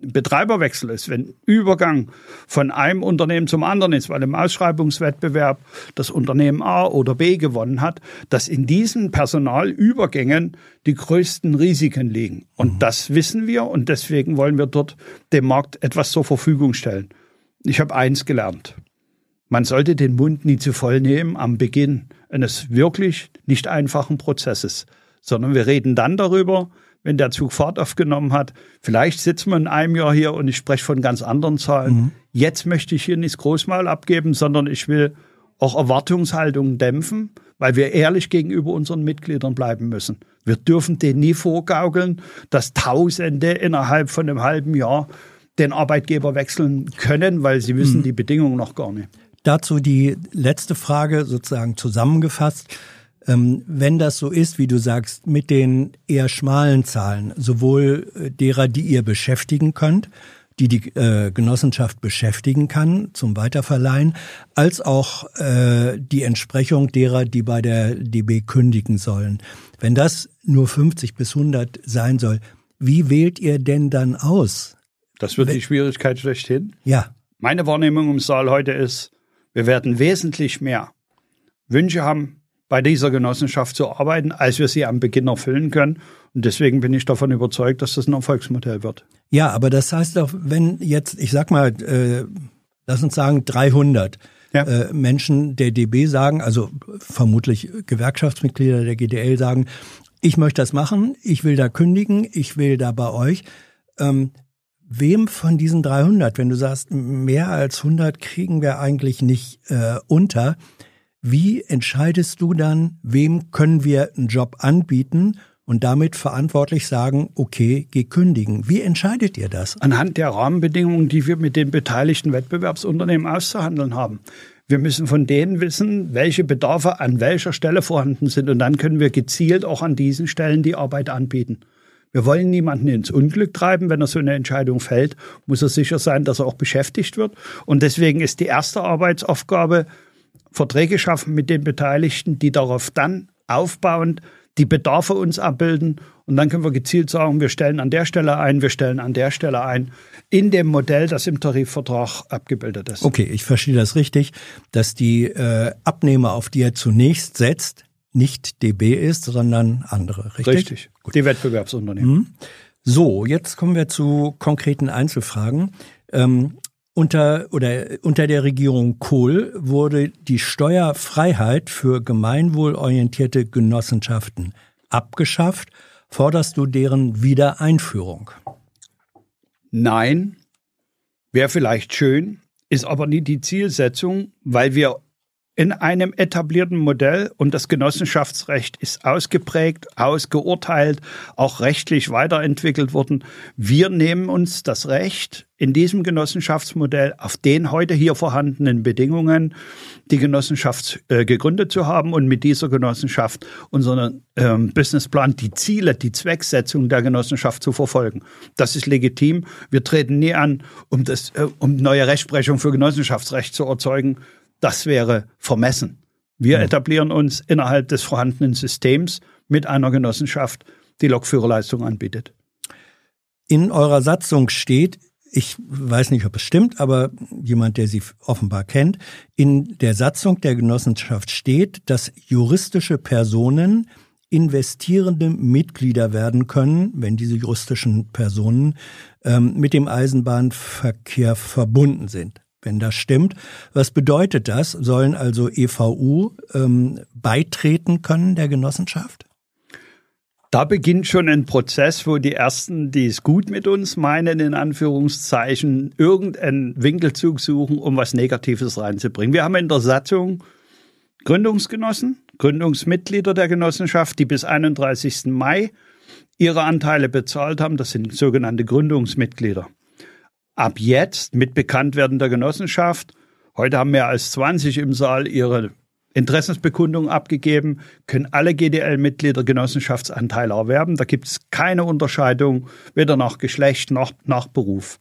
Betreiberwechsel ist, wenn Übergang von einem Unternehmen zum anderen ist, weil im Ausschreibungswettbewerb das Unternehmen A oder B gewonnen hat, dass in diesen Personalübergängen die größten Risiken liegen. Und mhm. das wissen wir und deswegen wollen wir dort dem Markt etwas zur Verfügung stellen. Ich habe eins gelernt. Man sollte den Mund nie zu voll nehmen am Beginn eines wirklich nicht einfachen Prozesses, sondern wir reden dann darüber, wenn der Zug Fahrt aufgenommen hat. Vielleicht sitzen wir in einem Jahr hier und ich spreche von ganz anderen Zahlen. Mhm. Jetzt möchte ich hier nicht groß mal abgeben, sondern ich will auch Erwartungshaltungen dämpfen, weil wir ehrlich gegenüber unseren Mitgliedern bleiben müssen. Wir dürfen denen nie vorgaukeln, dass Tausende innerhalb von einem halben Jahr den Arbeitgeber wechseln können, weil sie wissen hm. die Bedingungen noch gar nicht. Dazu die letzte Frage sozusagen zusammengefasst. Ähm, wenn das so ist, wie du sagst, mit den eher schmalen Zahlen, sowohl äh, derer, die ihr beschäftigen könnt, die die äh, Genossenschaft beschäftigen kann zum Weiterverleihen, als auch äh, die Entsprechung derer, die bei der DB kündigen sollen. Wenn das nur 50 bis 100 sein soll, wie wählt ihr denn dann aus? Das wird die Schwierigkeit schlechthin. Ja. Meine Wahrnehmung im Saal heute ist, wir werden wesentlich mehr Wünsche haben, bei dieser Genossenschaft zu arbeiten, als wir sie am Beginn erfüllen können. Und deswegen bin ich davon überzeugt, dass das ein Erfolgsmodell wird. Ja, aber das heißt doch, wenn jetzt, ich sag mal, äh, lass uns sagen 300 ja. äh, Menschen der DB sagen, also vermutlich Gewerkschaftsmitglieder der GDL sagen, ich möchte das machen, ich will da kündigen, ich will da bei euch. Ähm, wem von diesen 300, wenn du sagst, mehr als 100 kriegen wir eigentlich nicht äh, unter, wie entscheidest du dann, wem können wir einen Job anbieten und damit verantwortlich sagen, okay, geh kündigen. Wie entscheidet ihr das? Anhand der Rahmenbedingungen, die wir mit den beteiligten Wettbewerbsunternehmen auszuhandeln haben. Wir müssen von denen wissen, welche Bedarfe an welcher Stelle vorhanden sind. Und dann können wir gezielt auch an diesen Stellen die Arbeit anbieten. Wir wollen niemanden ins Unglück treiben. Wenn er so eine Entscheidung fällt, muss er sicher sein, dass er auch beschäftigt wird. Und deswegen ist die erste Arbeitsaufgabe, Verträge schaffen mit den Beteiligten, die darauf dann aufbauend die Bedarfe uns abbilden. Und dann können wir gezielt sagen, wir stellen an der Stelle ein, wir stellen an der Stelle ein, in dem Modell, das im Tarifvertrag abgebildet ist. Okay, ich verstehe das richtig, dass die äh, Abnehmer, auf die er zunächst setzt, nicht DB ist, sondern andere, richtig? Richtig, Gut. die Wettbewerbsunternehmen. Mhm. So, jetzt kommen wir zu konkreten Einzelfragen. Ähm, unter, oder unter der Regierung Kohl wurde die Steuerfreiheit für gemeinwohlorientierte Genossenschaften abgeschafft. Forderst du deren Wiedereinführung? Nein, wäre vielleicht schön, ist aber nie die Zielsetzung, weil wir in einem etablierten Modell und das Genossenschaftsrecht ist ausgeprägt, ausgeurteilt, auch rechtlich weiterentwickelt worden. Wir nehmen uns das Recht, in diesem Genossenschaftsmodell auf den heute hier vorhandenen Bedingungen die Genossenschaft äh, gegründet zu haben und mit dieser Genossenschaft unseren ähm, Businessplan, die Ziele, die Zwecksetzung der Genossenschaft zu verfolgen. Das ist legitim. Wir treten nie an, um, das, äh, um neue Rechtsprechung für Genossenschaftsrecht zu erzeugen, das wäre vermessen. Wir mhm. etablieren uns innerhalb des vorhandenen Systems mit einer Genossenschaft, die Lokführerleistung anbietet. In eurer Satzung steht, ich weiß nicht, ob es stimmt, aber jemand, der sie offenbar kennt, in der Satzung der Genossenschaft steht, dass juristische Personen investierende Mitglieder werden können, wenn diese juristischen Personen ähm, mit dem Eisenbahnverkehr verbunden sind wenn das stimmt. Was bedeutet das? Sollen also EVU ähm, beitreten können der Genossenschaft? Da beginnt schon ein Prozess, wo die Ersten, die es gut mit uns meinen, in Anführungszeichen, irgendeinen Winkelzug suchen, um was Negatives reinzubringen. Wir haben in der Satzung Gründungsgenossen, Gründungsmitglieder der Genossenschaft, die bis 31. Mai ihre Anteile bezahlt haben. Das sind sogenannte Gründungsmitglieder ab jetzt mit Bekanntwerden der Genossenschaft, heute haben mehr als 20 im Saal ihre Interessensbekundung abgegeben, können alle GDL-Mitglieder Genossenschaftsanteile erwerben. Da gibt es keine Unterscheidung, weder nach Geschlecht noch nach Beruf.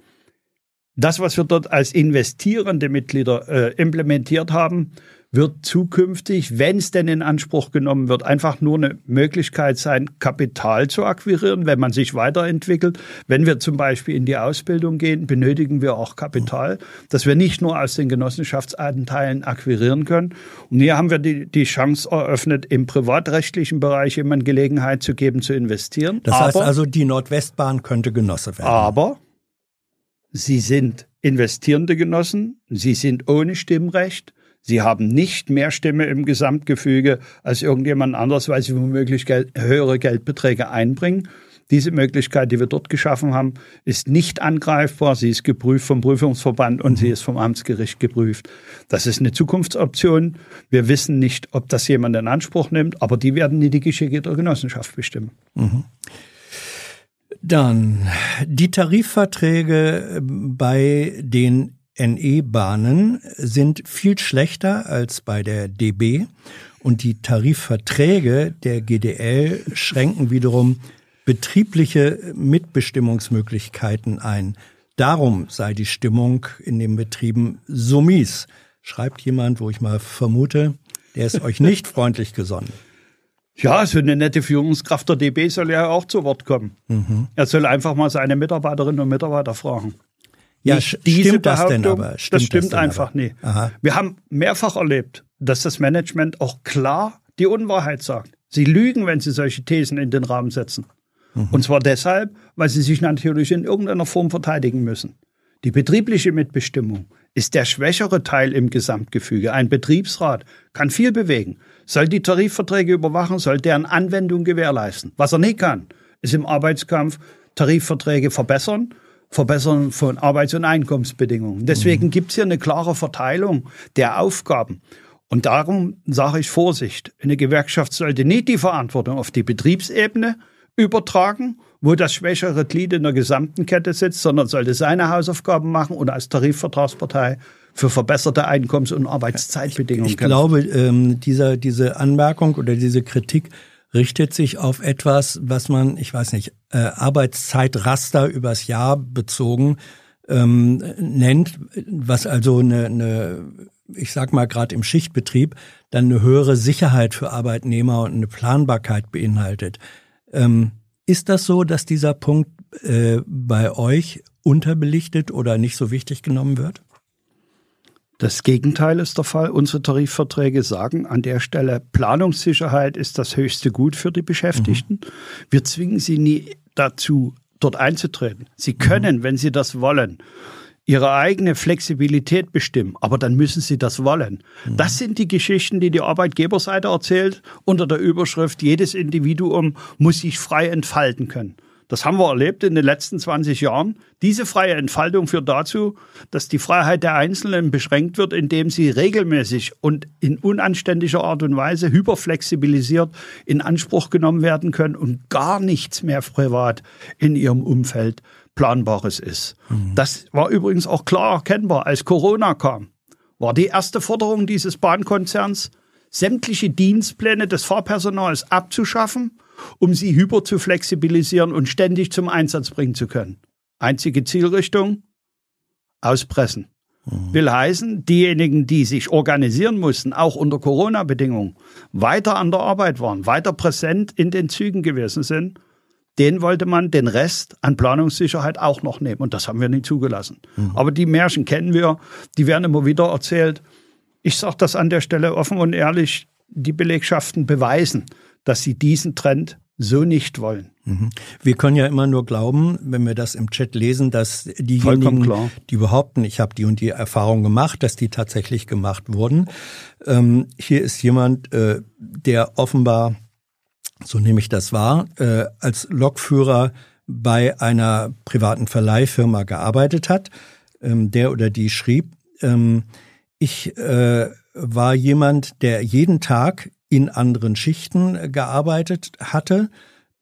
Das, was wir dort als investierende Mitglieder äh, implementiert haben, wird zukünftig, wenn es denn in Anspruch genommen wird, einfach nur eine Möglichkeit sein, Kapital zu akquirieren, wenn man sich weiterentwickelt. Wenn wir zum Beispiel in die Ausbildung gehen, benötigen wir auch Kapital, dass wir nicht nur aus den Genossenschaftsanteilen akquirieren können. Und hier haben wir die, die Chance eröffnet, im privatrechtlichen Bereich jemand Gelegenheit zu geben, zu investieren. Das heißt also, die Nordwestbahn könnte Genosse werden. Aber sie sind investierende Genossen, sie sind ohne Stimmrecht, Sie haben nicht mehr Stimme im Gesamtgefüge als irgendjemand anderes, weil sie womöglich Geld, höhere Geldbeträge einbringen. Diese Möglichkeit, die wir dort geschaffen haben, ist nicht angreifbar. Sie ist geprüft vom Prüfungsverband und sie ist vom Amtsgericht geprüft. Das ist eine Zukunftsoption. Wir wissen nicht, ob das jemand in Anspruch nimmt, aber die werden nie die Geschicke der Genossenschaft bestimmen. Mhm. Dann die Tarifverträge bei den NE-Bahnen sind viel schlechter als bei der DB und die Tarifverträge der GDL schränken wiederum betriebliche Mitbestimmungsmöglichkeiten ein. Darum sei die Stimmung in den Betrieben so mies, schreibt jemand, wo ich mal vermute, der ist euch nicht freundlich gesonnen. Ja, so eine nette Führungskraft der DB soll ja auch zu Wort kommen. Mhm. Er soll einfach mal seine Mitarbeiterinnen und Mitarbeiter fragen. Ja, Nicht stimmt das denn aber? Stimmt das stimmt das einfach aber? nie. Aha. Wir haben mehrfach erlebt, dass das Management auch klar die Unwahrheit sagt. Sie lügen, wenn sie solche Thesen in den Rahmen setzen. Mhm. Und zwar deshalb, weil sie sich natürlich in irgendeiner Form verteidigen müssen. Die betriebliche Mitbestimmung ist der schwächere Teil im Gesamtgefüge. Ein Betriebsrat kann viel bewegen, soll die Tarifverträge überwachen, soll deren Anwendung gewährleisten. Was er nicht kann, ist im Arbeitskampf Tarifverträge verbessern Verbessern von Arbeits- und Einkommensbedingungen. Deswegen mhm. gibt es hier eine klare Verteilung der Aufgaben. Und darum sage ich Vorsicht. Eine Gewerkschaft sollte nicht die Verantwortung auf die Betriebsebene übertragen, wo das schwächere Glied in der gesamten Kette sitzt, sondern sollte seine Hausaufgaben machen und als Tarifvertragspartei für verbesserte Einkommens- und Arbeitszeitbedingungen. Ich, ich glaube, ähm, dieser, diese Anmerkung oder diese Kritik richtet sich auf etwas, was man, ich weiß nicht, äh, Arbeitszeitraster übers Jahr bezogen ähm, nennt, was also eine, eine ich sag mal gerade im Schichtbetrieb, dann eine höhere Sicherheit für Arbeitnehmer und eine Planbarkeit beinhaltet. Ähm, ist das so, dass dieser Punkt äh, bei euch unterbelichtet oder nicht so wichtig genommen wird? Das Gegenteil ist der Fall. Unsere Tarifverträge sagen an der Stelle, Planungssicherheit ist das höchste Gut für die Beschäftigten. Mhm. Wir zwingen sie nie dazu, dort einzutreten. Sie mhm. können, mhm. wenn sie das wollen, ihre eigene Flexibilität bestimmen, aber dann müssen sie das wollen. Mhm. Das sind die Geschichten, die die Arbeitgeberseite erzählt unter der Überschrift, jedes Individuum muss sich frei entfalten können. Das haben wir erlebt in den letzten 20 Jahren. Diese freie Entfaltung führt dazu, dass die Freiheit der Einzelnen beschränkt wird, indem sie regelmäßig und in unanständiger Art und Weise hyperflexibilisiert in Anspruch genommen werden können und gar nichts mehr privat in ihrem Umfeld Planbares ist. Mhm. Das war übrigens auch klar erkennbar, als Corona kam. War die erste Forderung dieses Bahnkonzerns, sämtliche Dienstpläne des Fahrpersonals abzuschaffen um sie hyper zu flexibilisieren und ständig zum Einsatz bringen zu können. Einzige Zielrichtung? Auspressen. Mhm. Will heißen, diejenigen, die sich organisieren mussten, auch unter Corona-Bedingungen, weiter an der Arbeit waren, weiter präsent in den Zügen gewesen sind, den wollte man den Rest an Planungssicherheit auch noch nehmen. Und das haben wir nicht zugelassen. Mhm. Aber die Märchen kennen wir, die werden immer wieder erzählt. Ich sage das an der Stelle offen und ehrlich, die Belegschaften beweisen, dass sie diesen Trend so nicht wollen. Mhm. Wir können ja immer nur glauben, wenn wir das im Chat lesen, dass diejenigen, die behaupten, ich habe die und die Erfahrung gemacht, dass die tatsächlich gemacht wurden. Ähm, hier ist jemand, äh, der offenbar, so nehme ich das wahr, äh, als Lokführer bei einer privaten Verleihfirma gearbeitet hat. Ähm, der oder die schrieb, ähm, ich äh, war jemand, der jeden Tag in anderen Schichten gearbeitet hatte.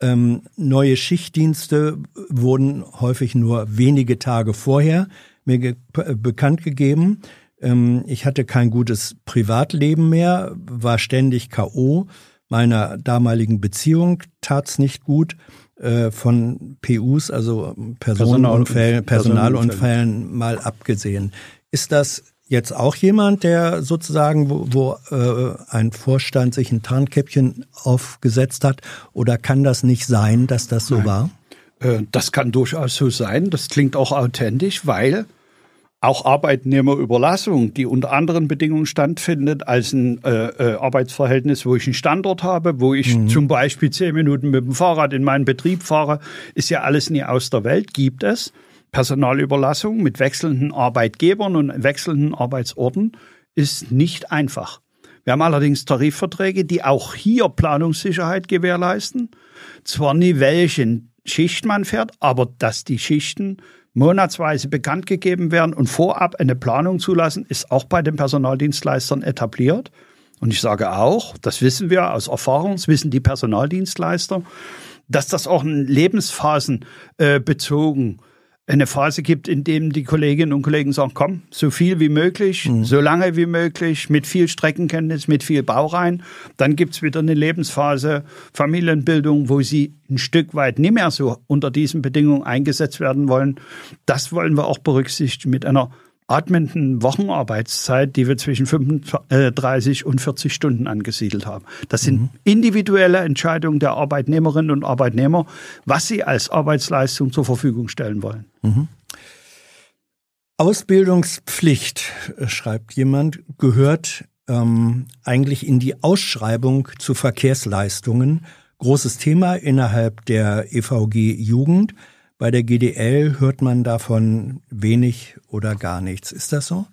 Ähm, neue Schichtdienste wurden häufig nur wenige Tage vorher mir ge bekannt gegeben. Ähm, ich hatte kein gutes Privatleben mehr, war ständig K.O. Meiner damaligen Beziehung tat's nicht gut. Äh, von PUs, also Personenunfällen, Personalunfällen mal abgesehen. Ist das jetzt auch jemand, der sozusagen, wo, wo äh, ein Vorstand sich ein Tarnkäppchen aufgesetzt hat? Oder kann das nicht sein, dass das so Nein. war? Äh, das kann durchaus so sein. Das klingt auch authentisch, weil auch Arbeitnehmerüberlassung, die unter anderen Bedingungen stattfindet als ein äh, äh, Arbeitsverhältnis, wo ich einen Standort habe, wo ich mhm. zum Beispiel zehn Minuten mit dem Fahrrad in meinen Betrieb fahre, ist ja alles nie aus der Welt, gibt es. Personalüberlassung mit wechselnden Arbeitgebern und wechselnden Arbeitsorten ist nicht einfach. Wir haben allerdings Tarifverträge, die auch hier Planungssicherheit gewährleisten. Zwar nie welchen Schichtmann fährt, aber dass die Schichten monatsweise bekannt gegeben werden und vorab eine Planung zulassen, ist auch bei den Personaldienstleistern etabliert. Und ich sage auch, das wissen wir aus Erfahrung, das wissen die Personaldienstleister, dass das auch Lebensphasen äh, eine Phase gibt, in dem die Kolleginnen und Kollegen sagen, komm, so viel wie möglich, mhm. so lange wie möglich, mit viel Streckenkenntnis, mit viel Baurein. Dann gibt's wieder eine Lebensphase Familienbildung, wo sie ein Stück weit nicht mehr so unter diesen Bedingungen eingesetzt werden wollen. Das wollen wir auch berücksichtigen mit einer atmenden Wochenarbeitszeit, die wir zwischen 35 und 40 Stunden angesiedelt haben. Das sind mhm. individuelle Entscheidungen der Arbeitnehmerinnen und Arbeitnehmer, was sie als Arbeitsleistung zur Verfügung stellen wollen. Mhm. Ausbildungspflicht, äh, schreibt jemand, gehört ähm, eigentlich in die Ausschreibung zu Verkehrsleistungen. Großes Thema innerhalb der EVG Jugend. Bei der GDL hört man davon wenig oder gar nichts. Ist das so?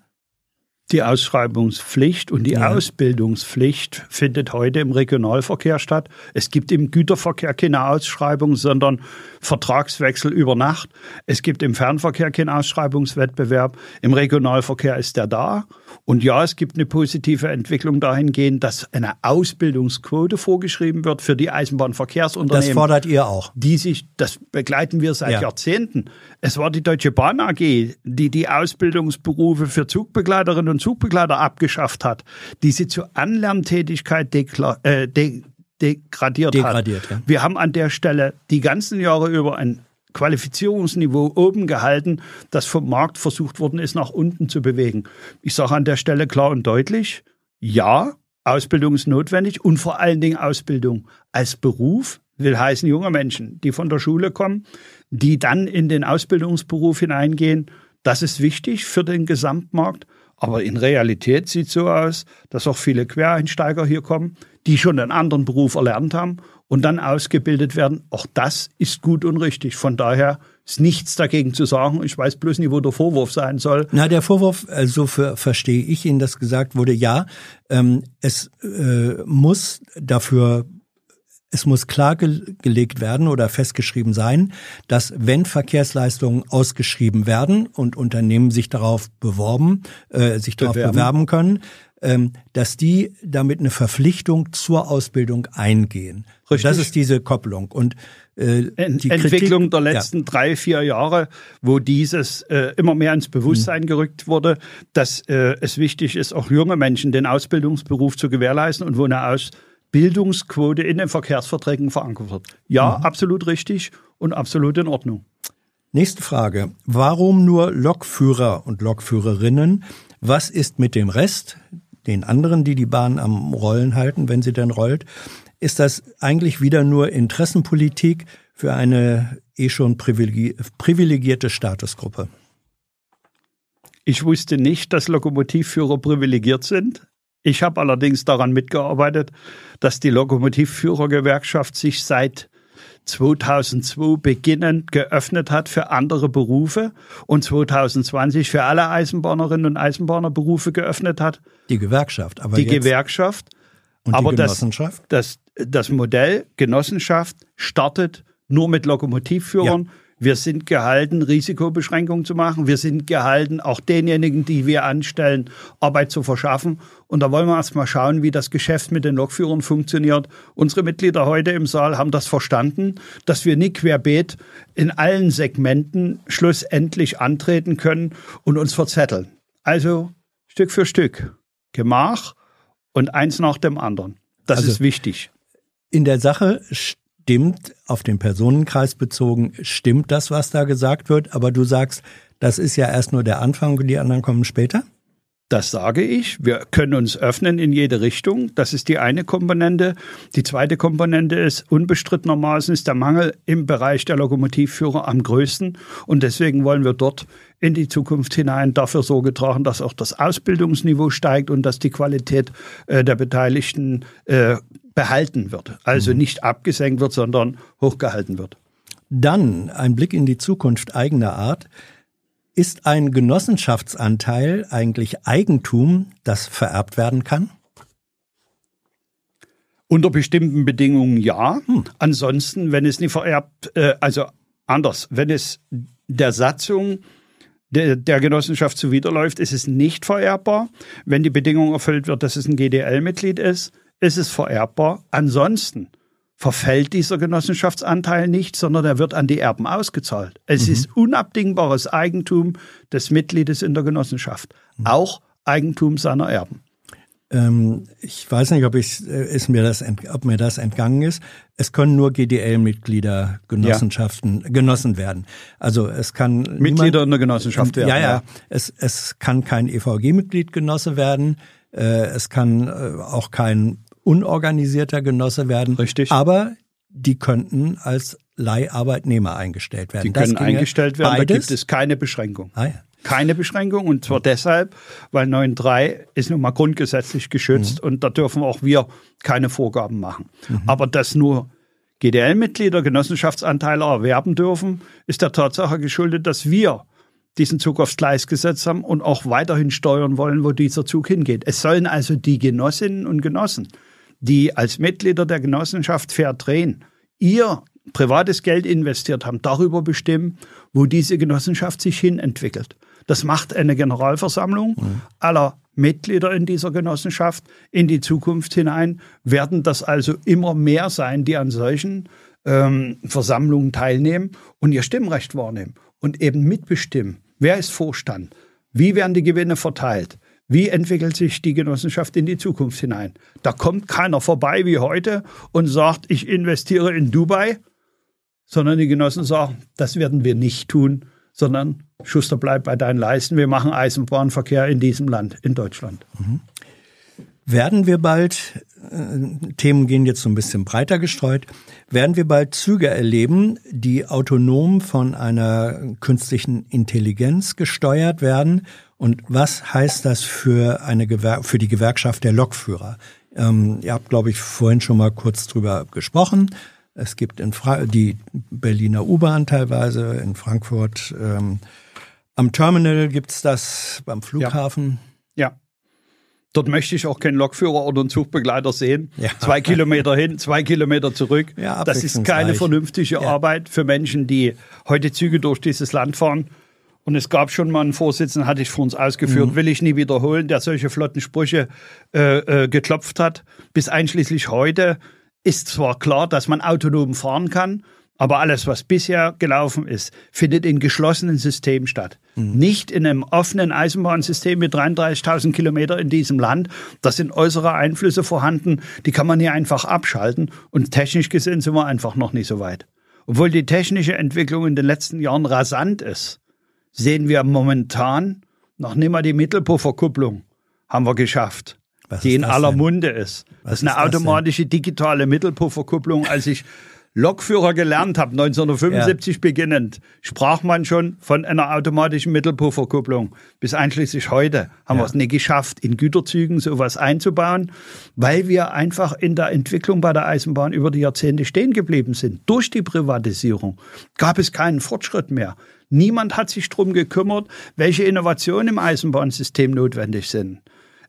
Die Ausschreibungspflicht und die ja. Ausbildungspflicht findet heute im Regionalverkehr statt. Es gibt im Güterverkehr keine Ausschreibung, sondern Vertragswechsel über Nacht. Es gibt im Fernverkehr keinen Ausschreibungswettbewerb. Im Regionalverkehr ist der da. Und ja, es gibt eine positive Entwicklung dahingehend, dass eine Ausbildungsquote vorgeschrieben wird für die Eisenbahnverkehrsunternehmen. Das fordert ihr auch. Die sich, das begleiten wir seit ja. Jahrzehnten. Es war die Deutsche Bahn AG, die die Ausbildungsberufe für Zugbegleiterinnen und Zugbegleiter abgeschafft hat, die sie zur Anlerntätigkeit deklar, äh, de degradiert, degradiert hat. Ja. Wir haben an der Stelle die ganzen Jahre über ein Qualifizierungsniveau oben gehalten, das vom Markt versucht worden ist, nach unten zu bewegen. Ich sage an der Stelle klar und deutlich, ja, Ausbildung ist notwendig und vor allen Dingen Ausbildung als Beruf will heißen junge Menschen, die von der Schule kommen, die dann in den Ausbildungsberuf hineingehen. Das ist wichtig für den Gesamtmarkt. Aber in Realität sieht es so aus, dass auch viele Quereinsteiger hier kommen, die schon einen anderen Beruf erlernt haben und dann ausgebildet werden. Auch das ist gut und richtig. Von daher ist nichts dagegen zu sagen. Ich weiß bloß nicht, wo der Vorwurf sein soll. Na, der Vorwurf, also für, verstehe ich Ihnen, dass gesagt wurde, ja, ähm, es äh, muss dafür es muss klargelegt werden oder festgeschrieben sein, dass wenn Verkehrsleistungen ausgeschrieben werden und Unternehmen sich darauf beworben, äh, sich darauf bewerben, können, ähm, dass die damit eine Verpflichtung zur Ausbildung eingehen. Richtig. Das ist diese Kopplung. Und äh, die Entwicklung Kritik, der letzten ja. drei, vier Jahre, wo dieses äh, immer mehr ins Bewusstsein mhm. gerückt wurde, dass äh, es wichtig ist, auch junge Menschen den Ausbildungsberuf zu gewährleisten und wo eine Ausbildungsquote in den Verkehrsverträgen verankert wird. Ja, mhm. absolut richtig und absolut in Ordnung. Nächste Frage. Warum nur Lokführer und Lokführerinnen? Was ist mit dem Rest? den anderen, die die Bahn am Rollen halten, wenn sie denn rollt, ist das eigentlich wieder nur Interessenpolitik für eine eh schon privilegierte Statusgruppe. Ich wusste nicht, dass Lokomotivführer privilegiert sind. Ich habe allerdings daran mitgearbeitet, dass die Lokomotivführergewerkschaft sich seit 2002 beginnend geöffnet hat für andere Berufe und 2020 für alle Eisenbahnerinnen und Eisenbahnerberufe geöffnet hat. Die Gewerkschaft, aber die Gewerkschaft. Und aber die Genossenschaft? Das, das, das Modell Genossenschaft startet nur mit Lokomotivführern. Ja. Wir sind gehalten, Risikobeschränkungen zu machen. Wir sind gehalten, auch denjenigen, die wir anstellen, Arbeit zu verschaffen. Und da wollen wir erst mal schauen, wie das Geschäft mit den Lokführern funktioniert. Unsere Mitglieder heute im Saal haben das verstanden, dass wir nicht querbeet in allen Segmenten schlussendlich antreten können und uns verzetteln. Also Stück für Stück. Gemach und eins nach dem anderen. Das also ist wichtig. In der Sache stimmt, auf den Personenkreis bezogen, stimmt das, was da gesagt wird, aber du sagst, das ist ja erst nur der Anfang und die anderen kommen später? Das sage ich. Wir können uns öffnen in jede Richtung. Das ist die eine Komponente. Die zweite Komponente ist unbestrittenermaßen ist der Mangel im Bereich der Lokomotivführer am größten. Und deswegen wollen wir dort in die Zukunft hinein dafür Sorge tragen, dass auch das Ausbildungsniveau steigt und dass die Qualität äh, der Beteiligten äh, behalten wird. Also mhm. nicht abgesenkt wird, sondern hochgehalten wird. Dann ein Blick in die Zukunft eigener Art. Ist ein Genossenschaftsanteil eigentlich Eigentum, das vererbt werden kann? Unter bestimmten Bedingungen ja. Hm. Ansonsten, wenn es nicht vererbt, äh, also anders, wenn es der Satzung der, der Genossenschaft zuwiderläuft, ist es nicht vererbbar. Wenn die Bedingung erfüllt wird, dass es ein GDL-Mitglied ist, ist es vererbbar. Ansonsten verfällt dieser Genossenschaftsanteil nicht, sondern er wird an die Erben ausgezahlt. Es mhm. ist unabdingbares Eigentum des Mitgliedes in der Genossenschaft, mhm. auch Eigentum seiner Erben. Ähm, ich weiß nicht, ob, ich, äh, ist mir das, ob mir das entgangen ist. Es können nur GDL-Mitglieder Genossenschaften ja. genossen werden. Also es kann Mitglieder niemand, in der Genossenschaft werden. Ja, ja. ja. Es, es kann kein EVG-Mitglied genosse werden. Äh, es kann äh, auch kein unorganisierter Genosse werden. Richtig. Aber die könnten als Leiharbeitnehmer eingestellt werden. Die können eingestellt werden, beides. da gibt es keine Beschränkung. Ah, ja. Keine Beschränkung und zwar deshalb, weil 9.3 ist nun mal grundgesetzlich geschützt mhm. und da dürfen auch wir keine Vorgaben machen. Mhm. Aber dass nur GDL-Mitglieder Genossenschaftsanteile erwerben dürfen, ist der Tatsache geschuldet, dass wir diesen Zug aufs Gleis gesetzt haben und auch weiterhin steuern wollen, wo dieser Zug hingeht. Es sollen also die Genossinnen und Genossen die als Mitglieder der Genossenschaft fair drehen, ihr privates Geld investiert haben, darüber bestimmen, wo diese Genossenschaft sich hin entwickelt. Das macht eine Generalversammlung mhm. aller Mitglieder in dieser Genossenschaft in die Zukunft hinein, werden das also immer mehr sein, die an solchen ähm, Versammlungen teilnehmen und ihr Stimmrecht wahrnehmen und eben mitbestimmen. Wer ist Vorstand? Wie werden die Gewinne verteilt? Wie entwickelt sich die Genossenschaft in die Zukunft hinein? Da kommt keiner vorbei wie heute und sagt, ich investiere in Dubai, sondern die Genossen sagen, das werden wir nicht tun, sondern Schuster bleibt bei deinen Leisten. Wir machen Eisenbahnverkehr in diesem Land, in Deutschland. Mhm. Werden wir bald, äh, Themen gehen jetzt so ein bisschen breiter gestreut, werden wir bald Züge erleben, die autonom von einer künstlichen Intelligenz gesteuert werden? Und was heißt das für, eine Gewer für die Gewerkschaft der Lokführer? Ähm, ihr habt, glaube ich, vorhin schon mal kurz drüber gesprochen. Es gibt in Fra die Berliner U-Bahn teilweise, in Frankfurt. Ähm, am Terminal gibt's das beim Flughafen. Ja. ja. Dort möchte ich auch keinen Lokführer oder einen Zugbegleiter sehen. Ja. Zwei Kilometer hin, zwei Kilometer zurück. Ja, das ist keine vernünftige ja. Arbeit für Menschen, die heute Züge durch dieses Land fahren. Und es gab schon mal einen Vorsitzenden, hatte ich vor uns ausgeführt, mhm. will ich nie wiederholen, der solche flotten Sprüche äh, äh, geklopft hat. Bis einschließlich heute ist zwar klar, dass man autonom fahren kann, aber alles, was bisher gelaufen ist, findet in geschlossenen Systemen statt. Mhm. Nicht in einem offenen Eisenbahnsystem mit 33.000 Kilometern in diesem Land. Da sind äußere Einflüsse vorhanden, die kann man hier einfach abschalten. Und technisch gesehen sind wir einfach noch nicht so weit. Obwohl die technische Entwicklung in den letzten Jahren rasant ist, sehen wir momentan noch nicht mal die Mittelpufferkupplung haben wir geschafft, Was die in aller denn? Munde ist. Was das ist eine automatische digitale Mittelpufferkupplung. Als ich Lokführer gelernt habe, 1975 ja. beginnend, sprach man schon von einer automatischen Mittelpufferkupplung. Bis einschließlich heute haben ja. wir es nicht geschafft, in Güterzügen sowas einzubauen, weil wir einfach in der Entwicklung bei der Eisenbahn über die Jahrzehnte stehen geblieben sind. Durch die Privatisierung gab es keinen Fortschritt mehr. Niemand hat sich darum gekümmert, welche Innovationen im Eisenbahnsystem notwendig sind.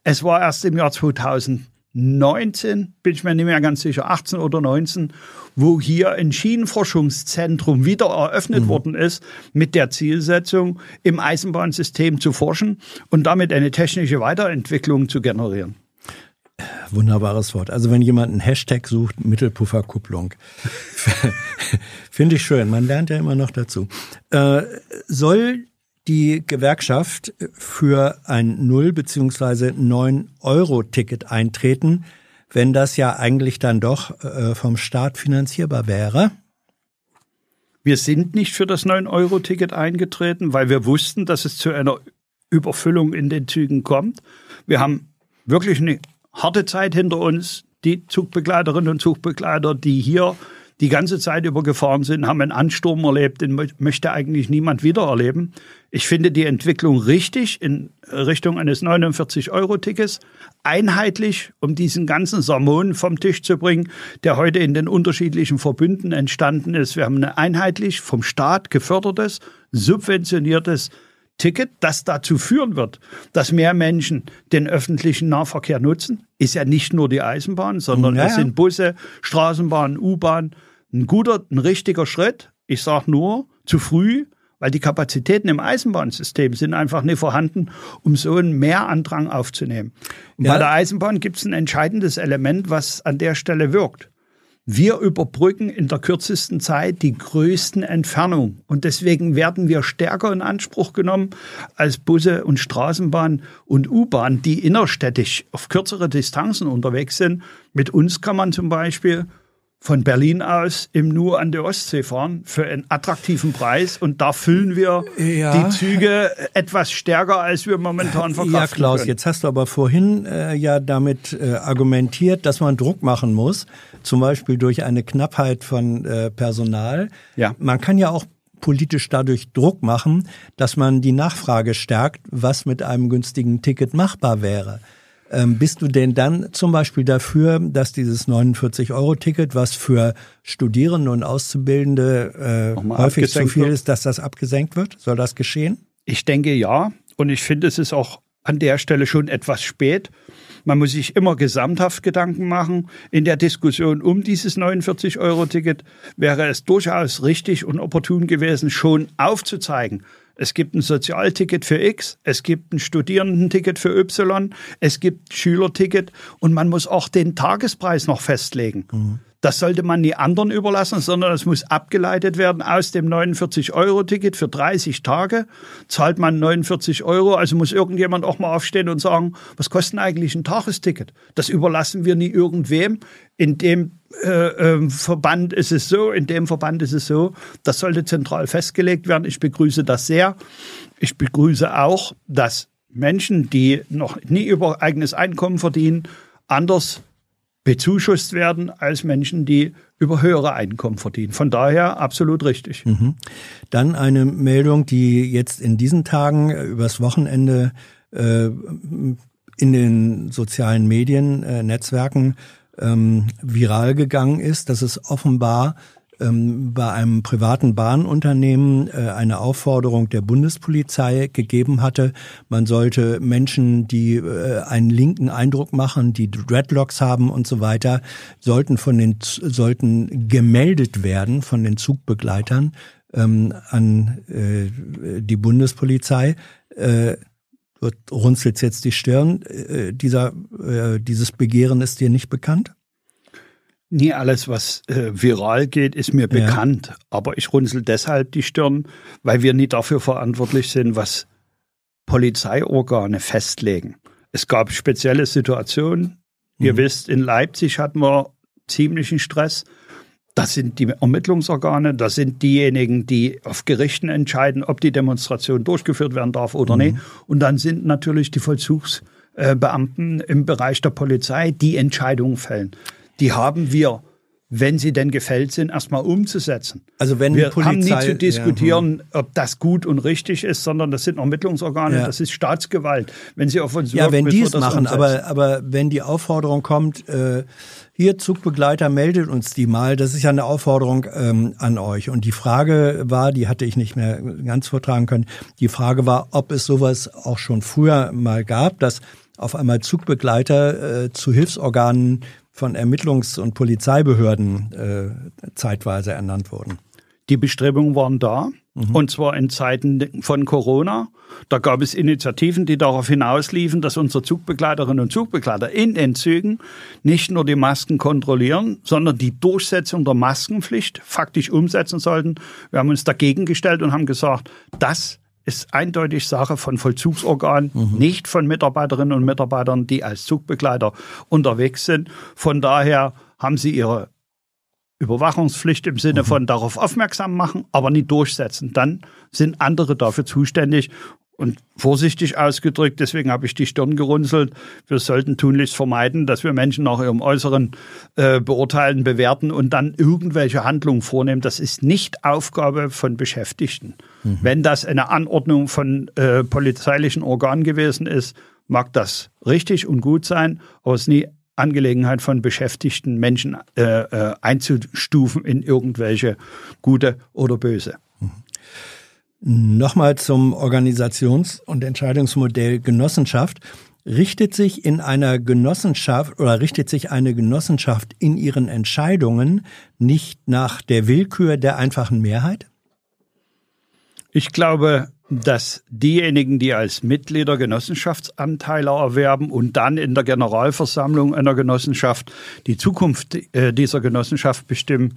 Es war erst im Jahr 2000 19, bin ich mir nicht mehr ganz sicher, 18 oder 19, wo hier ein Schienenforschungszentrum wieder eröffnet mhm. worden ist, mit der Zielsetzung, im Eisenbahnsystem zu forschen und damit eine technische Weiterentwicklung zu generieren. Wunderbares Wort. Also wenn jemand einen Hashtag sucht, Mittelpufferkupplung. Finde ich schön. Man lernt ja immer noch dazu. Äh, soll die Gewerkschaft für ein Null- bzw. 9-Euro-Ticket eintreten, wenn das ja eigentlich dann doch äh, vom Staat finanzierbar wäre? Wir sind nicht für das 9-Euro-Ticket eingetreten, weil wir wussten, dass es zu einer Überfüllung in den Zügen kommt. Wir haben wirklich eine harte Zeit hinter uns. Die Zugbegleiterinnen und Zugbegleiter, die hier die ganze Zeit über gefahren sind, haben einen Ansturm erlebt, den möchte eigentlich niemand wieder erleben. Ich finde die Entwicklung richtig in Richtung eines 49-Euro-Tickets, einheitlich, um diesen ganzen Sermon vom Tisch zu bringen, der heute in den unterschiedlichen Verbünden entstanden ist. Wir haben ein einheitlich vom Staat gefördertes, subventioniertes Ticket, das dazu führen wird, dass mehr Menschen den öffentlichen Nahverkehr nutzen, ist ja nicht nur die Eisenbahn, sondern Ja, es sind Busse, Straßenbahn, U-Bahn. Ein guter, ein richtiger Schritt. Ich sage nur, zu früh, weil die Kapazitäten im Eisenbahnsystem sind einfach nicht vorhanden, um so einen Mehrandrang aufzunehmen. Und Ja. bei der Eisenbahn gibt es ein entscheidendes Element, was an der Stelle wirkt. Wir überbrücken in der kürzesten Zeit die größten Entfernungen. Und deswegen werden wir stärker in Anspruch genommen als Busse und Straßenbahn und U-Bahn, die innerstädtisch auf kürzere Distanzen unterwegs sind. Mit uns kann man zum Beispiel von Berlin aus im Nu an der Ostsee fahren für einen attraktiven Preis. Und da füllen wir Ja. die Züge etwas stärker, als wir momentan verkraften Ja, Klaus, können. jetzt hast du aber vorhin äh, ja damit äh, argumentiert, dass man Druck machen muss, zum Beispiel durch eine Knappheit von äh, Personal. Ja. Man kann ja auch politisch dadurch Druck machen, dass man die Nachfrage stärkt, was mit einem günstigen Ticket machbar wäre. Ähm, bist du denn dann zum Beispiel dafür, dass dieses 49-Euro-Ticket, was für Studierende und Auszubildende äh, häufig zu viel wird? ist, dass das abgesenkt wird? Soll das geschehen? Ich denke ja. Und ich finde, es ist auch an der Stelle schon etwas spät. Man muss sich immer gesamthaft Gedanken machen. In der Diskussion um dieses 49-Euro-Ticket wäre es durchaus richtig und opportun gewesen, schon aufzuzeigen, es gibt ein Sozialticket für X, es gibt ein Studierendenticket für Y, es gibt ein Schülerticket und man muss auch den Tagespreis noch festlegen. Das sollte man nie anderen überlassen, sondern es muss abgeleitet werden aus dem 49-Euro-Ticket für 30 Tage. Zahlt man 49 Euro, also muss irgendjemand auch mal aufstehen und sagen, was kostet eigentlich ein Tagesticket? Das überlassen wir nie irgendwem. In dem äh, ähm, Verband ist es so, in dem Verband ist es so. Das sollte zentral festgelegt werden. Ich begrüße das sehr. Ich begrüße auch, dass Menschen, die noch nie über eigenes Einkommen verdienen, anders bezuschusst werden als Menschen, die über höhere Einkommen verdienen. Von daher absolut richtig. Dann eine Meldung, die jetzt in diesen Tagen äh, übers Wochenende äh, in den sozialen Medien, äh, Netzwerken ähm, viral gegangen ist, dass es offenbar ähm, bei einem privaten Bahnunternehmen äh, eine Aufforderung der Bundespolizei gegeben hatte, man sollte Menschen, die äh, einen linken Eindruck machen, die Dreadlocks haben und so weiter, sollten von den sollten gemeldet werden von den Zugbegleitern ähm, an äh, die Bundespolizei. Äh, du runzelst jetzt die Stirn. Äh, dieser, äh, dieses Begehren ist dir nicht bekannt? Nie alles, was äh, viral geht, ist mir Ja. bekannt. Aber ich runzel deshalb die Stirn, weil wir nie dafür verantwortlich sind, was Polizeiorgane festlegen. Es gab spezielle Situationen. Ihr wisst, in Leipzig hatten wir ziemlichen Stress. Das sind die Ermittlungsorgane, das sind diejenigen, die auf Gerichten entscheiden, ob die Demonstration durchgeführt werden darf oder nicht. Und dann sind natürlich die Vollzugsbeamten im Bereich der Polizei, die Entscheidungen fällen. Die haben wir, wenn sie denn gefällt sind, erstmal umzusetzen. Also wenn Wir Polizei haben nie zu Ja, diskutieren, ob das gut und richtig ist, sondern das sind Ermittlungsorgane, Ja. das ist Staatsgewalt. Wenn sie auf uns Ja, wirken, wenn die es machen, umsetzen. aber, aber wenn die Aufforderung kommt, äh, hier Zugbegleiter, meldet uns die mal, das ist ja eine Aufforderung ähm, an euch. Und die Frage war, die hatte ich nicht mehr ganz vortragen können, die Frage war, ob es sowas auch schon früher mal gab, dass auf einmal Zugbegleiter äh, zu Hilfsorganen von Ermittlungs- und Polizeibehörden äh, zeitweise ernannt wurden. Die Bestrebungen waren da. Und zwar in Zeiten von Corona. Da gab es Initiativen, die darauf hinausliefen, dass unsere Zugbegleiterinnen und Zugbegleiter in den Zügen nicht nur die Masken kontrollieren, sondern die Durchsetzung der Maskenpflicht faktisch umsetzen sollten. Wir haben uns dagegen gestellt und haben gesagt, das ist eindeutig Sache von Vollzugsorganen, nicht von Mitarbeiterinnen und Mitarbeitern, die als Zugbegleiter unterwegs sind. Von daher haben sie ihre Überwachungspflicht im Sinne von darauf aufmerksam machen, aber nie durchsetzen. Dann sind andere dafür zuständig. Und vorsichtig ausgedrückt, deswegen habe ich die Stirn gerunzelt, wir sollten tunlichst vermeiden, dass wir Menschen nach ihrem Äußeren äh, beurteilen, bewerten und dann irgendwelche Handlungen vornehmen. Das ist nicht Aufgabe von Beschäftigten. Wenn das eine Anordnung von äh, polizeilichen Organen gewesen ist, mag das richtig und gut sein, aber es ist nie Angelegenheit von beschäftigten Menschen äh, äh, einzustufen in irgendwelche gute oder böse. Nochmal zum Organisations- und Entscheidungsmodell Genossenschaft. Richtet sich in einer Genossenschaft oder richtet sich eine Genossenschaft in ihren Entscheidungen nicht nach der Willkür der einfachen Mehrheit? Ich glaube, dass diejenigen, die als Mitglieder Genossenschaftsanteile erwerben und dann in der Generalversammlung einer Genossenschaft die Zukunft äh, dieser Genossenschaft bestimmen,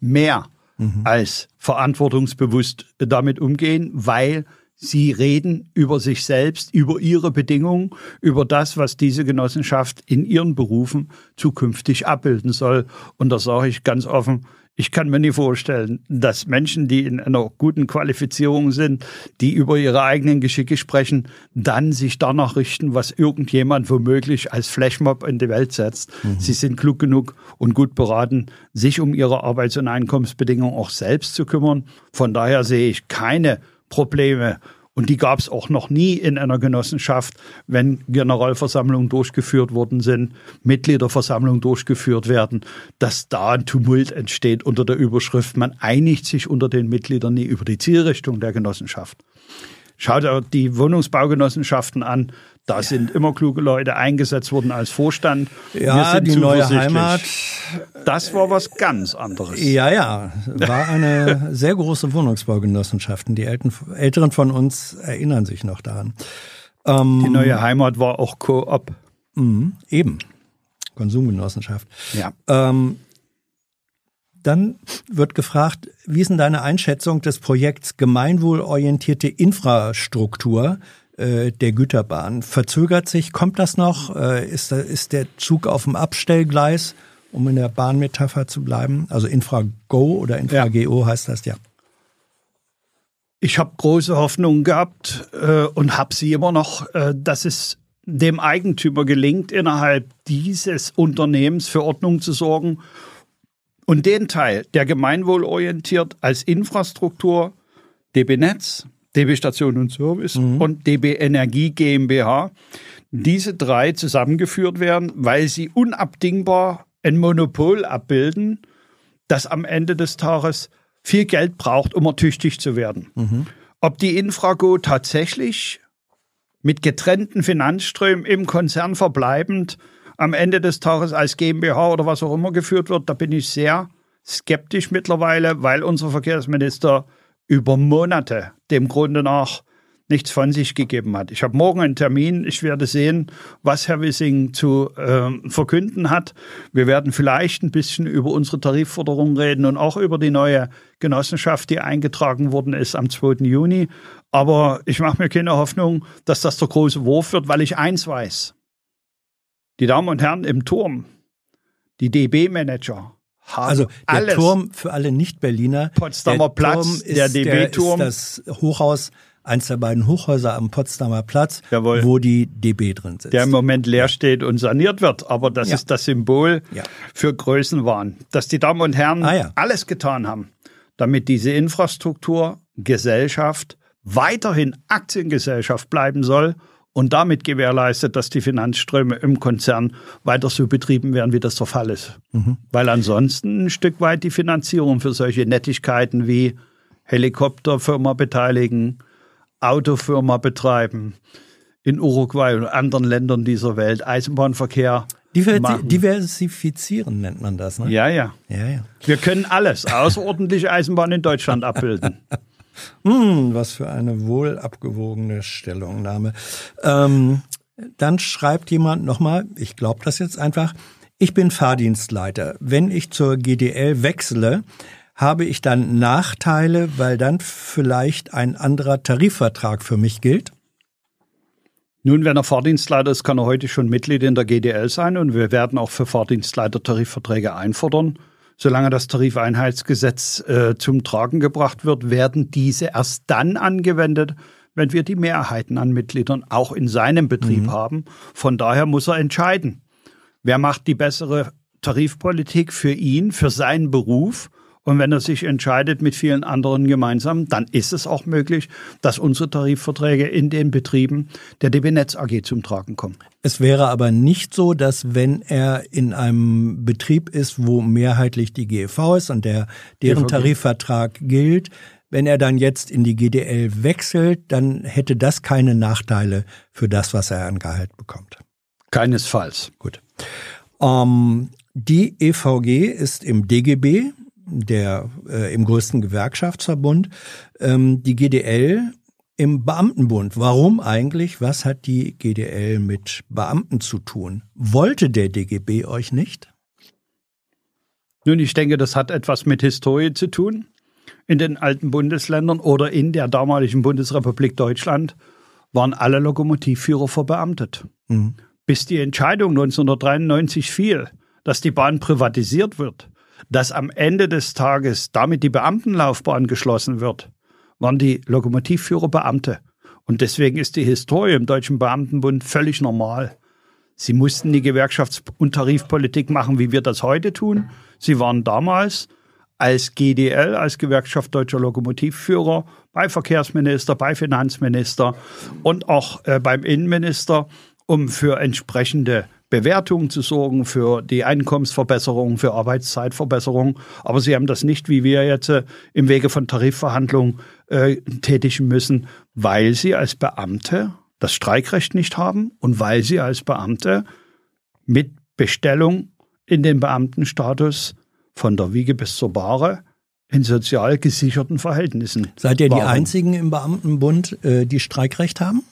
mehr mhm. als verantwortungsbewusst damit umgehen, weil sie reden über sich selbst, über ihre Bedingungen, über das, was diese Genossenschaft in ihren Berufen zukünftig abbilden soll. Und da sage ich ganz offen, ich kann mir nie vorstellen, dass Menschen, die in einer guten Qualifizierung sind, die über ihre eigenen Geschicke sprechen, dann sich danach richten, was irgendjemand womöglich als Flashmob in die Welt setzt. Mhm. Sie sind klug genug und gut beraten, sich um ihre Arbeits- und Einkommensbedingungen auch selbst zu kümmern. Von daher sehe ich keine Probleme und die gab es auch noch nie in einer Genossenschaft, wenn Generalversammlungen durchgeführt worden sind, Mitgliederversammlungen durchgeführt werden, dass da ein Tumult entsteht unter der Überschrift, man einigt sich unter den Mitgliedern nie über die Zielrichtung der Genossenschaft. Schaut euch die Wohnungsbaugenossenschaften an. Da sind immer kluge Leute eingesetzt worden als Vorstand. Ja, die neue Heimat. Das war was ganz anderes. Ja, ja, war eine sehr große Wohnungsbaugenossenschaften. Die Älteren von uns erinnern sich noch daran. Ähm, die neue Heimat war auch Coop. Mhm, eben. Konsumgenossenschaft. Ja. Ähm, dann wird gefragt, wie ist denn deine Einschätzung des Projekts gemeinwohlorientierte Infrastruktur äh, der Güterbahn? Verzögert sich, kommt das noch? Äh, ist, ist der Zug auf dem Abstellgleis, um in der Bahnmetapher zu bleiben? Also InfraGo oder InfraGO ja. heißt das ja. Ich habe große Hoffnungen gehabt äh, und habe sie immer noch, äh, dass es dem Eigentümer gelingt, innerhalb dieses Unternehmens für Ordnung zu sorgen und den Teil, der gemeinwohlorientiert als Infrastruktur DB Netz, DB Station und Service mhm. und DB Energie GmbH, diese drei zusammengeführt werden, weil sie unabdingbar ein Monopol abbilden, das am Ende des Tages viel Geld braucht, um ertüchtigt zu werden. Mhm. Ob die Infrago tatsächlich mit getrennten Finanzströmen im Konzern verbleibend am Ende des Tages als GmbH oder was auch immer geführt wird, da bin ich sehr skeptisch mittlerweile, weil unser Verkehrsminister über Monate dem Grunde nach nichts von sich gegeben hat. Ich habe morgen einen Termin. Ich werde sehen, was Herr Wissing zu äh, verkünden hat. Wir werden vielleicht ein bisschen über unsere Tarifforderungen reden und auch über die neue Genossenschaft, die eingetragen worden ist am 2. Juni. Aber ich mache mir keine Hoffnung, dass das der große Wurf wird, weil ich eins weiß. Die Damen und Herren im Turm, die DB-Manager, also der alles. Turm für alle Nicht-Berliner. Potsdamer Platz, der DB-Turm. Das Hochhaus, eins der beiden Hochhäuser am Potsdamer Platz, Jawohl. wo die DB drin sitzt. Der im Moment leer steht und saniert wird. Aber das ja. ist das Symbol ja. für Größenwahn. Dass die Damen und Herren ah, ja. alles getan haben, damit diese Infrastruktur, Gesellschaft weiterhin Aktiengesellschaft bleiben soll und damit gewährleistet, dass die Finanzströme im Konzern weiter so betrieben werden, wie das der Fall ist. Mhm. Weil ansonsten ein Stück weit die Finanzierung für solche Nettigkeiten wie Helikopterfirma beteiligen, Autofirma betreiben, in Uruguay und anderen Ländern dieser Welt Eisenbahnverkehr Diver Diversifizieren nennt man das, ne? Ja, ja. ja, ja. Wir können alles, außerordentliche Eisenbahn in Deutschland abbilden. Hm, was für eine wohl abgewogene Stellungnahme. Ähm, dann schreibt jemand nochmal, ich glaube das jetzt einfach, ich bin Fahrdienstleiter. Wenn ich zur GDL wechsle, habe ich dann Nachteile, weil dann vielleicht ein anderer Tarifvertrag für mich gilt? Nun, wenn er Fahrdienstleiter ist, kann er heute schon Mitglied in der GDL sein und wir werden auch für Fahrdienstleiter Tarifverträge einfordern. Solange das Tarifeinheitsgesetz äh, zum Tragen gebracht wird, werden diese erst dann angewendet, wenn wir die Mehrheiten an Mitgliedern auch in seinem Betrieb mhm. haben. Von daher muss er entscheiden, wer macht die bessere Tarifpolitik für ihn, für seinen Beruf und wenn er sich entscheidet mit vielen anderen gemeinsam, dann ist es auch möglich, dass unsere Tarifverträge in den Betrieben der DB Netz AG zum Tragen kommen. Es wäre aber nicht so, dass wenn er in einem Betrieb ist, wo mehrheitlich die GEV ist und der, deren GVG. Tarifvertrag gilt, Wenn er dann jetzt in die GDL wechselt, dann hätte das keine Nachteile für das, was er an Gehalt bekommt. Keinesfalls. Gut. Ähm, die EVG ist im DGB, der äh, im größten Gewerkschaftsverbund, ähm, die GDL im Beamtenbund. Warum eigentlich? Was hat die GDL mit Beamten zu tun? Wollte der DGB euch nicht? Nun, ich denke, das hat etwas mit Historie zu tun. In den alten Bundesländern oder in der damaligen Bundesrepublik Deutschland waren alle Lokomotivführer verbeamtet. Mhm. Bis die Entscheidung 1993 fiel, dass die Bahn privatisiert wird, dass am Ende des Tages damit die Beamtenlaufbahn geschlossen wird, waren die Lokomotivführer Beamte. Und deswegen ist die Historie im Deutschen Beamtenbund völlig normal. Sie mussten die Gewerkschafts- und Tarifpolitik machen, wie wir das heute tun. Sie waren damals als GDL, als Gewerkschaft Deutscher Lokomotivführer, bei Verkehrsminister, bei Finanzminister und auch äh, beim Innenminister, um für entsprechende Bewertungen zu sorgen, für die Einkommensverbesserung, für Arbeitszeitverbesserung. Aber sie haben das nicht, wie wir jetzt äh, im Wege von Tarifverhandlungen äh, tätigen müssen, weil sie als Beamte das Streikrecht nicht haben und weil sie als Beamte mit Bestellung in den Beamtenstatus von der Wiege bis zur Bahre in sozial gesicherten Verhältnissen. Seid ihr die Einzigen im Beamtenbund, äh, die Streikrecht haben?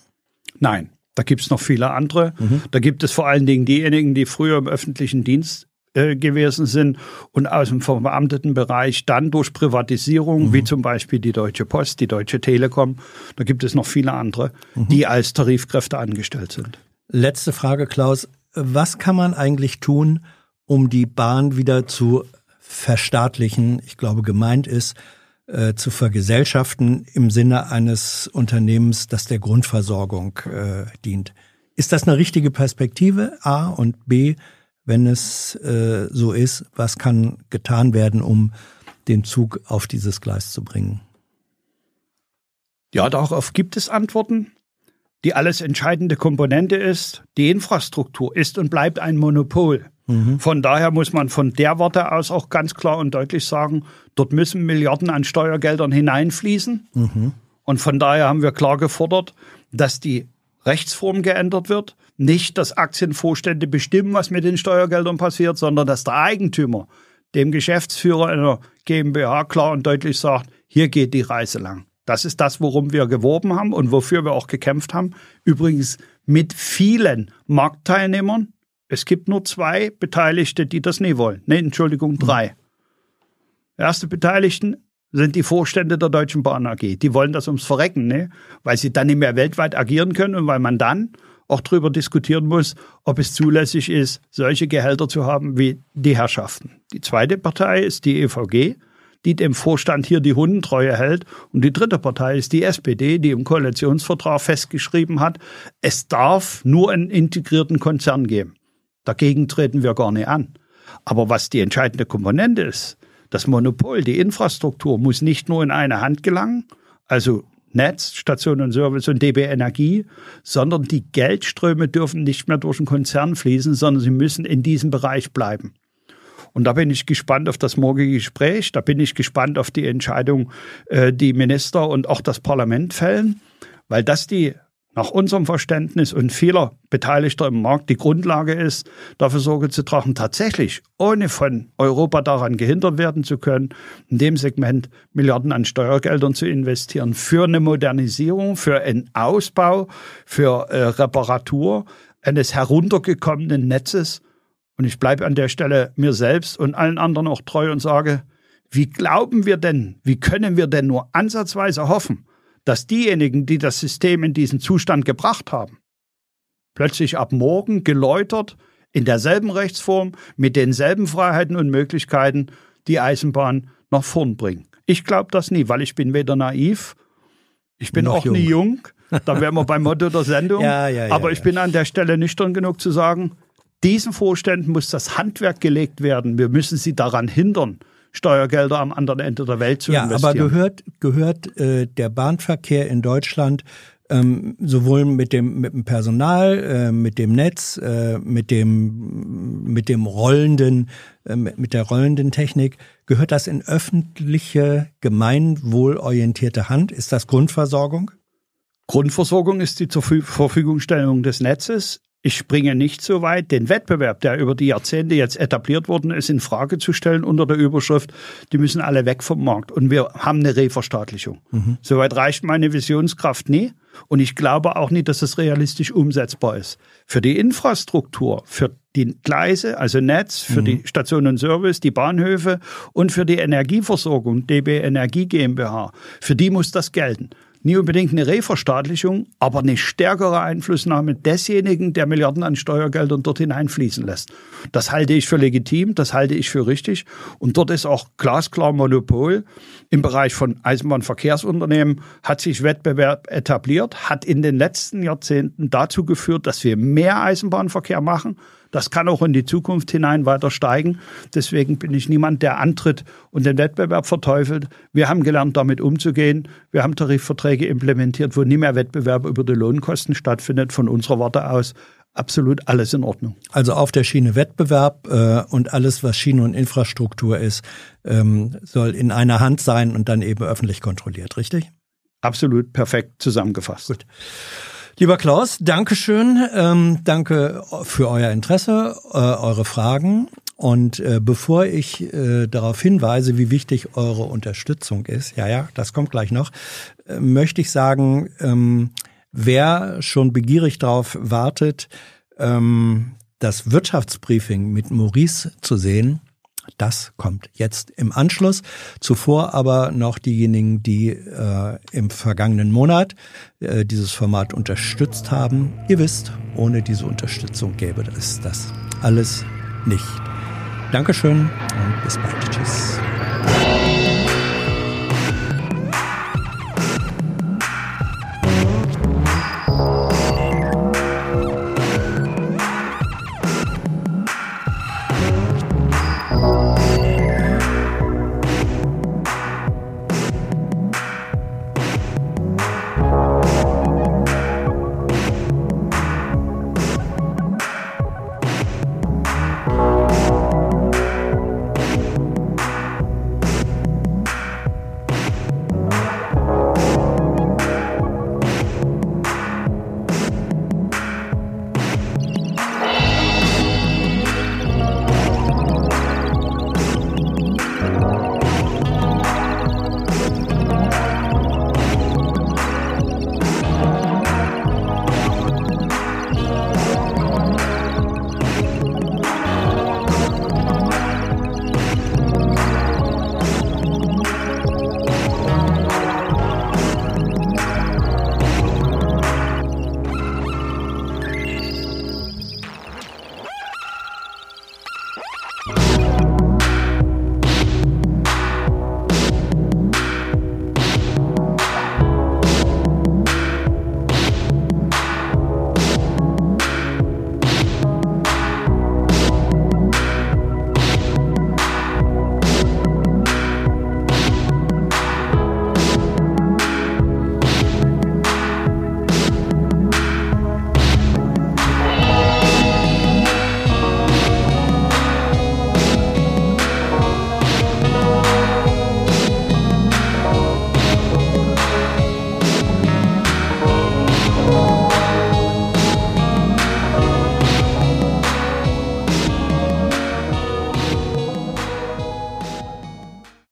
Nein, da gibt es noch viele andere. Mhm. Da gibt es vor allen Dingen diejenigen, die früher im öffentlichen Dienst äh, gewesen sind und aus dem verbeamteten Bereich dann durch Privatisierung, mhm. wie zum Beispiel die Deutsche Post, die Deutsche Telekom, da gibt es noch viele andere, mhm. die als Tarifkräfte angestellt sind. Letzte Frage, Klaus. Was kann man eigentlich tun, um die Bahn wieder zu verstaatlichen? Ich glaube, gemeint ist, äh, zu vergesellschaften im Sinne eines Unternehmens, das der Grundversorgung äh, dient. Ist das eine richtige Perspektive? A und B, wenn es äh, so ist, was kann getan werden, um den Zug auf dieses Gleis zu bringen? Ja, darauf gibt es Antworten. Die alles entscheidende Komponente ist, die Infrastruktur ist und bleibt ein Monopol. Mhm. Von daher muss man von der Warte aus auch ganz klar und deutlich sagen, dort müssen Milliarden an Steuergeldern hineinfließen. Mhm. Und von daher haben wir klar gefordert, dass die Rechtsform geändert wird. Nicht, dass Aktienvorstände bestimmen, was mit den Steuergeldern passiert, sondern dass der Eigentümer dem Geschäftsführer einer GmbH klar und deutlich sagt, hier geht die Reise lang. Das ist das, worum wir geworben haben und wofür wir auch gekämpft haben. Übrigens mit vielen Marktteilnehmern, es gibt nur zwei Beteiligte, die das nie wollen. Nee, Entschuldigung, hm. drei. Erste Beteiligten sind die Vorstände der Deutschen Bahn AG. Die wollen das ums Verrecken, ne? weil sie dann nicht mehr weltweit agieren können und weil man dann auch darüber diskutieren muss, ob es zulässig ist, solche Gehälter zu haben wie die Herrschaften. Die zweite Partei ist die EVG, die dem Vorstand hier die Hundentreue hält. Und die dritte Partei ist die SPD, die im Koalitionsvertrag festgeschrieben hat, es darf nur einen integrierten Konzern geben. Dagegen treten wir gar nicht an. Aber was die entscheidende Komponente ist, das Monopol, die Infrastruktur muss nicht nur in eine Hand gelangen, also Netz, Station und Service und DB Energie, sondern die Geldströme dürfen nicht mehr durch den Konzern fließen, sondern sie müssen in diesem Bereich bleiben. Und da bin ich gespannt auf das morgige Gespräch, da bin ich gespannt auf die Entscheidung, äh, die Minister und auch das Parlament fällen, weil das die nach unserem Verständnis und vieler Beteiligter im Markt die Grundlage ist, dafür Sorge zu tragen, tatsächlich ohne von Europa daran gehindert werden zu können, in dem Segment Milliarden an Steuergeldern zu investieren für eine Modernisierung, für einen Ausbau, für äh, Reparatur eines heruntergekommenen Netzes. Und ich bleibe an der Stelle mir selbst und allen anderen auch treu und sage, wie glauben wir denn, wie können wir denn nur ansatzweise hoffen, dass diejenigen, die das System in diesen Zustand gebracht haben, plötzlich ab morgen geläutert in derselben Rechtsform mit denselben Freiheiten und Möglichkeiten die Eisenbahn nach vorn bringen. Ich glaube das nie, weil ich bin weder naiv, ich bin auch jung. nie jung. Da wären wir beim Motto der Sendung. ja, ja, ja, Aber ich bin an der Stelle nüchtern genug zu sagen, diesen Vorständen muss das Handwerk gelegt werden. Wir müssen sie daran hindern, Steuergelder am anderen Ende der Welt zu ja, investieren. Ja, aber gehört, gehört äh, der Bahnverkehr in Deutschland ähm, sowohl mit dem, mit dem Personal, äh, mit dem Netz, äh, mit dem, mit dem rollenden, äh, mit der rollenden Technik. Gehört das in öffentliche, gemeinwohlorientierte Hand? Ist das Grundversorgung? Grundversorgung ist die zur Verfügungstellung des Netzes. Ich springe nicht so weit, den Wettbewerb, der über die Jahrzehnte jetzt etabliert worden ist, in Frage zu stellen unter der Überschrift, die müssen alle weg vom Markt und wir haben eine Reverstaatlichung. Mhm. Soweit reicht meine Visionskraft nie und ich glaube auch nicht, dass es realistisch umsetzbar ist. Für die Infrastruktur, für die Gleise, also Netz, für mhm. die Station und Service, die Bahnhöfe und für die Energieversorgung, DB Energie GmbH, für die muss das gelten nie unbedingt eine Reverstaatlichung, aber eine stärkere Einflussnahme desjenigen, der Milliarden an Steuergeldern dort hineinfließen lässt. Das halte ich für legitim, das halte ich für richtig. Und dort ist auch glasklar Monopol. Im Bereich von Eisenbahnverkehrsunternehmen hat sich Wettbewerb etabliert, hat in den letzten Jahrzehnten dazu geführt, dass wir mehr Eisenbahnverkehr machen, das kann auch in die Zukunft hinein weiter steigen. Deswegen bin ich niemand, der antritt und den Wettbewerb verteufelt. Wir haben gelernt, damit umzugehen. Wir haben Tarifverträge implementiert, wo nie mehr Wettbewerb über die Lohnkosten stattfindet. Von unserer Warte aus absolut alles in Ordnung. Also auf der Schiene Wettbewerb äh, und alles, was Schiene und Infrastruktur ist, ähm, soll in einer Hand sein und dann eben öffentlich kontrolliert, richtig? Absolut perfekt zusammengefasst. Gut. Lieber Klaus, Dankeschön. Ähm, danke für euer Interesse, äh, eure Fragen. Und äh, bevor ich äh, darauf hinweise, wie wichtig eure Unterstützung ist, ja, ja, das kommt gleich noch, äh, möchte ich sagen, ähm, wer schon begierig darauf wartet, ähm, das Wirtschaftsbriefing mit Maurice zu sehen, das kommt jetzt im Anschluss. Zuvor aber noch diejenigen, die äh, im vergangenen Monat äh, dieses Format unterstützt haben. Ihr wisst, ohne diese Unterstützung gäbe es das alles nicht. Dankeschön und bis bald. Tschüss.